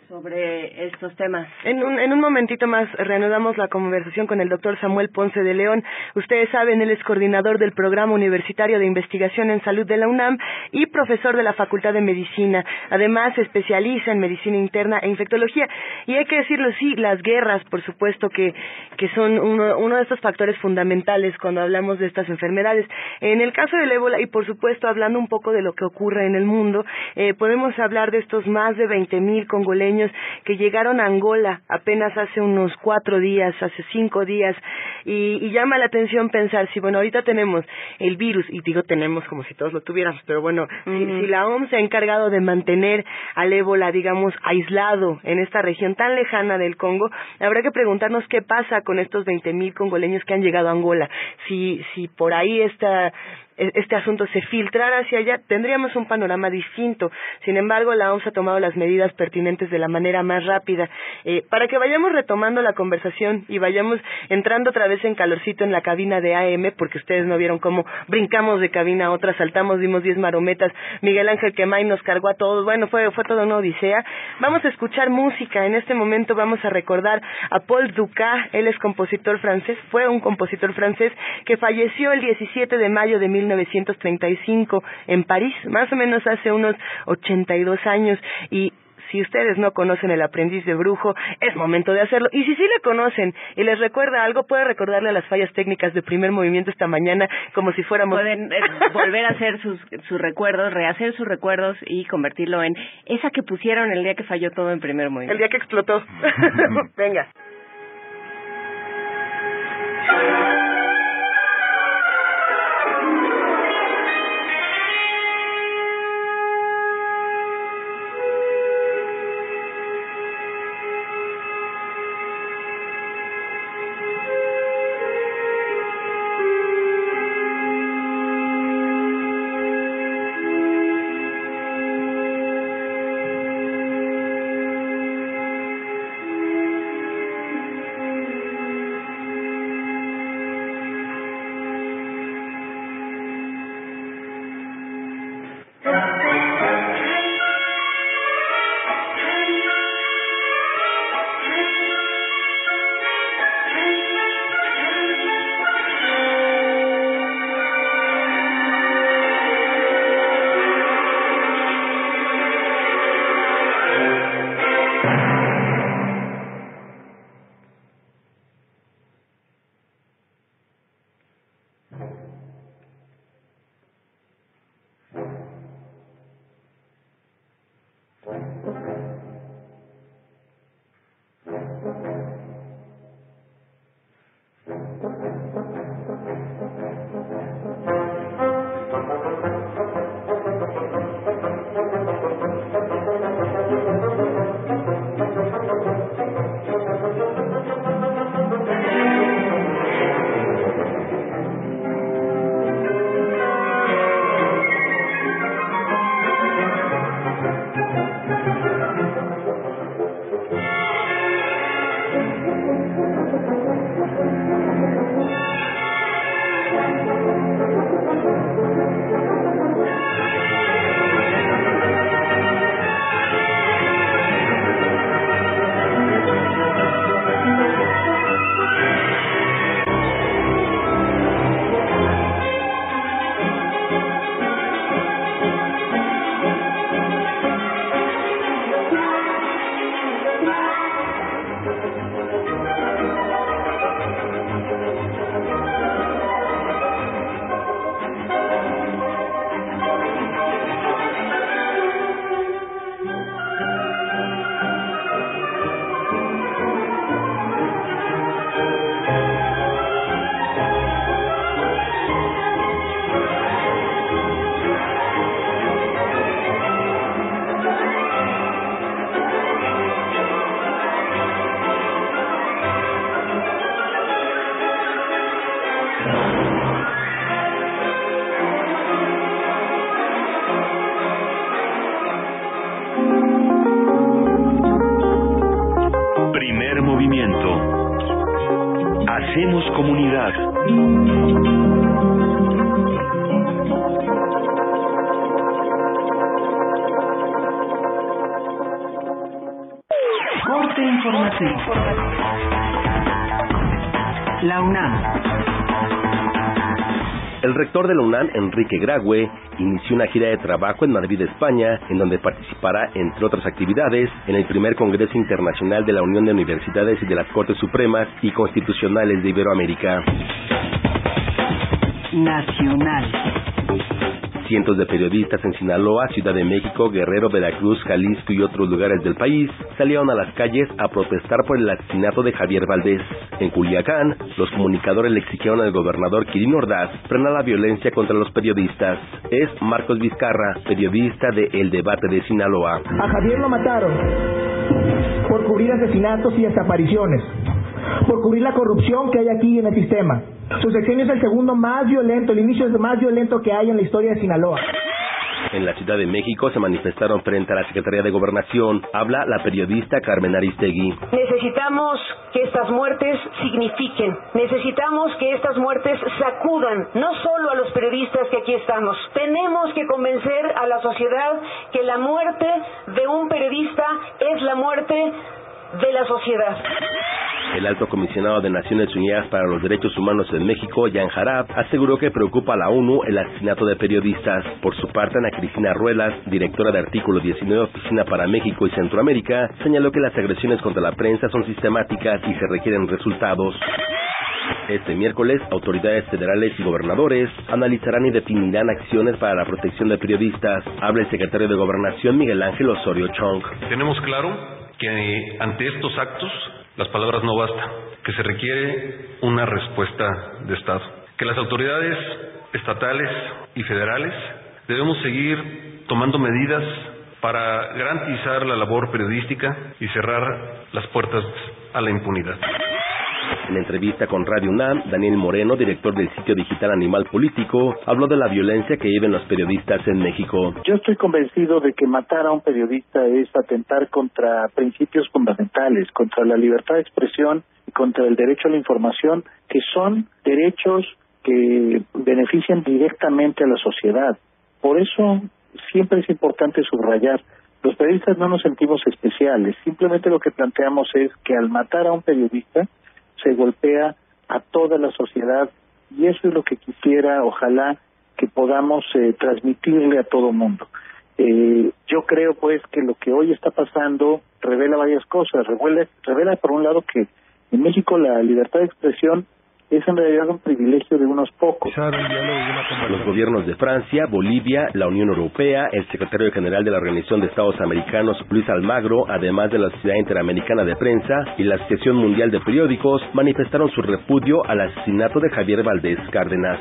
sobre estos temas. En un, en un momentito más reanudamos la conversación con el doctor Samuel Ponce de León. Ustedes saben, él es coordinador del Programa Universitario de Investigación en Salud de la UNAM y profesor de la Facultad de Medicina. Además, especializa en medicina interna e infectología. Y hay que decirlo, sí, las guerras, por supuesto, que, que son uno, uno de estos factores fundamentales cuando hablamos de estas enfermedades. En el caso del ébola, y por supuesto, hablando un poco de lo que ocurre en el mundo, eh, podemos hablar de estos más de 20.000 congoleños que llegaron a Angola apenas hace unos cuatro días, hace cinco días, y, y llama la atención pensar si, bueno, ahorita tenemos el virus, y digo tenemos como si todos lo tuviéramos, pero bueno, si, si la OMS se ha encargado de mantener al ébola, digamos, aislado en esta región tan lejana del Congo, habrá que preguntarnos qué pasa con estos 20.000 congoleños que han llegado a Angola. Si, si por ahí esta este asunto se filtrara hacia allá, tendríamos un panorama distinto. Sin embargo, la OMS ha tomado las medidas pertinentes de la manera más rápida. Eh, para que vayamos retomando la conversación y vayamos entrando otra vez en calorcito en la cabina de AM, porque ustedes no vieron cómo brincamos de cabina a otra, saltamos, dimos 10 marometas, Miguel Ángel Quemay nos cargó a todos, bueno, fue, fue toda una odisea. Vamos a escuchar música, en este momento vamos a recordar a Paul Dukas, él es compositor francés, fue un compositor francés que falleció el 17 de mayo de 1935 en París, más o menos hace unos 82 años y si ustedes no conocen el aprendiz de brujo, es momento de hacerlo. Y si sí le conocen y les recuerda algo, puede recordarle a las fallas técnicas de primer movimiento esta mañana como si fuéramos... Pueden eh, volver a hacer sus, sus recuerdos, rehacer sus recuerdos y convertirlo en esa que pusieron el día que falló todo en primer movimiento. El día que explotó. Venga. De la UNAM, Enrique Grague, inició una gira de trabajo en Madrid, España, en donde participará, entre otras actividades, en el primer Congreso Internacional de la Unión de Universidades y de las Cortes Supremas y Constitucionales de Iberoamérica. Nacional. Cientos de periodistas en Sinaloa, Ciudad de México, Guerrero, Veracruz, Jalisco y otros lugares del país salieron a las calles a protestar por el asesinato de Javier Valdés. En Culiacán, los comunicadores le exigieron al gobernador Kirin Ordaz frenar la violencia contra los periodistas. Es Marcos Vizcarra, periodista de El Debate de Sinaloa. A Javier lo mataron por cubrir asesinatos y desapariciones, por cubrir la corrupción que hay aquí en el sistema. Su sexenio es el segundo más violento, el inicio es el más violento que hay en la historia de Sinaloa. En la Ciudad de México se manifestaron frente a la Secretaría de Gobernación. Habla la periodista Carmen Aristegui. Necesitamos que estas muertes signifiquen, necesitamos que estas muertes sacudan no solo a los periodistas que aquí estamos, tenemos que convencer a la sociedad que la muerte de un periodista es la muerte de la sociedad. El alto comisionado de Naciones Unidas para los Derechos Humanos en México, Jan Harab, aseguró que preocupa a la ONU el asesinato de periodistas. Por su parte, Ana Cristina Ruelas, directora de Artículo 19 Oficina para México y Centroamérica, señaló que las agresiones contra la prensa son sistemáticas y se requieren resultados. Este miércoles, autoridades federales y gobernadores analizarán y definirán acciones para la protección de periodistas. Habla el secretario de Gobernación, Miguel Ángel Osorio Chong. Tenemos claro que ante estos actos las palabras no bastan, que se requiere una respuesta de Estado, que las autoridades estatales y federales debemos seguir tomando medidas para garantizar la labor periodística y cerrar las puertas a la impunidad. En entrevista con Radio UNAM, Daniel Moreno, director del sitio digital Animal Político, habló de la violencia que viven los periodistas en México. Yo estoy convencido de que matar a un periodista es atentar contra principios fundamentales, contra la libertad de expresión y contra el derecho a la información, que son derechos que benefician directamente a la sociedad. Por eso siempre es importante subrayar los periodistas no nos sentimos especiales, simplemente lo que planteamos es que al matar a un periodista se golpea a toda la sociedad y eso es lo que quisiera, ojalá, que podamos eh, transmitirle a todo mundo. Eh, yo creo pues que lo que hoy está pasando revela varias cosas, revela, revela por un lado que en México la libertad de expresión es en realidad un privilegio de unos pocos. Los gobiernos de Francia, Bolivia, la Unión Europea, el secretario general de la Organización de Estados Americanos, Luis Almagro, además de la Sociedad Interamericana de Prensa y la Asociación Mundial de Periódicos, manifestaron su repudio al asesinato de Javier Valdés Cárdenas.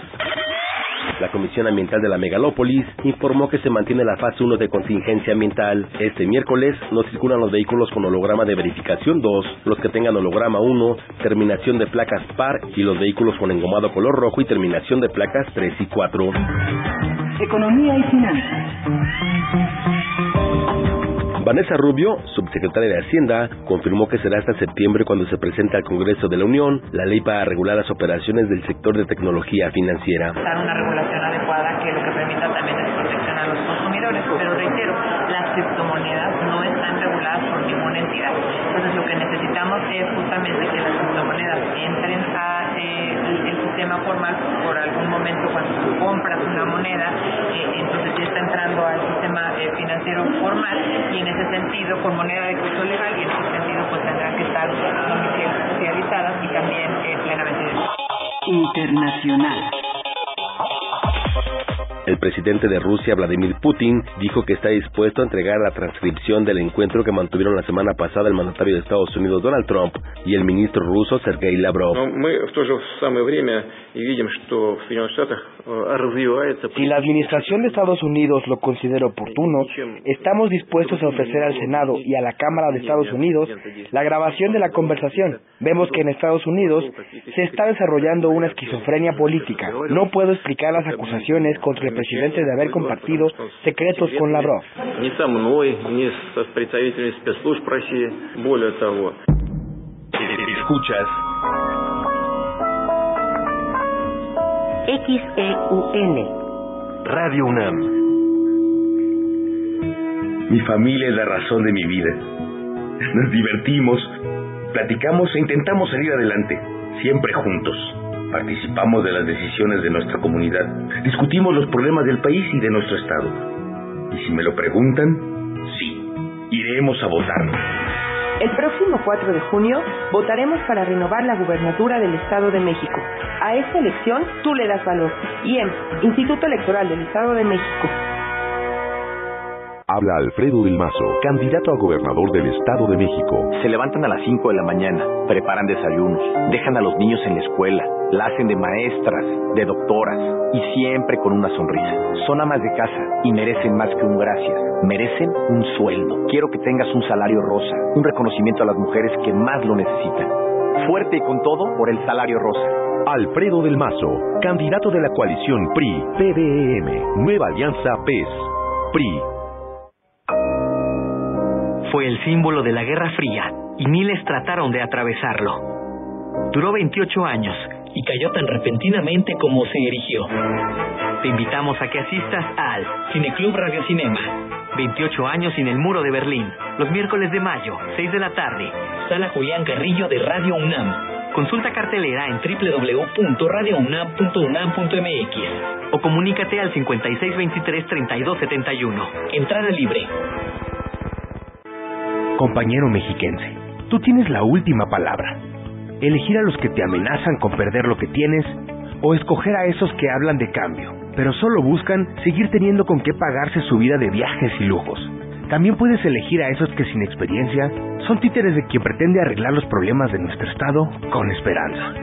La Comisión Ambiental de la Megalópolis informó que se mantiene la fase 1 de contingencia ambiental. Este miércoles no circulan los vehículos con holograma de verificación 2, los que tengan holograma 1, terminación de placas par y los vehículos con engomado color rojo y terminación de placas 3 y 4. Economía y finanzas. Vanessa Rubio, subsecretaria de Hacienda, confirmó que será hasta septiembre cuando se presente al Congreso de la Unión la ley para regular las operaciones del sector de tecnología financiera. Dar una regulación adecuada que lo que permita también es protección a los consumidores, pero reitero, las criptomonedas no están reguladas por ninguna entidad. Entonces lo que necesitamos es justamente que las criptomonedas entren a eh, el, sistema formal por algún momento cuando tú compras una moneda, eh, entonces ya está entrando al sistema eh, financiero formal y en ese sentido con moneda de curso legal y en ese sentido pues tendrán que estar oficializadas y también eh, plenamente Internacional. El presidente de Rusia, Vladimir Putin, dijo que está dispuesto a entregar la transcripción del encuentro que mantuvieron la semana pasada el mandatario de Estados Unidos, Donald Trump, y el ministro ruso, Sergei Lavrov. Si la administración de Estados Unidos lo considera oportuno, estamos dispuestos a ofrecer al Senado y a la Cámara de Estados Unidos la grabación de la conversación. Vemos que en Estados Unidos se está desarrollando una esquizofrenia política. No puedo explicar las acusaciones contra el presidente de haber compartido secretos con Lavrov. Escuchas XEUN. Radio UNAM. Mi familia es la razón de mi vida. Nos divertimos, platicamos e intentamos salir adelante, siempre juntos. Participamos de las decisiones de nuestra comunidad, discutimos los problemas del país y de nuestro estado. Y si me lo preguntan, sí, iremos a votar. El próximo 4 de junio votaremos para renovar la gubernatura del Estado de México. A esta elección tú le das valor. IEM, Instituto Electoral del Estado de México. Habla Alfredo del Mazo, candidato a gobernador del Estado de México. Se levantan a las 5 de la mañana, preparan desayunos, dejan a los niños en la escuela, la hacen de maestras, de doctoras y siempre con una sonrisa. Son amas de casa y merecen más que un gracias. Merecen un sueldo. Quiero que tengas un salario rosa, un reconocimiento a las mujeres que más lo necesitan. Fuerte y con todo por el salario rosa. Alfredo del Mazo, candidato de la coalición PRI, PBM, Nueva Alianza PES, PRI. Fue el símbolo de la Guerra Fría y miles trataron de atravesarlo. Duró 28 años y cayó tan repentinamente como se erigió. Te invitamos a que asistas al Cineclub Radio Cinema. 28 años sin el muro de Berlín. Los miércoles de mayo, 6 de la tarde. Sala Julián Carrillo de Radio UNAM. Consulta cartelera en www.radiounam.unam.mx o comunícate al 5623-3271. Entrada libre. Compañero mexiquense, tú tienes la última palabra. Elegir a los que te amenazan con perder lo que tienes o escoger a esos que hablan de cambio, pero solo buscan seguir teniendo con qué pagarse su vida de viajes y lujos. También puedes elegir a esos que sin experiencia son títeres de quien pretende arreglar los problemas de nuestro estado con esperanza.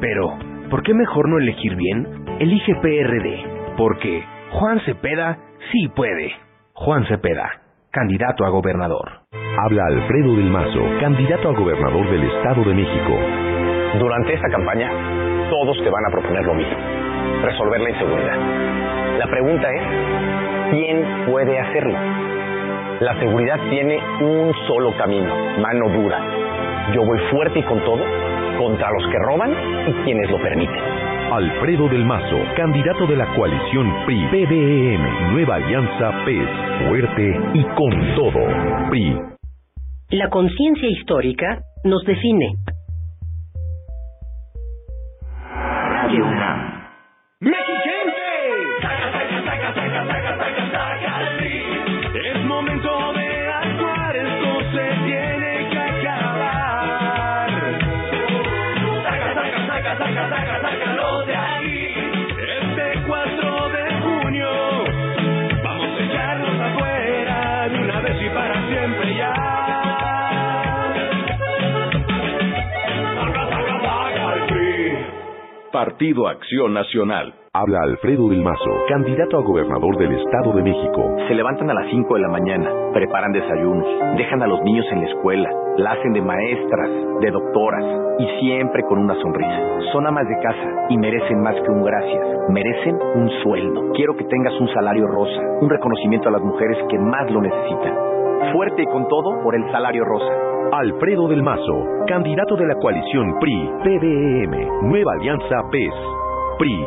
Pero, ¿por qué mejor no elegir bien? Elige PRD, porque Juan Cepeda sí puede. Juan Cepeda, candidato a gobernador. Habla Alfredo del Mazo, candidato a gobernador del Estado de México. Durante esta campaña, todos te van a proponer lo mismo, resolver la inseguridad. La pregunta es, ¿quién puede hacerlo? La seguridad tiene un solo camino, mano dura. Yo voy fuerte y con todo contra los que roban y quienes lo permiten. Alfredo del Mazo, candidato de la coalición PRI, PBM, Nueva Alianza PES, fuerte y con todo. PRI. La conciencia histórica nos define. Radio UNAM. Partido Acción Nacional. Habla Alfredo del Mazo, candidato a gobernador del Estado de México. Se levantan a las 5 de la mañana, preparan desayunos, dejan a los niños en la escuela, la hacen de maestras, de doctoras y siempre con una sonrisa. Son amas de casa y merecen más que un gracias, merecen un sueldo. Quiero que tengas un salario rosa, un reconocimiento a las mujeres que más lo necesitan. Fuerte y con todo por el salario rosa. Alfredo del Mazo, candidato de la coalición PRI, PBM, Nueva Alianza PES, PRI.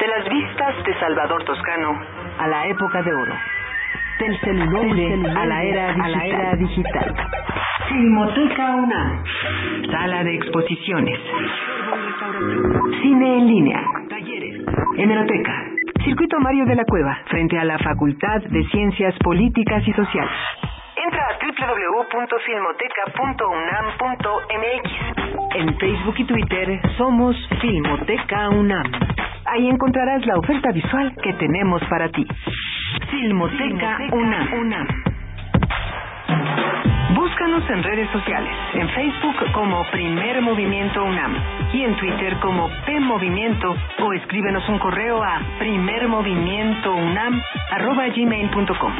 De las vistas de Salvador Toscano a la época de oro. Del celuloide a la era digital. A la era digital. Filmoteca UNAM. Sala de exposiciones. Cine en línea. Talleres. Hemeroteca. Circuito Mario de la Cueva, frente a la Facultad de Ciencias Políticas y Sociales. Entra a www.filmoteca.unam.mx. En Facebook y Twitter somos Filmoteca UNAM. Ahí encontrarás la oferta visual que tenemos para ti. Filmoteca, UNAM. UNAM. Búscanos en redes sociales, en Facebook como Primer Movimiento UNAM y en Twitter como P Movimiento o escríbenos un correo a primermovimientounam@gmail.com.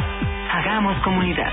Hagamos comunidad.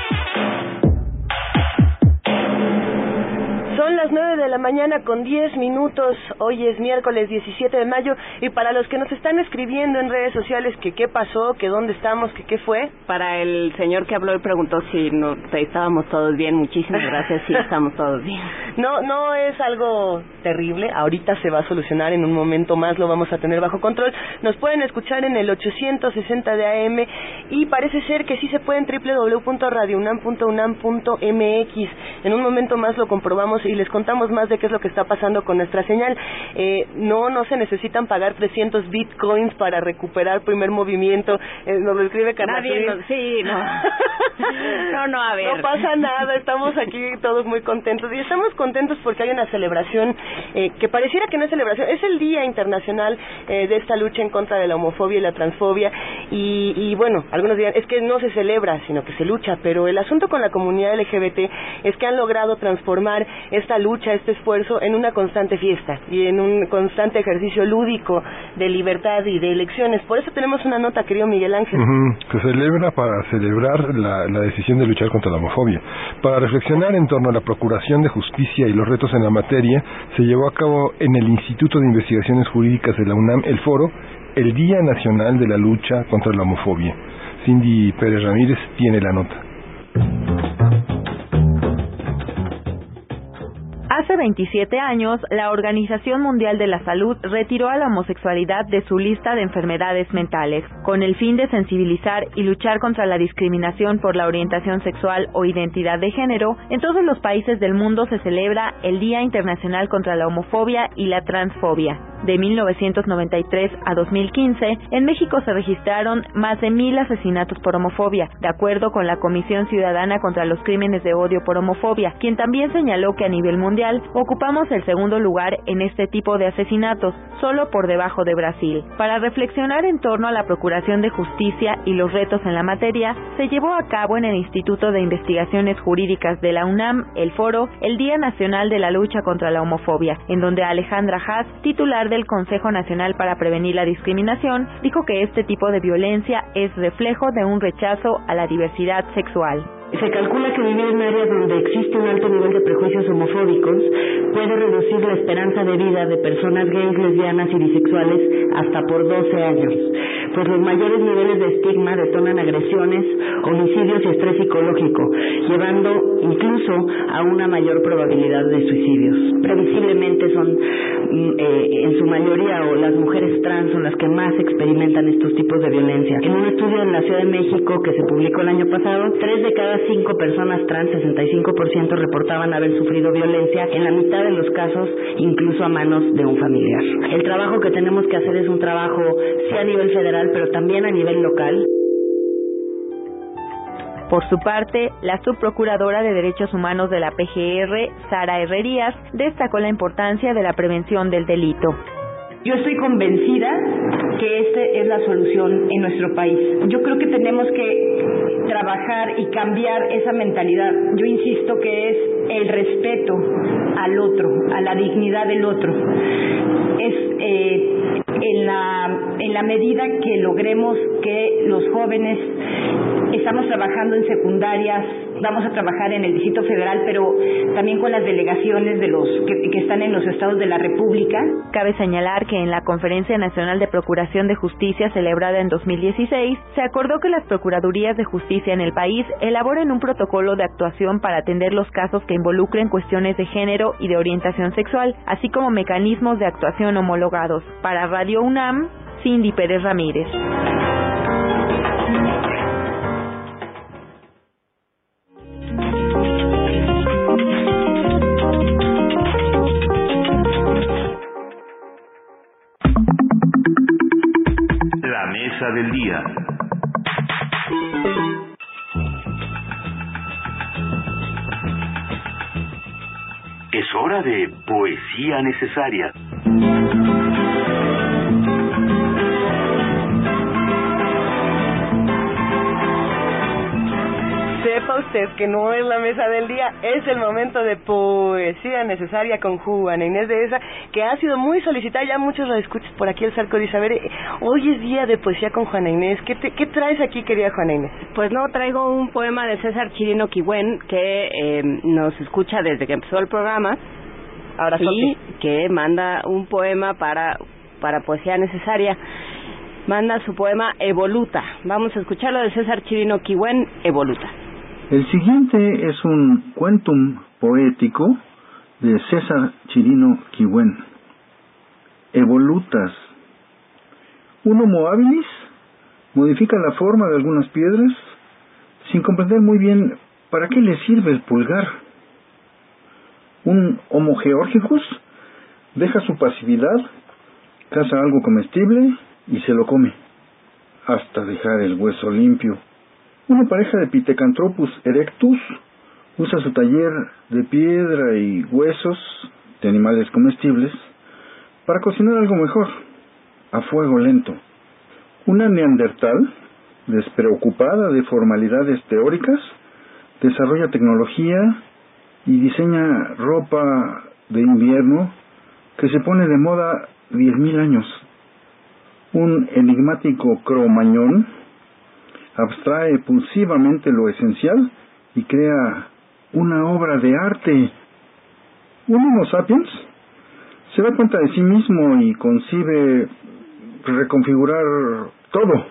Son las nueve de la mañana con diez minutos. Hoy es miércoles 17 de mayo y para los que nos están escribiendo en redes sociales que qué pasó, que dónde estamos, que qué fue. Para el señor que habló y preguntó si no estábamos todos bien, muchísimas gracias, sí estamos todos bien. No, no es algo terrible. Ahorita se va a solucionar en un momento más, lo vamos a tener bajo control. Nos pueden escuchar en el 860 de AM y parece ser que sí se puede en www.radiounam.unam.mx. En un momento más lo comprobamos y les contamos más de qué es lo que está pasando con nuestra señal. Eh, no, no se necesitan pagar 300 bitcoins para recuperar primer movimiento. Eh, nos lo escribe Nadie nos, sí, no. no, no, a ver. No pasa nada, estamos aquí todos muy contentos y estamos contentos porque hay una celebración eh, que pareciera que no es celebración, es el Día Internacional eh, de esta lucha en contra de la homofobia y la transfobia y, y bueno, algunos dirán, es que no se celebra, sino que se lucha, pero el asunto con la comunidad LGBT es que han logrado transformar esta lucha, este esfuerzo en una constante fiesta y en un constante ejercicio lúdico de libertad y de elecciones. Por eso tenemos una nota, querido Miguel Ángel. Se celebra para celebrar la, la decisión de luchar contra la homofobia. Para reflexionar en torno a la procuración de justicia y los retos en la materia, se llevó a cabo en el Instituto de Investigaciones Jurídicas de la UNAM el foro El Día Nacional de la Lucha contra la Homofobia. Cindy Pérez Ramírez tiene la nota. Hace 27 años, la Organización Mundial de la Salud retiró a la homosexualidad de su lista de enfermedades mentales, con el fin de sensibilizar y luchar contra la discriminación por la orientación sexual o identidad de género. En todos los países del mundo se celebra el Día Internacional contra la Homofobia y la Transfobia. De 1993 a 2015, en México se registraron más de mil asesinatos por homofobia, de acuerdo con la Comisión Ciudadana contra los Crímenes de Odio por Homofobia, quien también señaló que a nivel mundial ocupamos el segundo lugar en este tipo de asesinatos, solo por debajo de Brasil. Para reflexionar en torno a la procuración de justicia y los retos en la materia, se llevó a cabo en el Instituto de Investigaciones Jurídicas de la UNAM el foro El Día Nacional de la Lucha contra la Homofobia, en donde Alejandra Haas, titular del Consejo Nacional para Prevenir la Discriminación, dijo que este tipo de violencia es reflejo de un rechazo a la diversidad sexual. Se calcula que vivir en áreas donde existe un alto nivel de prejuicios homofóbicos puede reducir la esperanza de vida de personas gays, lesbianas y bisexuales hasta por 12 años, pues los mayores niveles de estigma detonan agresiones, homicidios y estrés psicológico, llevando incluso a una mayor probabilidad de suicidios. Previsiblemente son eh, en su mayoría o las mujeres trans son las que más experimentan estos tipos de violencia. En un estudio en la Ciudad de México que se publicó el año pasado, tres de cada cinco personas trans, 65% reportaban haber sufrido violencia, en la mitad de los casos incluso a manos de un familiar. El trabajo que tenemos que hacer es un trabajo sí a nivel federal, pero también a nivel local. Por su parte, la subprocuradora de Derechos Humanos de la PGR, Sara Herrerías, destacó la importancia de la prevención del delito. Yo estoy convencida que esta es la solución en nuestro país. Yo creo que tenemos que trabajar y cambiar esa mentalidad. Yo insisto que es el respeto al otro, a la dignidad del otro. Es eh, en la en la medida que logremos que los jóvenes estamos trabajando en secundarias, vamos a trabajar en el Distrito Federal, pero también con las delegaciones de los que, que están en los estados de la República. Cabe señalar que en la Conferencia Nacional de Procuración de Justicia celebrada en 2016, se acordó que las Procuradurías de Justicia en el país elaboren un protocolo de actuación para atender los casos que involucren cuestiones de género y de orientación sexual, así como mecanismos de actuación homologados. Para Radio UNAM, Cindy Pérez Ramírez. Del día. Es hora de poesía necesaria. Sepa usted que no es la mesa del día, es el momento de poesía necesaria con Juana Inés de esa, que ha sido muy solicitada, ya muchos lo escuchas por aquí el Sarco dice, a ver, eh, hoy es día de poesía con Juana Inés, ¿qué, te- qué traes aquí querida Juana Inés? Pues no, traigo un poema de César Chirino Quigüen que eh, nos escucha desde que empezó el programa Ahora y que manda un poema para para poesía necesaria. Manda su poema Evoluta. Vamos a escucharlo de César Chirino Kiwen, Evoluta. El siguiente es un cuentum poético de César Chirino Kiwen. Evolutas. Un homo habilis modifica la forma de algunas piedras sin comprender muy bien para qué le sirve el pulgar. Un Homo georgicus deja su pasividad, caza algo comestible y se lo come, hasta dejar el hueso limpio. Una pareja de Pithecanthropus erectus usa su taller de piedra y huesos de animales comestibles para cocinar algo mejor, a fuego lento. Una neandertal, despreocupada de formalidades teóricas, desarrolla tecnología y diseña ropa de invierno que se pone de moda diez mil años. Un enigmático cromañón abstrae pulsivamente lo esencial y crea una obra de arte. Un Homo sapiens se da cuenta de sí mismo y concibe reconfigurar todo,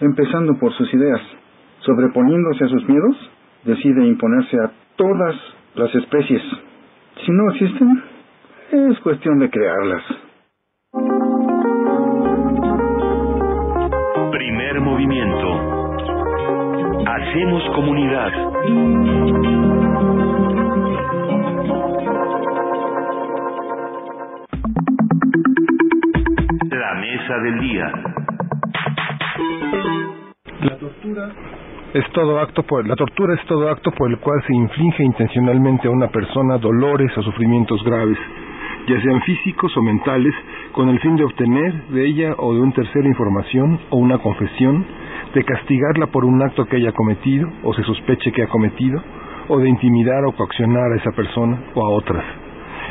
empezando por sus ideas. Sobreponiéndose a sus miedos, decide imponerse a todas las especies. Si no existen, es cuestión de crearlas. Primer movimiento. Hacemos comunidad. La mesa del día. La tortura es todo acto por la tortura es todo acto por el cual se inflige intencionalmente a una persona dolores o sufrimientos graves, ya sean físicos o mentales, con el fin de obtener de ella o de un tercero información o una confesión, de castigarla por un acto que haya cometido o se sospeche que ha cometido, o de intimidar o coaccionar a esa persona o a otras.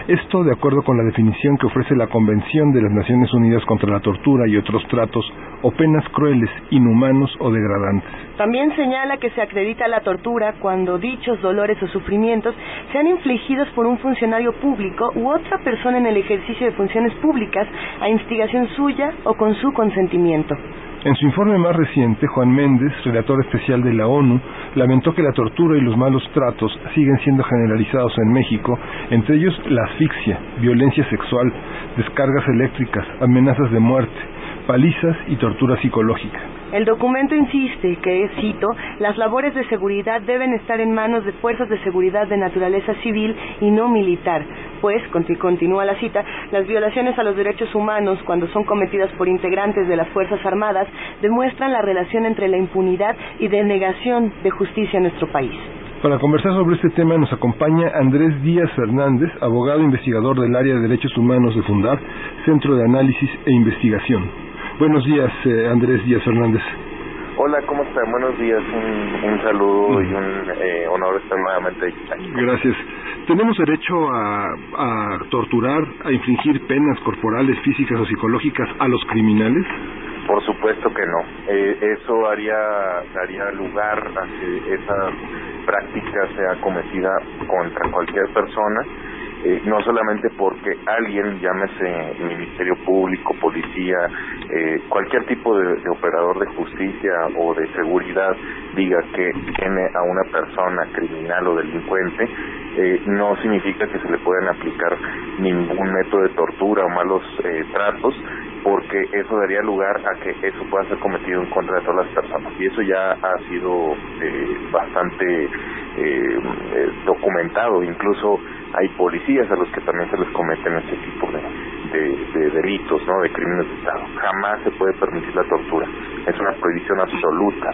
Esto de acuerdo con la definición que ofrece la Convención de las Naciones Unidas contra la Tortura y otros tratos o penas crueles, inhumanos o degradantes. También señala que se acredita la tortura cuando dichos dolores o sufrimientos sean infligidos por un funcionario público u otra persona en el ejercicio de funciones públicas a instigación suya o con su consentimiento. En su informe más reciente, Juan Méndez, relator especial de la ONU, lamentó que la tortura y los malos tratos siguen siendo generalizados en México, entre ellos la asfixia, violencia sexual, descargas eléctricas, amenazas de muerte, palizas y tortura psicológica. El documento insiste que, cito, las labores de seguridad deben estar en manos de fuerzas de seguridad de naturaleza civil y no militar, pues, continúa la cita, las violaciones a los derechos humanos cuando son cometidas por integrantes de las Fuerzas Armadas demuestran la relación entre la impunidad y denegación de justicia en nuestro país. Para conversar sobre este tema nos acompaña Andrés Díaz Fernández, abogado investigador del área de derechos humanos de Fundar, Centro de Análisis e Investigación. Buenos días, eh, Andrés Díaz Fernández. Hola, ¿cómo están? Buenos días, un, un saludo y un eh, honor estar nuevamente aquí. Gracias. ¿Tenemos derecho a, a torturar, a infligir penas corporales, físicas o psicológicas a los criminales? Por supuesto que no. Eh, eso haría, daría lugar a que esa práctica sea cometida contra cualquier persona eh, no solamente porque alguien, llámese Ministerio Público, policía, eh, cualquier tipo de, operador de justicia o de seguridad diga que tiene a una persona criminal o delincuente, eh, no significa que se le puedan aplicar ningún método de tortura o malos tratos, porque eso daría lugar a que eso pueda ser cometido en contra de todas las personas. Y eso ya ha sido bastante documentado, incluso hay policías a los que también se les cometen este tipo de, delitos, ¿no? De crímenes de Estado. Jamás se puede permitir la tortura. Es una prohibición absoluta.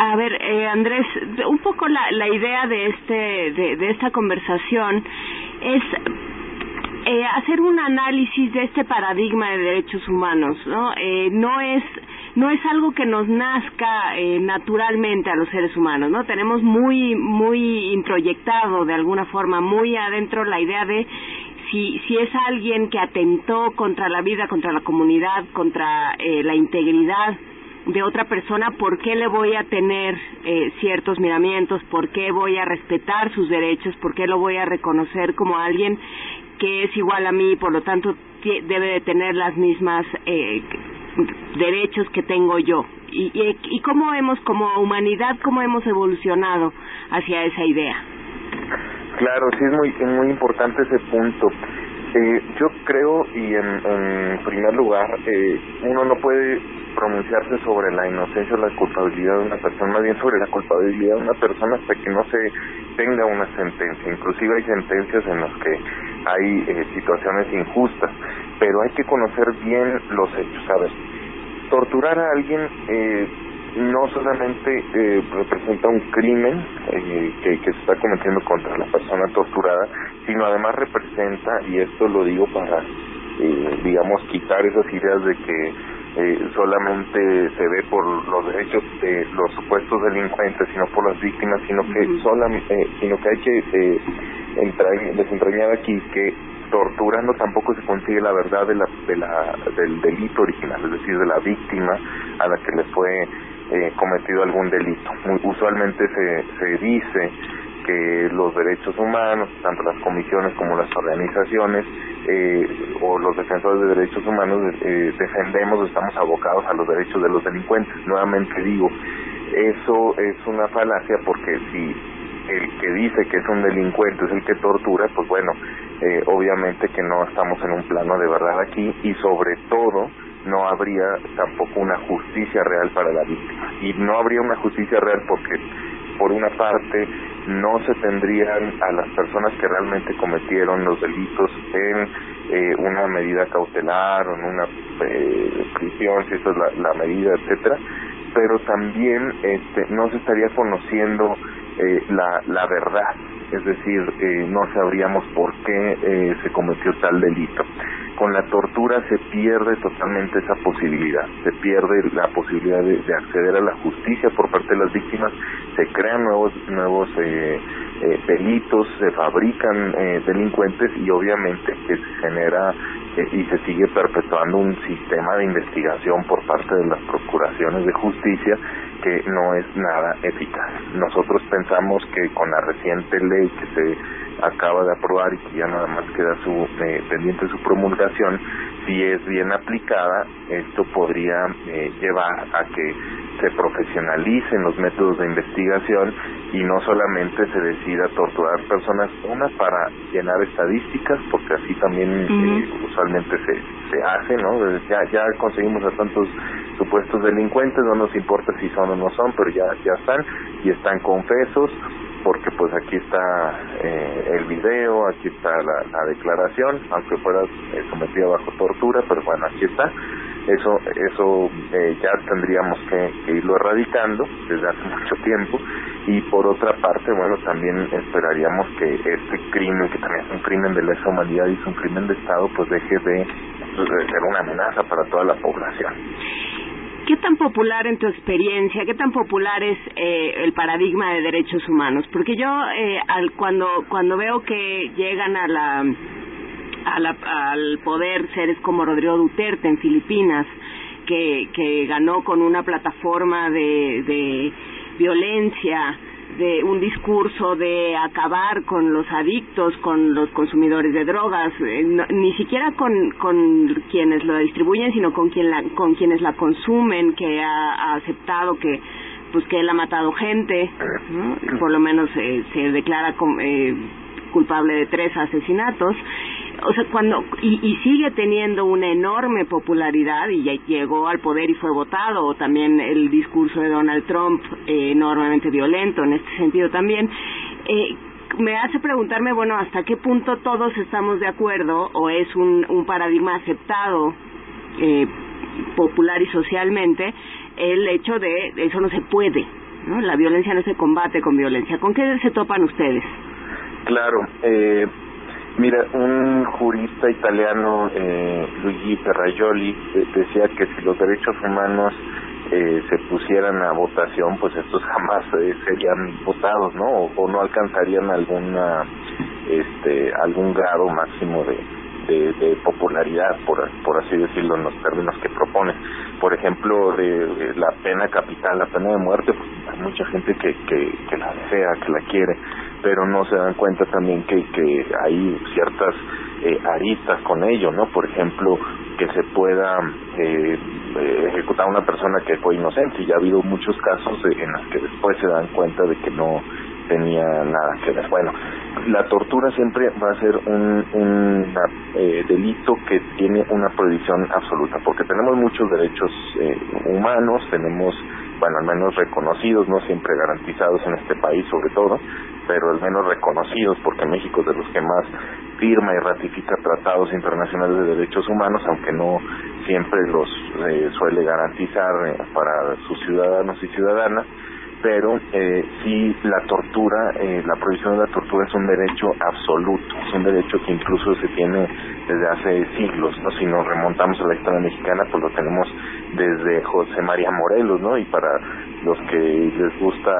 A ver, eh, Andrés, un poco la, la idea de este de, de esta conversación es eh, hacer un análisis de este paradigma de derechos humanos, ¿no? Eh, no es no es algo que nos nazca eh, naturalmente a los seres humanos, ¿no? Tenemos muy, muy introyectado de alguna forma, muy adentro la idea de si, si es alguien que atentó contra la vida, contra la comunidad, contra eh, la integridad de otra persona, ¿por qué le voy a tener eh, ciertos miramientos? ¿Por qué voy a respetar sus derechos? ¿Por qué lo voy a reconocer como alguien que es igual a mí y por lo tanto debe de tener las mismas eh, derechos que tengo yo? Y, y, y cómo hemos, como humanidad, cómo hemos evolucionado hacia esa idea. Claro, sí es muy, muy importante ese punto. Eh, yo creo, y en, primer lugar, eh, uno no puede pronunciarse sobre la inocencia o la culpabilidad de una persona, más bien sobre la culpabilidad de una persona hasta que no se tenga una sentencia. Inclusive hay sentencias en las que hay eh, situaciones injustas, pero hay que conocer bien los hechos. ¿sabes? Torturar a alguien eh, no solamente eh, representa un crimen eh, que, que se está cometiendo contra la persona torturada, sino además representa, y esto lo digo para, eh, digamos, quitar esas ideas de que eh, solamente se ve por los derechos de los supuestos delincuentes, sino por las víctimas, sino que solamente, sino que hay que eh, entrar, desentrañar aquí que torturando tampoco se consigue la verdad de la, de la, del delito original, es decir, de la víctima a la que le fue eh, cometido algún delito. Muy usualmente se, se dice que los derechos humanos, tanto las comisiones como las organizaciones eh, o los defensores de derechos humanos eh, defendemos, estamos abocados a los derechos de los delincuentes. Nuevamente digo, eso es una falacia porque si el que dice que es un delincuente es el que tortura, pues bueno, eh, obviamente que no estamos en un plano de verdad aquí y sobre todo no habría tampoco una justicia real para la víctima. Y no habría una justicia real porque, por una parte, no se tendrían a las personas que realmente cometieron los delitos en eh, una medida cautelar o en una eh, prisión, si esa es la, la medida, etcétera, pero también este, no se estaría conociendo eh, la, la verdad, es decir, eh, no sabríamos por qué eh, se cometió tal delito. Con la tortura se pierde totalmente esa posibilidad, se pierde la posibilidad de, de acceder a la justicia por parte de las víctimas, se crean nuevos nuevos eh, eh, delitos, se fabrican eh, delincuentes y obviamente que se genera y se sigue perpetuando un sistema de investigación por parte de las procuraciones de justicia que no es nada eficaz. Nosotros pensamos que con la reciente ley que se acaba de aprobar y que ya nada más queda su eh, pendiente su promulgación, si es bien aplicada, esto podría eh, llevar a que se profesionalicen los métodos de investigación y no solamente se decida torturar personas, una para llenar estadísticas, porque así también eh, usualmente se, se hace, ¿no? Ya, ya conseguimos a tantos supuestos delincuentes, no nos importa si son o no son, pero ya, ya están y están confesos, porque pues aquí está eh, el video, aquí está la, la declaración, aunque fuera eh, sometida bajo tortura, pero bueno, aquí está. Eso eso eh, ya tendríamos que, irlo erradicando desde hace mucho tiempo y por otra parte, bueno, también esperaríamos que este crimen, que también es un crimen de lesa humanidad y es un crimen de Estado, pues deje de, de ser una amenaza para toda la población. ¿Qué tan popular en tu experiencia, qué tan popular es eh, el paradigma de derechos humanos? Porque yo eh, al, cuando cuando veo que llegan a la, al poder seres como Rodrigo Duterte en Filipinas, que que ganó con una plataforma de de violencia, de un discurso de acabar con los adictos, con los consumidores de drogas, eh, ni siquiera con, con quienes lo distribuyen, sino con quien la, con quienes la consumen, que ha, aceptado que pues que él ha matado gente, ¿no? por lo menos eh, se declara eh, culpable de tres asesinatos o sea, cuando y, sigue teniendo una enorme popularidad y llegó al poder y fue votado, o también el discurso de Donald Trump eh, enormemente violento en este sentido también, eh, me hace preguntarme, bueno, hasta qué punto todos estamos de acuerdo o es un, un paradigma aceptado eh, popular y socialmente el hecho de eso no se puede, ¿no? La violencia no se combate con violencia. ¿Con qué se topan ustedes? Claro, eh, Mira, un jurista italiano, eh, Luigi Ferrajoli, decía que si los derechos humanos eh, se pusieran a votación, pues estos jamás eh, serían votados, ¿no? O, o no alcanzarían alguna, este, algún grado máximo de, de, de, popularidad, por, por así decirlo, en los términos que propone. Por ejemplo, de, la pena capital, la pena de muerte, pues hay mucha gente que, que, la desea, que la quiere, pero no se dan cuenta también que, que hay ciertas eh, aristas con ello, ¿no? Por ejemplo, que se pueda eh, ejecutar a una persona que fue inocente y ya ha habido muchos casos en los que después se dan cuenta de que no tenía nada que ver. Bueno, la tortura siempre va a ser un, un eh, delito que tiene una prohibición absoluta, porque tenemos muchos derechos eh, humanos, tenemos, bueno, al menos reconocidos, no siempre garantizados en este país sobre todo, pero al menos reconocidos, porque México es de los que más firma y ratifica tratados internacionales de derechos humanos, aunque no siempre los eh, suele garantizar eh, para sus ciudadanos y ciudadanas pero eh, sí la tortura, eh, la prohibición de la tortura es un derecho absoluto, es un derecho que incluso se tiene desde hace siglos, ¿no? Si nos remontamos a la historia mexicana, pues lo tenemos desde José María Morelos, ¿no? Y para los que les gusta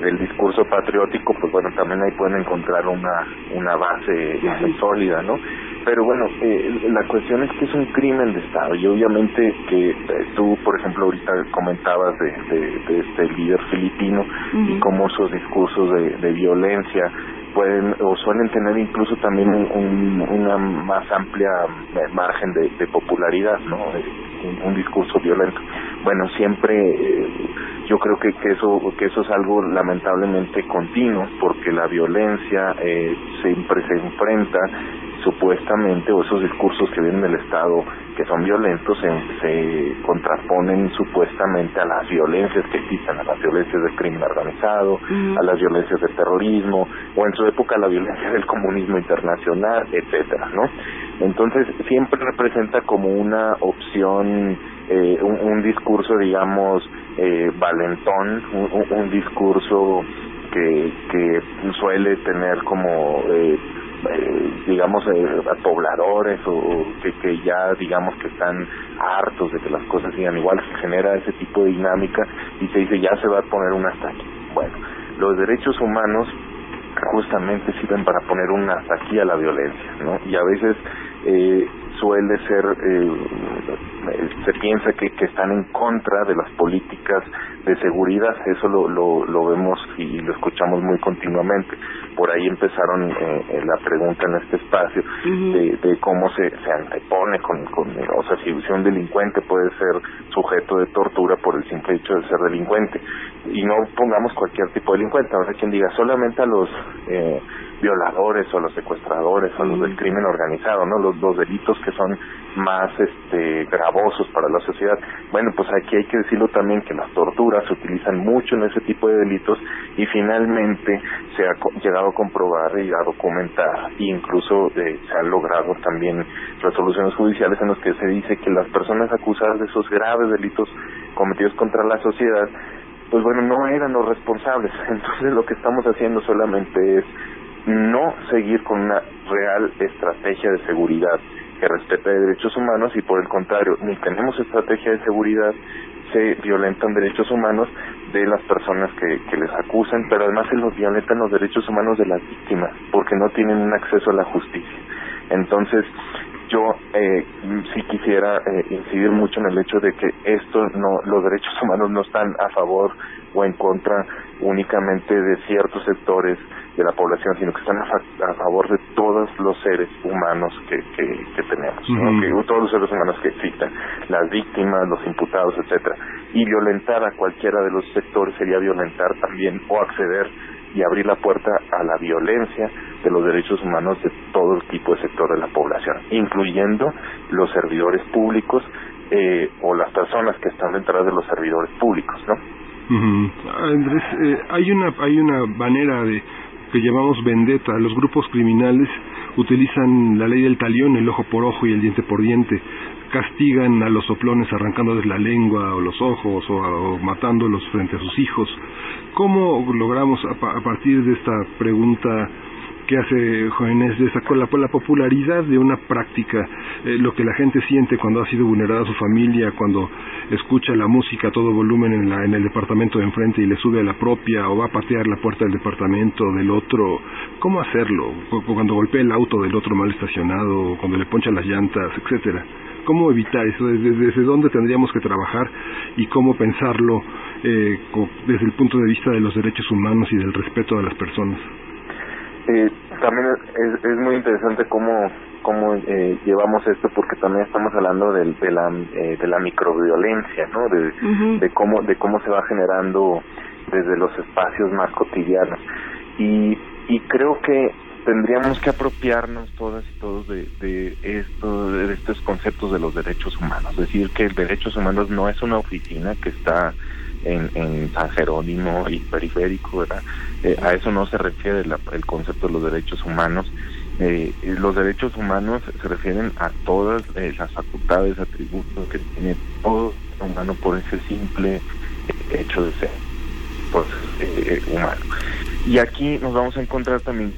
el discurso patriótico, pues bueno, también ahí pueden encontrar una, una base sólida, ¿no? Pero bueno, eh, la cuestión es que es un crimen de Estado y obviamente que eh, tú, por ejemplo, ahorita comentabas de, de, este líder filipino y cómo sus discursos de, de violencia pueden o suelen tener incluso también un, una más amplia margen de, de popularidad, ¿no? Un, un, discurso violento. Bueno, siempre eh, yo creo que, que eso que eso es algo lamentablemente continuo porque la violencia eh, siempre se enfrenta supuestamente, o esos discursos que vienen del Estado que son violentos, se, se contraponen supuestamente a las violencias que existen, a las violencias del crimen organizado, a las violencias del terrorismo, o en su época a la violencia del comunismo internacional, etcétera, ¿no? Entonces siempre representa como una opción, eh, un, un discurso, digamos, eh, valentón, un, un discurso que, que suele tener como eh, eh, digamos, eh, pobladores o que, que ya, digamos, que están hartos de que las cosas sigan igual, se genera ese tipo de dinámica y se dice ya se va a poner un hasta aquí. Bueno, los derechos humanos justamente sirven para poner un hasta aquí a la violencia, ¿no? Y a veces eh, suele ser, eh, se piensa que, que están en contra de las políticas de seguridad, eso lo, lo, lo vemos y lo escuchamos muy continuamente. Por ahí empezaron eh, la pregunta en este espacio de, de, cómo se, se antepone con, con, o sea, si un delincuente puede ser sujeto de tortura por el simple hecho de ser delincuente. Y no pongamos cualquier tipo de delincuente, ahora quien diga solamente a los eh, violadores o los secuestradores o los del crimen organizado, ¿no? Los, los delitos que son más este gravosos para la sociedad. Bueno, pues aquí hay que decirlo también que las torturas se utilizan mucho en ese tipo de delitos y finalmente se ha llegado a comprobar y a documentar e incluso eh, se han logrado también resoluciones judiciales en las que se dice que las personas acusadas de esos graves delitos cometidos contra la sociedad pues bueno, no eran los responsables. Entonces lo que estamos haciendo solamente es no seguir con una real estrategia de seguridad que respete derechos humanos y por el contrario, ni tenemos estrategia de seguridad, se violentan derechos humanos de las personas que, que les acusan, pero además se los violentan los derechos humanos de las víctimas, porque no tienen un acceso a la justicia. Entonces, yo eh, sí quisiera eh, incidir mucho en el hecho de que esto no los derechos humanos no están a favor o en contra únicamente de ciertos sectores de la población sino que están a, a favor de todos los seres humanos que, que, que tenemos ¿no? que, todos los seres humanos que existen las víctimas los imputados etcétera y violentar a cualquiera de los sectores sería violentar también o acceder y abrir la puerta a la violencia de los derechos humanos de todo tipo de sector de la población, incluyendo los servidores públicos eh, o las personas que están detrás de los servidores públicos, ¿no? Andrés, eh, hay una hay una manera de que llamamos vendetta. Los grupos criminales utilizan la ley del talión, el ojo por ojo y el diente por diente. Castigan a los soplones arrancándoles la lengua o los ojos o, matándolos frente a sus hijos. ¿Cómo logramos a, a partir de esta pregunta que hace Jóvenes de la, la popularidad de una práctica, eh, lo que la gente siente cuando ha sido vulnerada su familia, cuando escucha la música a todo volumen en, la, en el departamento de enfrente y le sube a la propia o va a patear la puerta del departamento del otro, ¿cómo hacerlo? Cuando golpea el auto del otro mal estacionado, cuando le ponchan las llantas, etcétera. ¿Cómo evitar eso? ¿Desde, desde dónde tendríamos que trabajar y cómo pensarlo eh, desde el punto de vista de los derechos humanos y del respeto a las personas? Eh, también es, es muy interesante cómo cómo eh, llevamos esto porque también estamos hablando del, de la eh, de la microviolencia no de, de cómo de cómo se va generando desde los espacios más cotidianos y y creo que tendríamos que apropiarnos todas y todos de, esto, de estos conceptos de los derechos humanos. Decir, que el derechos humanos no es una oficina que está en, San Jerónimo y periférico, ¿verdad? Eh, a eso no se refiere el concepto de los derechos humanos. Eh, los derechos humanos se refieren a todas eh, las facultades, atributos que tiene todo humano por ese simple hecho de ser pues, humano. Y aquí nos vamos a encontrar también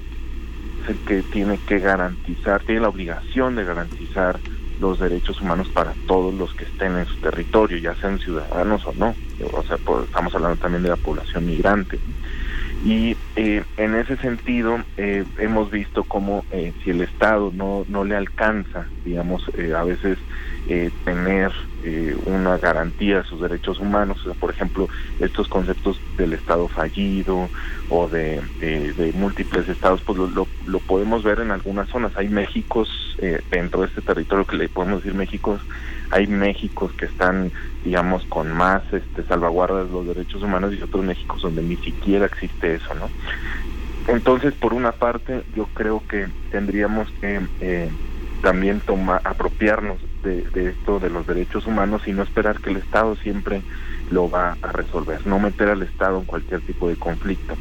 el que tiene que garantizar, tiene la obligación de garantizar los derechos humanos para todos los que estén en su territorio, ya sean ciudadanos o no. O sea, estamos hablando también de la población migrante. Y eh, en ese sentido eh, hemos visto como eh, si el Estado no, no le alcanza, digamos, eh, a veces eh, tener eh, una garantía de sus derechos humanos, o sea, por ejemplo, estos conceptos del Estado fallido o de, de, múltiples estados, pues lo, lo, podemos ver en algunas zonas. Hay Méxicos dentro de este territorio que le podemos decir Méxicos hay Méxicos que están, digamos, con más este, salvaguardas de los derechos humanos y otros Méxicos donde ni siquiera existe eso, ¿no? Entonces, por una parte, yo creo que tendríamos que eh, también apropiarnos de, de, esto de los derechos humanos y no esperar que el Estado siempre lo va a resolver, no meter al Estado en cualquier tipo de conflicto.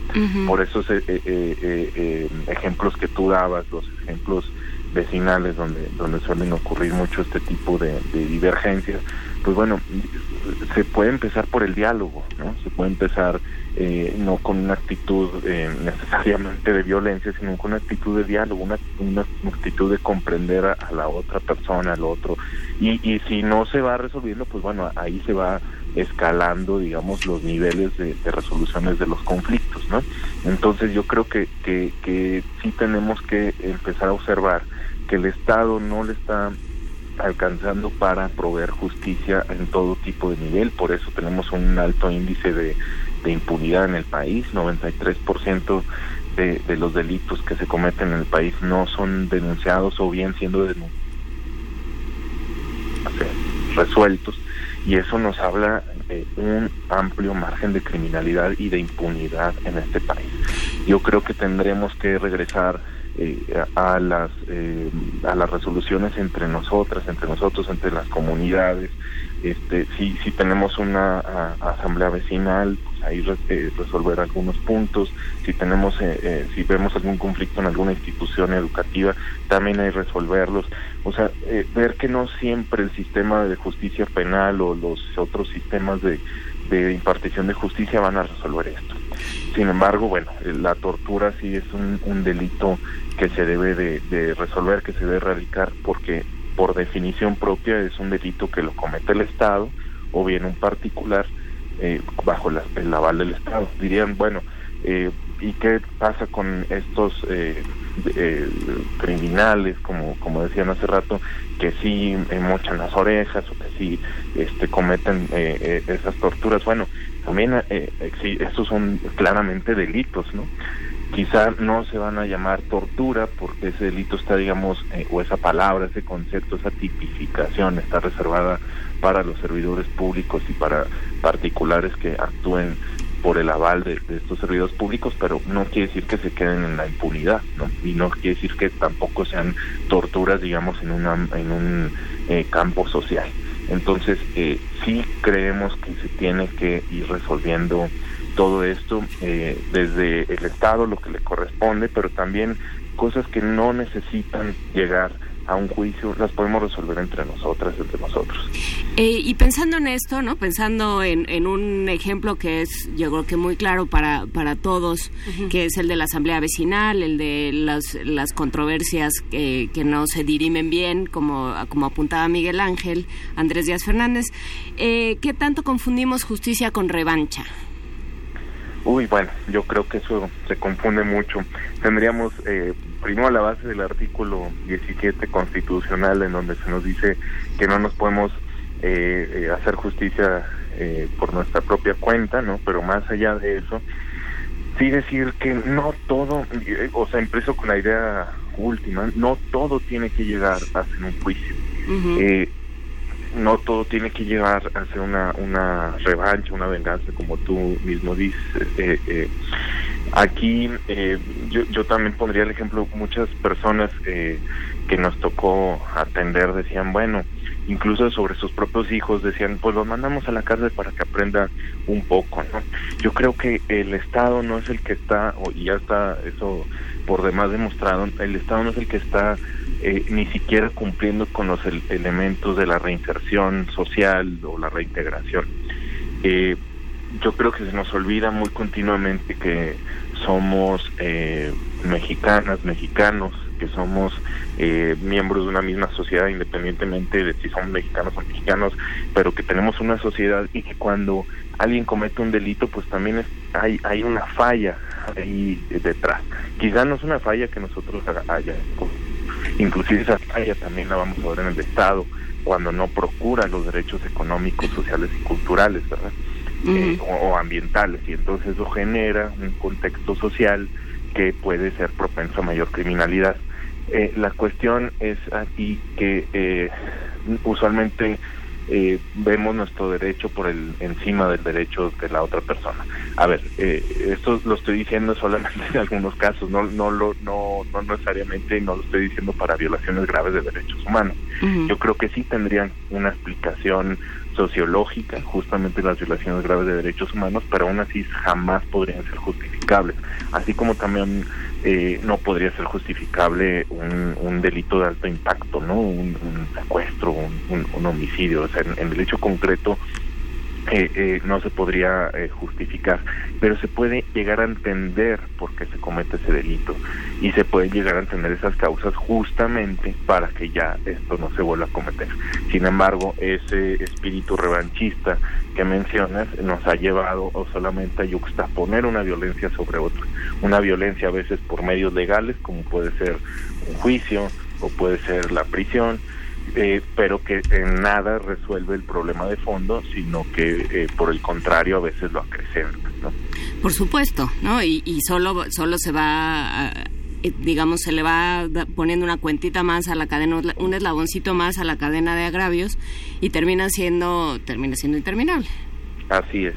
Por esos eh, eh, eh, ejemplos que tú dabas, los ejemplos vecinales donde donde suelen ocurrir mucho este tipo de, de divergencias pues bueno se puede empezar por el diálogo no se puede empezar eh, no con una actitud eh, necesariamente de violencia sino con una actitud de diálogo una, una actitud de comprender a, la otra persona al otro. Y, y si no se va resolviendo pues bueno ahí se va escalando digamos los niveles de, de resoluciones de los conflictos no entonces yo creo que que que sí tenemos que empezar a observar que el Estado no le está alcanzando para proveer justicia en todo tipo de nivel, por eso tenemos un alto índice de, impunidad en el país, 93% de, de los delitos que se cometen en el país no son denunciados o bien siendo denunciados resueltos. Y eso nos habla de un amplio margen de criminalidad y de impunidad en este país. Yo creo que tendremos que regresar eh, a las eh, a las resoluciones entre nosotras, entre nosotros, entre las comunidades. Este, si si tenemos una asamblea vecinal, pues ahí eh, resolver algunos puntos. Si tenemos si vemos algún conflicto en alguna institución educativa, también hay resolverlos. O sea, ver que no siempre el sistema de justicia penal o los otros sistemas de impartición de justicia van a resolver esto. Sin embargo, bueno, la tortura sí es un, delito que se debe de, de, resolver, que se debe erradicar, porque por definición propia es un delito que lo comete el Estado o bien un particular eh, bajo la, el aval del Estado. Dirían, bueno, eh, ¿y qué pasa con estos eh, eh, criminales, como, como decían hace rato, que sí eh, mochan las orejas o que sí este, cometen eh, eh, esas torturas? Bueno, también sí, esos son claramente delitos, ¿no? quizá no se van a llamar tortura porque ese delito está, digamos, o esa palabra, ese concepto, esa tipificación está reservada para los servidores públicos y para particulares que actúen por el aval de, estos servidores públicos, pero no quiere decir que se queden en la impunidad, ¿no? Y no quiere decir que tampoco sean torturas, digamos, en, una, en un eh, campo social. Entonces, eh, sí creemos que se tiene que ir resolviendo todo esto eh, desde el Estado, lo que le corresponde, pero también cosas que no necesitan llegar a un juicio, las podemos resolver entre nosotras, entre nosotros. Eh, y pensando en esto, ¿no? Pensando en, en, un ejemplo que es, yo creo que muy claro para, para todos, que es el de la asamblea vecinal, el de las, las controversias que, que no se dirimen bien, como, como apuntaba Miguel Ángel, Andrés Díaz Fernández. Eh, ¿Qué tanto confundimos justicia con revancha? Uy, bueno, yo creo que eso se confunde mucho. Tendríamos eh, primero la base del artículo 17 constitucional en donde se nos dice que no nos podemos eh, eh, hacer justicia eh, por nuestra propia cuenta, ¿no? Pero más allá de eso, sí decir que no todo, eh, o sea, empiezo con la idea última, no todo tiene que llegar a ser un juicio. eh, no todo tiene que llegar a ser una, una revancha, una venganza, como tú mismo dices. Eh, eh, aquí eh, yo, yo también pondría el ejemplo, muchas personas eh, que nos tocó atender decían, bueno, incluso sobre sus propios hijos decían, pues los mandamos a la cárcel para que aprendan un poco, ¿no? Yo creo que el Estado no es el que está, y ya está eso por demás demostrado, el Estado no es el que está eh, ni siquiera cumpliendo con los el- elementos de la reinserción social o la reintegración. Eh, yo creo que se nos olvida muy continuamente que somos eh, mexicanas, mexicanos, que somos eh, miembros de una misma sociedad independientemente de si somos mexicanos o mexicanos, pero que tenemos una sociedad y que cuando alguien comete un delito, pues también es, hay, hay una falla ahí detrás. Quizá no es una falla que nosotros haya, inclusive esa falla también la vamos a ver en el Estado cuando no procura los derechos económicos, sociales y culturales, ¿verdad? Eh, o, o ambientales y entonces eso genera un contexto social que puede ser propenso a mayor criminalidad. Eh, la cuestión es aquí que eh, usualmente eh, vemos nuestro derecho por el encima del derecho de la otra persona. A ver, eh, esto lo estoy diciendo solamente en algunos casos, no no lo no no necesariamente no lo estoy diciendo para violaciones graves de derechos humanos. Yo creo que sí tendrían una explicación sociológica, justamente las violaciones graves de derechos humanos, pero aún así jamás podrían ser justificables. Así como también eh, no podría ser justificable un, un delito de alto impacto, ¿no? Un, secuestro, un, homicidio. O sea, en el hecho concreto eh, eh, no se podría eh, justificar, pero se puede llegar a entender por qué se comete ese delito y se pueden llegar a entender esas causas justamente para que ya esto no se vuelva a cometer. Sin embargo, ese espíritu revanchista que mencionas nos ha llevado solamente a yuxtaponer una violencia sobre otra, una violencia a veces por medios legales como puede ser un juicio o puede ser la prisión, eh, pero que en nada resuelve el problema de fondo, sino que eh, por el contrario a veces lo acrecenta. ¿no? Por supuesto, ¿no? Y, y solo, solo se va, a- eh, digamos, se le va poniendo una cuentita más a la cadena, un eslaboncito más a la cadena de agravios y termina siendo, termina siendo interminable. Así es.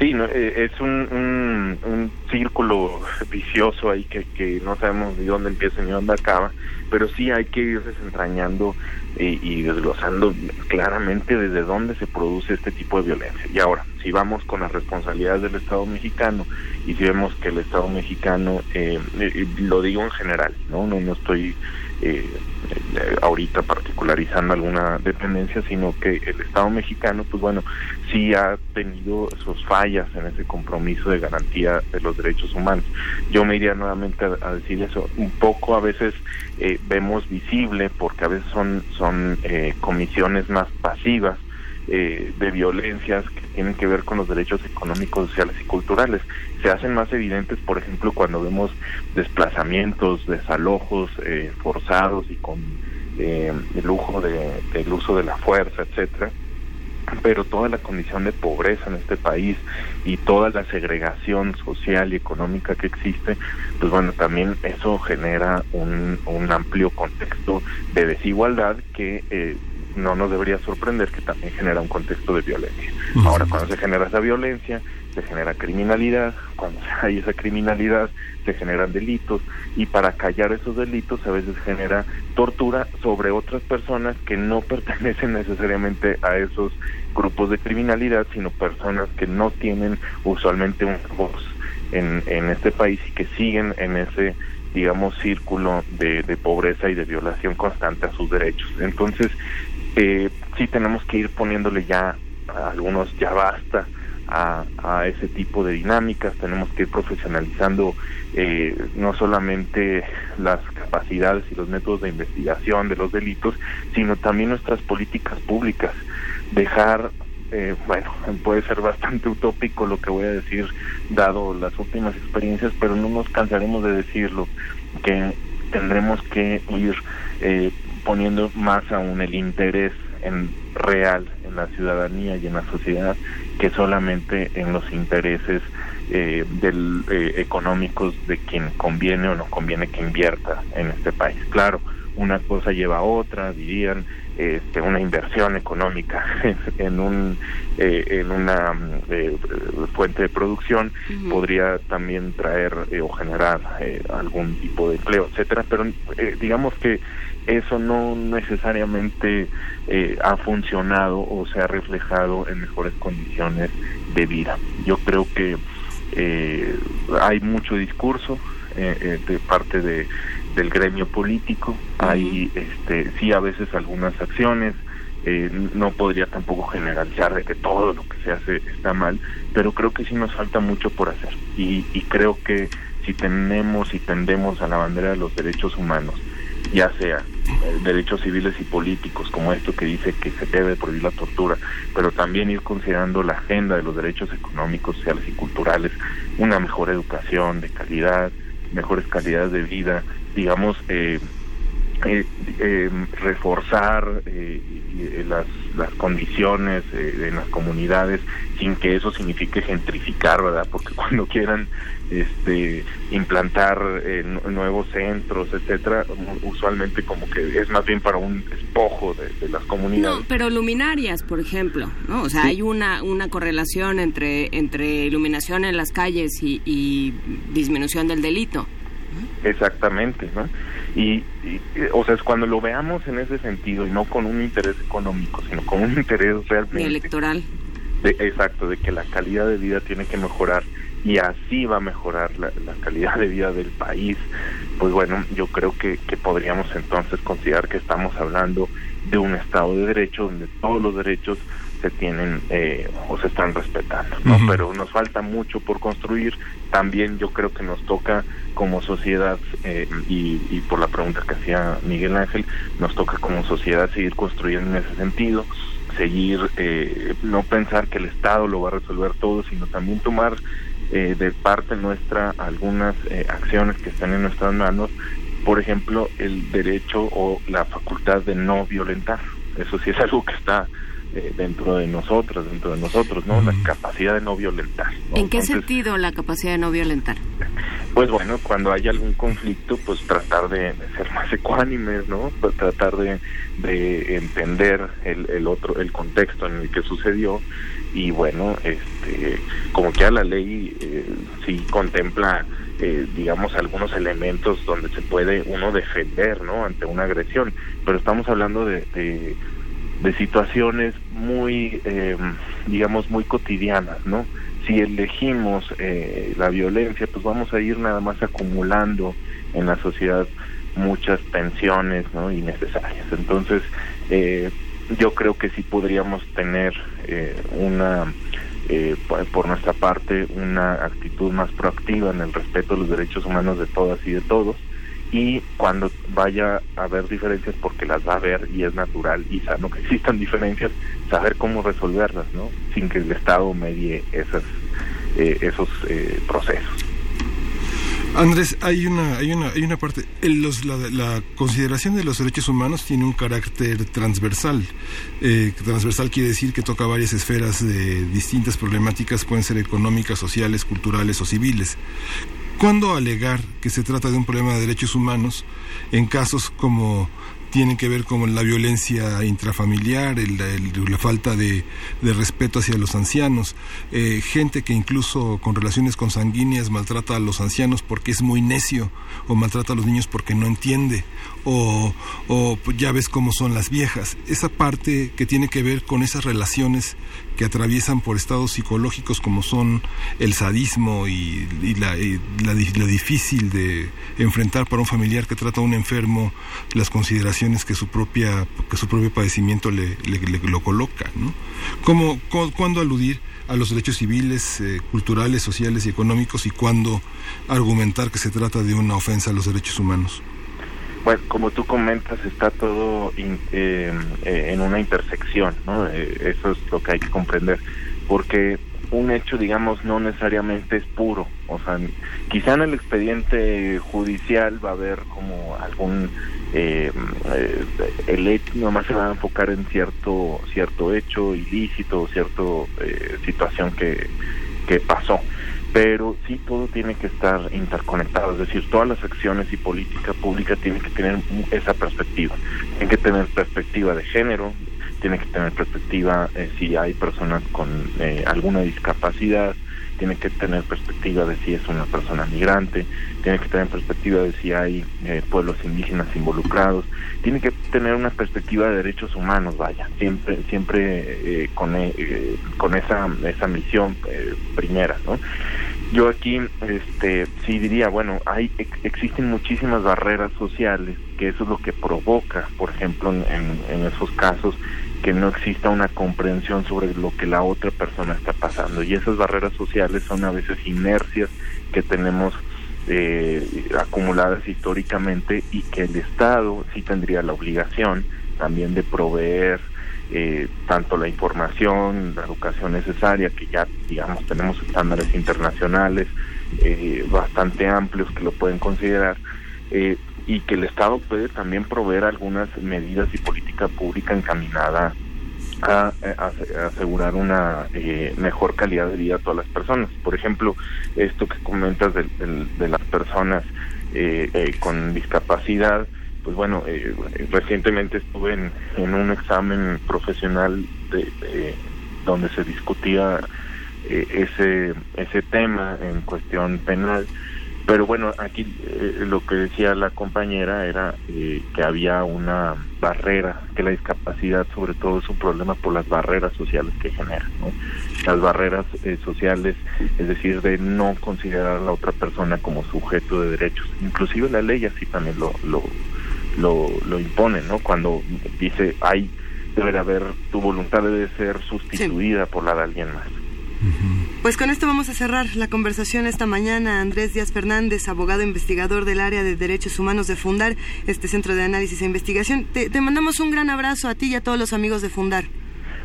Sí, no, eh, es un, un, círculo vicioso ahí que, que no sabemos ni dónde empieza ni dónde acaba, pero sí hay que ir desentrañando y, y desglosando claramente desde dónde se produce este tipo de violencia. Y ahora, si vamos con las responsabilidades del Estado mexicano y si vemos que el Estado mexicano, eh, eh, lo digo en general, no, no, no estoy eh, eh, ahorita particularizando alguna dependencia, sino que el Estado mexicano, pues bueno, sí ha tenido sus fallas en ese compromiso de garantía de los derechos humanos. Yo me iría nuevamente a, decir eso. Un poco a veces eh, vemos visible, porque a veces son, son eh, comisiones más pasivas, eh, de violencias que tienen que ver con los derechos económicos, sociales y culturales. Se hacen más evidentes, por ejemplo, cuando vemos desplazamientos, desalojos eh, forzados y con eh, el lujo de, del uso de la fuerza, etcétera pero toda la condición de pobreza en este país y toda la segregación social y económica que existe, pues bueno, también eso genera un, un amplio contexto de desigualdad que eh, no nos debería sorprender que también genera un contexto de violencia. Ahora, cuando se genera esa violencia, se genera criminalidad, cuando hay esa criminalidad se generan delitos y para callar esos delitos a veces genera tortura sobre otras personas que no pertenecen necesariamente a esos grupos de criminalidad, sino personas que no tienen usualmente una voz en, en este país y que siguen en ese digamos círculo de, de pobreza y de violación constante a sus derechos. Entonces, eh, sí tenemos que ir poniéndole ya a algunos ya basta a, a ese tipo de dinámicas, tenemos que ir profesionalizando eh, no solamente las capacidades y los métodos de investigación de los delitos, sino también nuestras políticas públicas, dejar eh, bueno, puede ser bastante utópico lo que voy a decir, dado las últimas experiencias, pero no nos cansaremos de decirlo, que tendremos que ir eh, poniendo más aún el interés en real en la ciudadanía y en la sociedad que solamente en los intereses eh, del, eh, económicos de quien conviene o no conviene que invierta en este país. Claro, una cosa lleva a otra, dirían, este, una inversión económica en, un eh, en una eh, fuente de producción podría también traer eh, o generar eh, algún tipo de empleo, etcétera, pero eh, digamos que eso no necesariamente eh, ha funcionado o se ha reflejado en mejores condiciones de vida. Yo creo que eh, hay mucho discurso eh, de parte de del gremio político. Hay este sí a veces algunas acciones eh, no podría tampoco generalizar de que todo lo que se hace está mal pero creo que sí nos falta mucho por hacer. Y, y creo que si tenemos y tendemos a la bandera de los derechos humanos ya sea derechos civiles y políticos, como esto que dice que se debe prohibir la tortura, pero también ir considerando la agenda de los derechos económicos, sociales y culturales, una mejor educación de calidad, mejores calidades de vida, digamos, eh, eh, eh, reforzar eh, las, las condiciones eh, en las comunidades sin que eso signifique gentrificar, ¿verdad? Porque cuando quieran este implantar eh, nu- nuevos centros, etcétera, usualmente como que es más bien para un despojo de, de las comunidades. No, pero luminarias, por ejemplo, ¿no? O sea, Sí. hay una, una correlación entre, entre iluminación en las calles y, y disminución del delito. Exactamente, ¿no? Y, y, o sea, es cuando lo veamos en ese sentido y no con un interés económico, sino con un interés realmente electoral. de, exacto, de que la calidad de vida tiene que mejorar y así va a mejorar la, la calidad de vida del país, pues bueno, yo creo que, que podríamos entonces considerar que estamos hablando de un Estado de Derecho donde todos los derechos se tienen eh, o se están respetando, ¿no? Pero nos falta mucho por construir. También yo creo que nos toca como sociedad eh, y, y por la pregunta que hacía Miguel Ángel, nos toca como sociedad seguir construyendo en ese sentido, seguir eh, no pensar que el Estado lo va a resolver todo, sino también tomar eh, de parte nuestra algunas eh, acciones que están en nuestras manos, por ejemplo, el derecho o la facultad de no violentar. Eso sí es algo que está eh, dentro de nosotros, dentro de nosotros, ¿no? La capacidad de no violentar. ¿no? ¿En qué Entonces, sentido la capacidad de no violentar? pues bueno, cuando hay algún conflicto, pues tratar de, de ser más ecuánimes, ¿no? Pues tratar de, de entender el, el otro, el contexto en el que sucedió y bueno, este, como que a la ley eh, sí contempla, eh, digamos, algunos elementos donde se puede uno defender, ¿no? Ante una agresión, pero estamos hablando de, de, de situaciones muy, eh, digamos, muy cotidianas, ¿no? Si elegimos eh, la violencia, pues vamos a ir nada más acumulando en la sociedad muchas tensiones, ¿no? Innecesarias. Entonces, eh, yo creo que sí podríamos tener eh, una, eh, por nuestra parte, una actitud más proactiva en el respeto a los derechos humanos de todas y de todos y cuando vaya a haber diferencias porque las va a haber y es natural y sano que existan diferencias saber cómo resolverlas no sin que el estado medie esas eh, esos eh, procesos Andrés, hay una, hay una, hay una parte. el- los- la, la consideración de los derechos humanos tiene un carácter transversal. Eh, transversal quiere decir que toca varias esferas de distintas problemáticas, pueden ser económicas, sociales, culturales o civiles. ¿Cuándo alegar que se trata de un problema de derechos humanos en casos como tienen que ver con la violencia intrafamiliar, la falta de, respeto hacia los ancianos, eh, gente que incluso con relaciones consanguíneas maltrata a los ancianos porque es muy necio, o maltrata a los niños porque no entiende, o, ya ves cómo son las viejas. Esa parte que tiene que ver con esas relaciones que atraviesan por estados psicológicos como son el sadismo y, la, difícil de enfrentar para un familiar que trata a un enfermo las consideraciones que su propia que su propio padecimiento le, lo coloca ¿no? ¿Cómo, cuándo aludir a los derechos civiles, eh, culturales, sociales y económicos y cuándo argumentar que se trata de una ofensa a los derechos humanos? Bueno, como tú comentas, está todo eh, eh, en una intersección, ¿no? Eh, eso es lo que hay que comprender, porque un hecho, digamos, no necesariamente es puro, o sea, quizá en el expediente judicial va a haber como algún, eh, el hecho nomás se va a enfocar en cierto, cierto hecho ilícito, cierta situación que, que pasó pero sí todo tiene que estar interconectado, es decir, todas las acciones y política pública tienen que tener esa perspectiva, tienen que tener perspectiva de género, tiene que tener perspectiva eh, si hay personas con eh, alguna discapacidad, tiene que tener perspectiva de si es una persona migrante, tiene que tener perspectiva de si hay eh, pueblos indígenas involucrados, tiene que tener una perspectiva de derechos humanos, vaya, siempre siempre con con esa esa misión primera, ¿no? Yo aquí este sí diría, bueno, hay existen muchísimas barreras sociales, que eso es lo que provoca, por ejemplo, en, en esos casos que no exista una comprensión sobre lo que la otra persona está pasando. Y esas barreras sociales son a veces inercias que tenemos eh, acumuladas históricamente y que el Estado sí tendría la obligación también de proveer eh, tanto la información, la educación necesaria, que ya, digamos, tenemos estándares internacionales eh, bastante amplios que lo pueden considerar, eh, y que el Estado puede también proveer algunas medidas y política pública encaminada a, asegurar una mejor calidad de vida a todas las personas. Por ejemplo, esto que comentas de, de las personas con discapacidad, pues bueno, eh, recientemente estuve en, en, un examen profesional de, donde se discutía eh, ese ese tema en cuestión penal pero bueno aquí eh, lo que decía la compañera era que había una barrera que la discapacidad sobre todo es un problema por las barreras sociales que genera ¿no? las barreras sociales es decir de no considerar a la otra persona como sujeto de derechos inclusive la ley así también lo, lo lo, lo impone, ¿no? Cuando dice, hay, debe de haber, tu voluntad debe ser sustituida por la de alguien más. Pues con esto vamos a cerrar la conversación esta mañana. Andrés Díaz Fernández, abogado investigador del área de derechos humanos de Fundar, este centro de análisis e investigación. Te, mandamos un gran abrazo a ti y a todos los amigos de Fundar.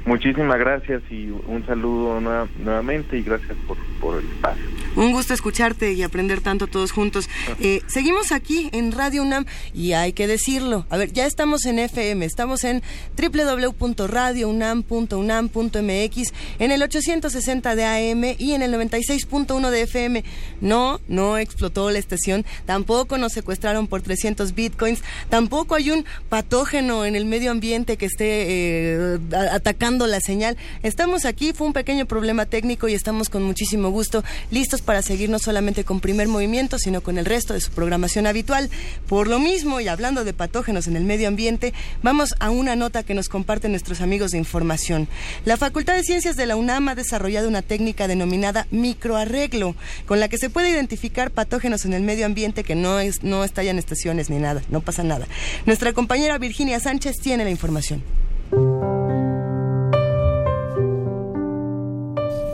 Muchísimas gracias y un saludo nuevamente y gracias por, por, el espacio. Un gusto escucharte y aprender tanto todos juntos. Eh, seguimos aquí en Radio UNAM y hay que decirlo. A ver, ya estamos en FM, estamos en www.radiounam.unam.mx, en el 860 de AM y en el 96.1 de FM. No, no explotó la estación, tampoco nos secuestraron por 300 bitcoins, tampoco hay un patógeno en el medio ambiente que esté eh, atacando la señal. Estamos aquí, fue un pequeño problema técnico y estamos con muchísimo gusto listos para seguir no solamente con primer movimiento, sino con el resto de su programación habitual. Por lo mismo, y hablando de patógenos en el medio ambiente, vamos a una nota que nos comparten nuestros amigos de información. La Facultad de Ciencias de la UNAM ha desarrollado una técnica denominada microarreglo, con la que se puede identificar patógenos en el medio ambiente que no, es, no estallan estaciones ni nada, no pasa nada. Nuestra compañera Virginia Sánchez tiene la información.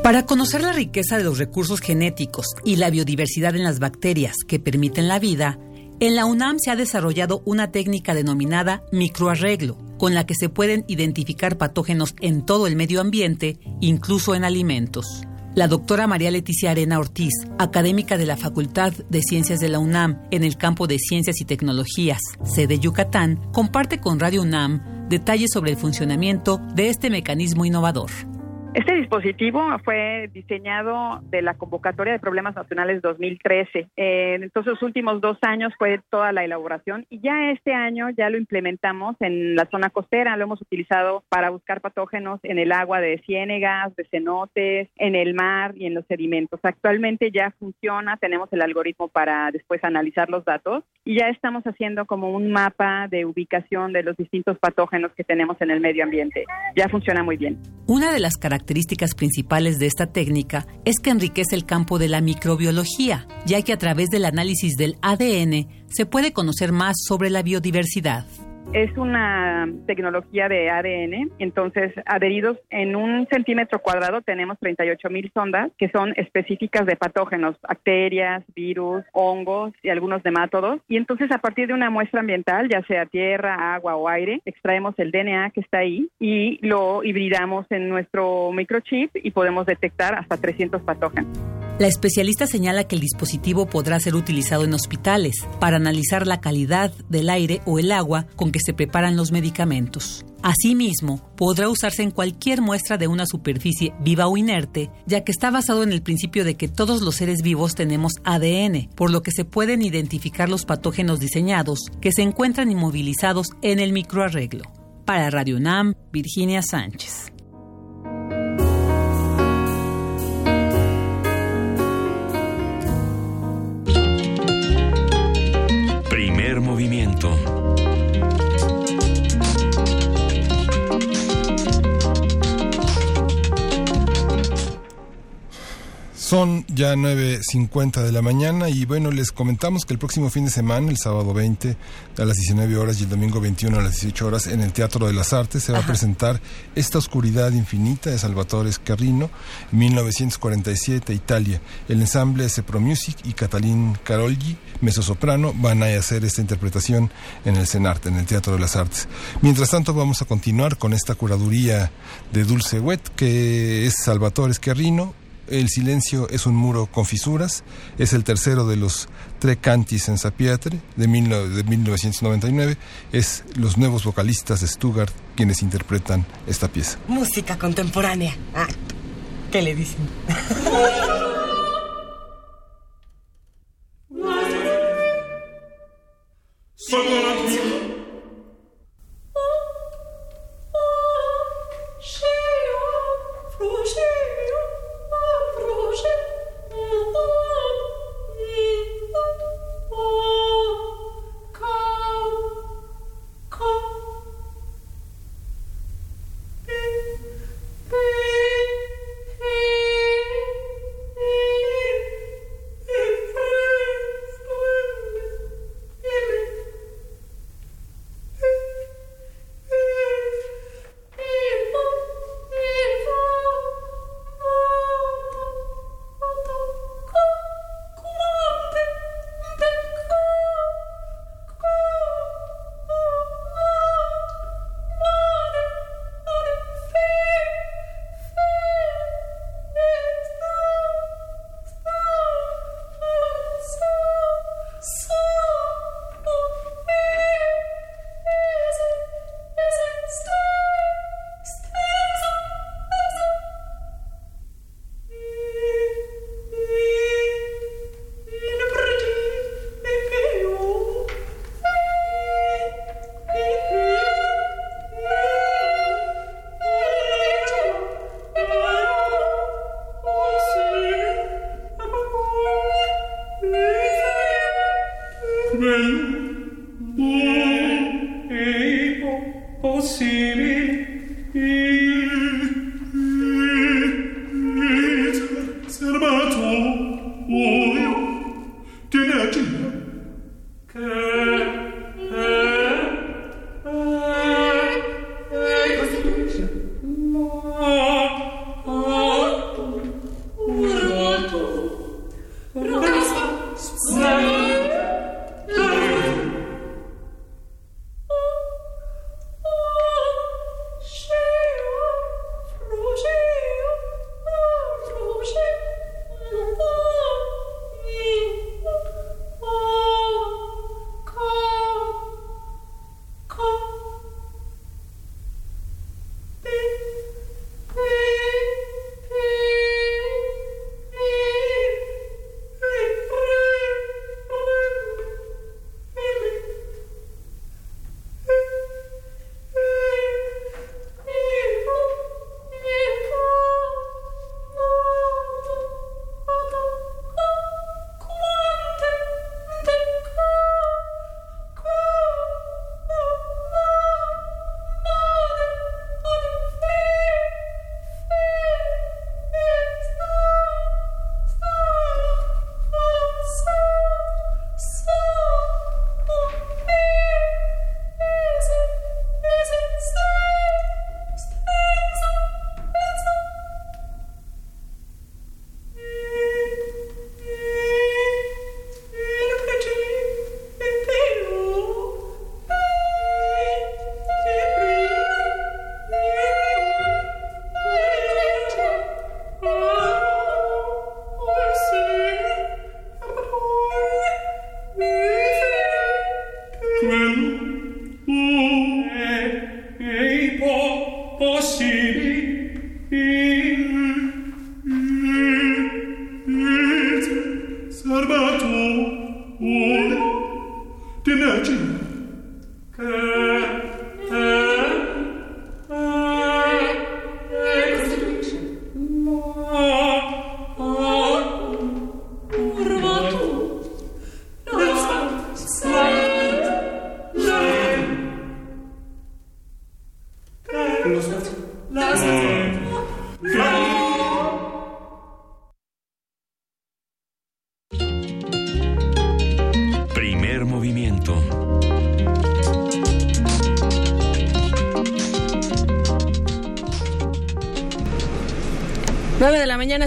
Para conocer la riqueza de los recursos genéticos y la biodiversidad en las bacterias que permiten la vida, en la UNAM se ha desarrollado una técnica denominada microarreglo, con la que se pueden identificar patógenos en todo el medio ambiente, incluso en alimentos. La doctora María Leticia Arena Ortiz, académica de la Facultad de Ciencias de la UNAM en el campo de Ciencias y Tecnologías, sede Yucatán, comparte con Radio UNAM detalles sobre el funcionamiento de este mecanismo innovador. Este dispositivo fue diseñado de la convocatoria de problemas nacionales 2013. Eh, entonces, los últimos dos años fue toda la elaboración y ya este año ya lo implementamos en la zona costera. Lo hemos utilizado para buscar patógenos en el agua de ciénegas, de cenotes, en el mar y en los sedimentos. Actualmente ya funciona, tenemos el algoritmo para después analizar los datos y ya estamos haciendo como un mapa de ubicación de los distintos patógenos que tenemos en el medio ambiente. Ya funciona muy bien. Una de las características principales de esta técnica es que enriquece el campo de la microbiología, ya que a través del análisis del ADN se puede conocer más sobre la biodiversidad. Es una tecnología de ADN, entonces adheridos en un centímetro cuadrado tenemos 38 mil sondas que son específicas de patógenos, bacterias, virus, hongos y algunos nemátodos. Y entonces a partir de una muestra ambiental, ya sea tierra, agua o aire, extraemos el DNA que está ahí y lo hibridamos en nuestro microchip y podemos detectar hasta 300 patógenos. La especialista señala que el dispositivo podrá ser utilizado en hospitales para analizar la calidad del aire o el agua con que se preparan los medicamentos. Asimismo, podrá usarse en cualquier muestra de una superficie viva o inerte, ya que está basado en el principio de que todos los seres vivos tenemos ADN, por lo que se pueden identificar los patógenos diseñados que se encuentran inmovilizados en el microarreglo. Para Radio UNAM, Virginia Sánchez. Movimiento. Son ya 9.50 de la mañana y bueno, les comentamos que el próximo fin de semana, el sábado 20 a las 19 horas y el domingo 21 a las 18 horas en el Teatro de las Artes se va a presentar Esta Oscuridad Infinita de Salvatore Scarrino, 1947, Italia. El ensamble Sepro Music y Catalín Carolgi, mezzosoprano, van a hacer esta interpretación en el CENART, en el Teatro de las Artes. Mientras tanto, vamos a continuar con esta curaduría de Dulce Wet, que es Salvatore Scarrino, el silencio es un muro con fisuras, es el tercero de los Tre Cantis en Sapietre de, mil, de 1999, es los nuevos vocalistas de Stuttgart quienes interpretan esta pieza. Música contemporánea. Ah, ¿Qué le dicen? Beep.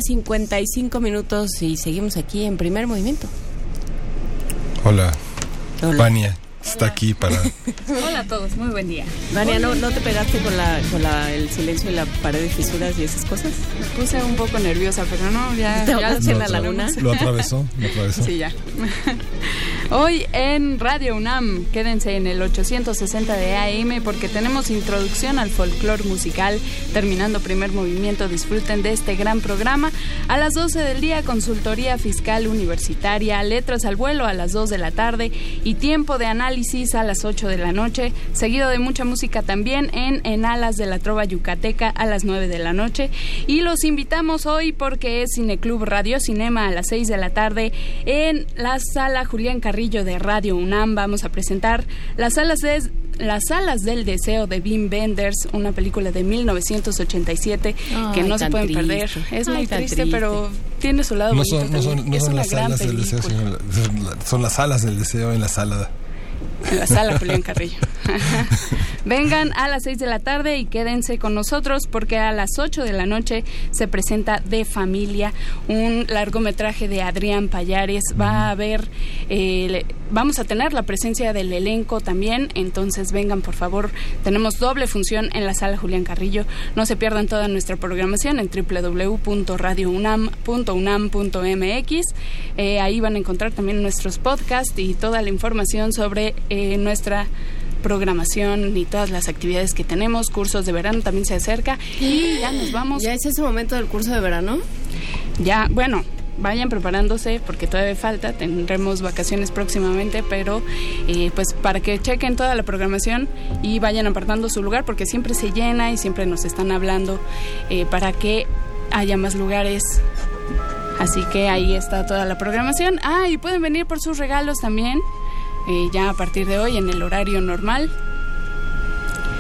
55 minutos y seguimos aquí en primer movimiento. Hola. Hola. Vania está aquí para... Hola a todos, muy buen día. Vania, ¿no, ¿no te pegaste con, la, con la, el silencio y la pared de fisuras y esas cosas? Me puse un poco nerviosa, pero no, ya, ¿Te ya la laguna? Lo atravesó, lo atravesó. Sí, ya. Hoy en Radio UNAM, quédense en el 860 de AM porque tenemos introducción al folclore musical. Terminando primer movimiento, disfruten de este gran programa. A las 12 del día, consultoría fiscal universitaria, letras al vuelo a las 2 de la tarde y tiempo de análisis a las 8 de la noche, seguido de mucha música también en En Alas de la Trova Yucateca a las 9 de la noche. Y los invitamos hoy porque es Cineclub Radio Cinema a las 6 de la tarde en la sala Julián Carrillo de Radio UNAM. Vamos a presentar las salas de las alas del deseo de Wim Wenders, una película de 1987 que Ay, no se pueden triste. perder. Es Ay, muy triste, triste. pero tiene su lado No bonito son, no son, no es son una las gran alas del deseo, película. sino la- son las alas del deseo en la sala. En la sala Julián Carrillo. Vengan a las 6 de la tarde y quédense con nosotros porque a las 8 de la noche se presenta De Familia, un largometraje de Adrián Payares. Va a haber, eh, vamos a tener la presencia del elenco también, entonces vengan por favor. Tenemos doble función en la sala Julián Carrillo. No se pierdan toda nuestra programación en www.radiounam.unam.mx. Eh, ahí van a encontrar también nuestros podcasts y toda la información sobre eh, nuestra programación y todas las actividades que tenemos. Cursos de verano también se acerca. Y ya nos vamos. ¿Ya es ese momento del curso de verano? Ya, bueno, vayan preparándose porque todavía falta, tendremos vacaciones próximamente, pero eh, pues para que chequen toda la programación y vayan apartando su lugar porque siempre se llena y siempre nos están hablando eh, para que haya más lugares. Así que ahí está toda la programación. Ah, y pueden venir por sus regalos también, eh, ya a partir de hoy en el horario normal.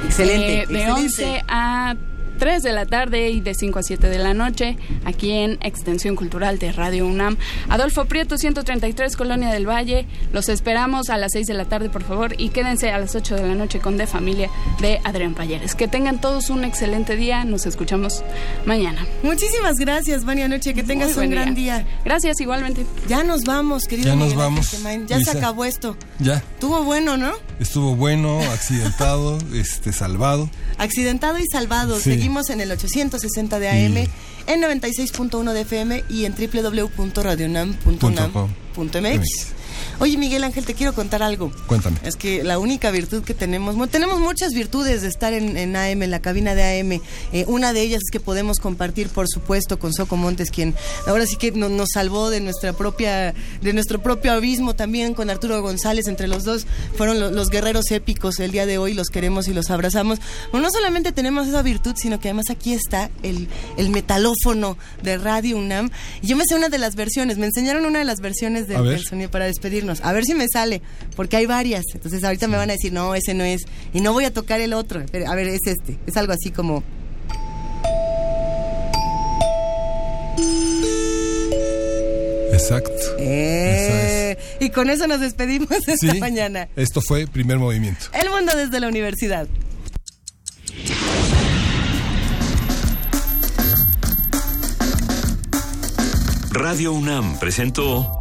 Excelente, Eh, de excelente. 11 a 3 de la tarde y de 5 a 7 de la noche, aquí en Extensión Cultural de Radio UNAM. Adolfo Prieto, 133, Colonia del Valle. Los esperamos a las 6 de la tarde, por favor, y quédense a las 8 de la noche con De Familia de Adrián Payeres. Que tengan todos un excelente día. Nos escuchamos mañana. Muchísimas gracias, Vania Noche. Que tengas un gran día. Gracias, igualmente. Ya nos vamos, querido. Ya nos vamos. Ya Luisa. se acabó esto. Ya, Estuvo bueno, ¿no? estuvo bueno, accidentado, este salvado. Accidentado y salvado. Sí. Seguimos en el 860 de AM, en 96.1 de FM y en www.radionam.unam.mx. Oye, Miguel Ángel, te quiero contar algo. Cuéntame. Es que la única virtud que tenemos, mu- tenemos muchas virtudes de estar en, en AM, en la cabina de AM. Eh, una de ellas es que podemos compartir, por supuesto, con Soco Montes, quien ahora sí que no- nos salvó de nuestra propia, de nuestro propio abismo también con Arturo González. Entre los dos fueron lo- los guerreros épicos el día de hoy, los queremos y los abrazamos. Bueno, no solamente tenemos esa virtud, sino que además aquí está el, el metalófono de Radio UNAM. Y yo me sé una de las versiones, me enseñaron una de las versiones de, del sonido para A ver si me sale, porque hay varias. Entonces ahorita me van a decir, no, ese no es. Y no voy a tocar el otro. Pero, a ver, es este. Es algo así como... Exacto. Eh, y con eso nos despedimos esta Sí, mañana. Esto fue primer movimiento. El mundo desde la universidad. Radio UNAM presentó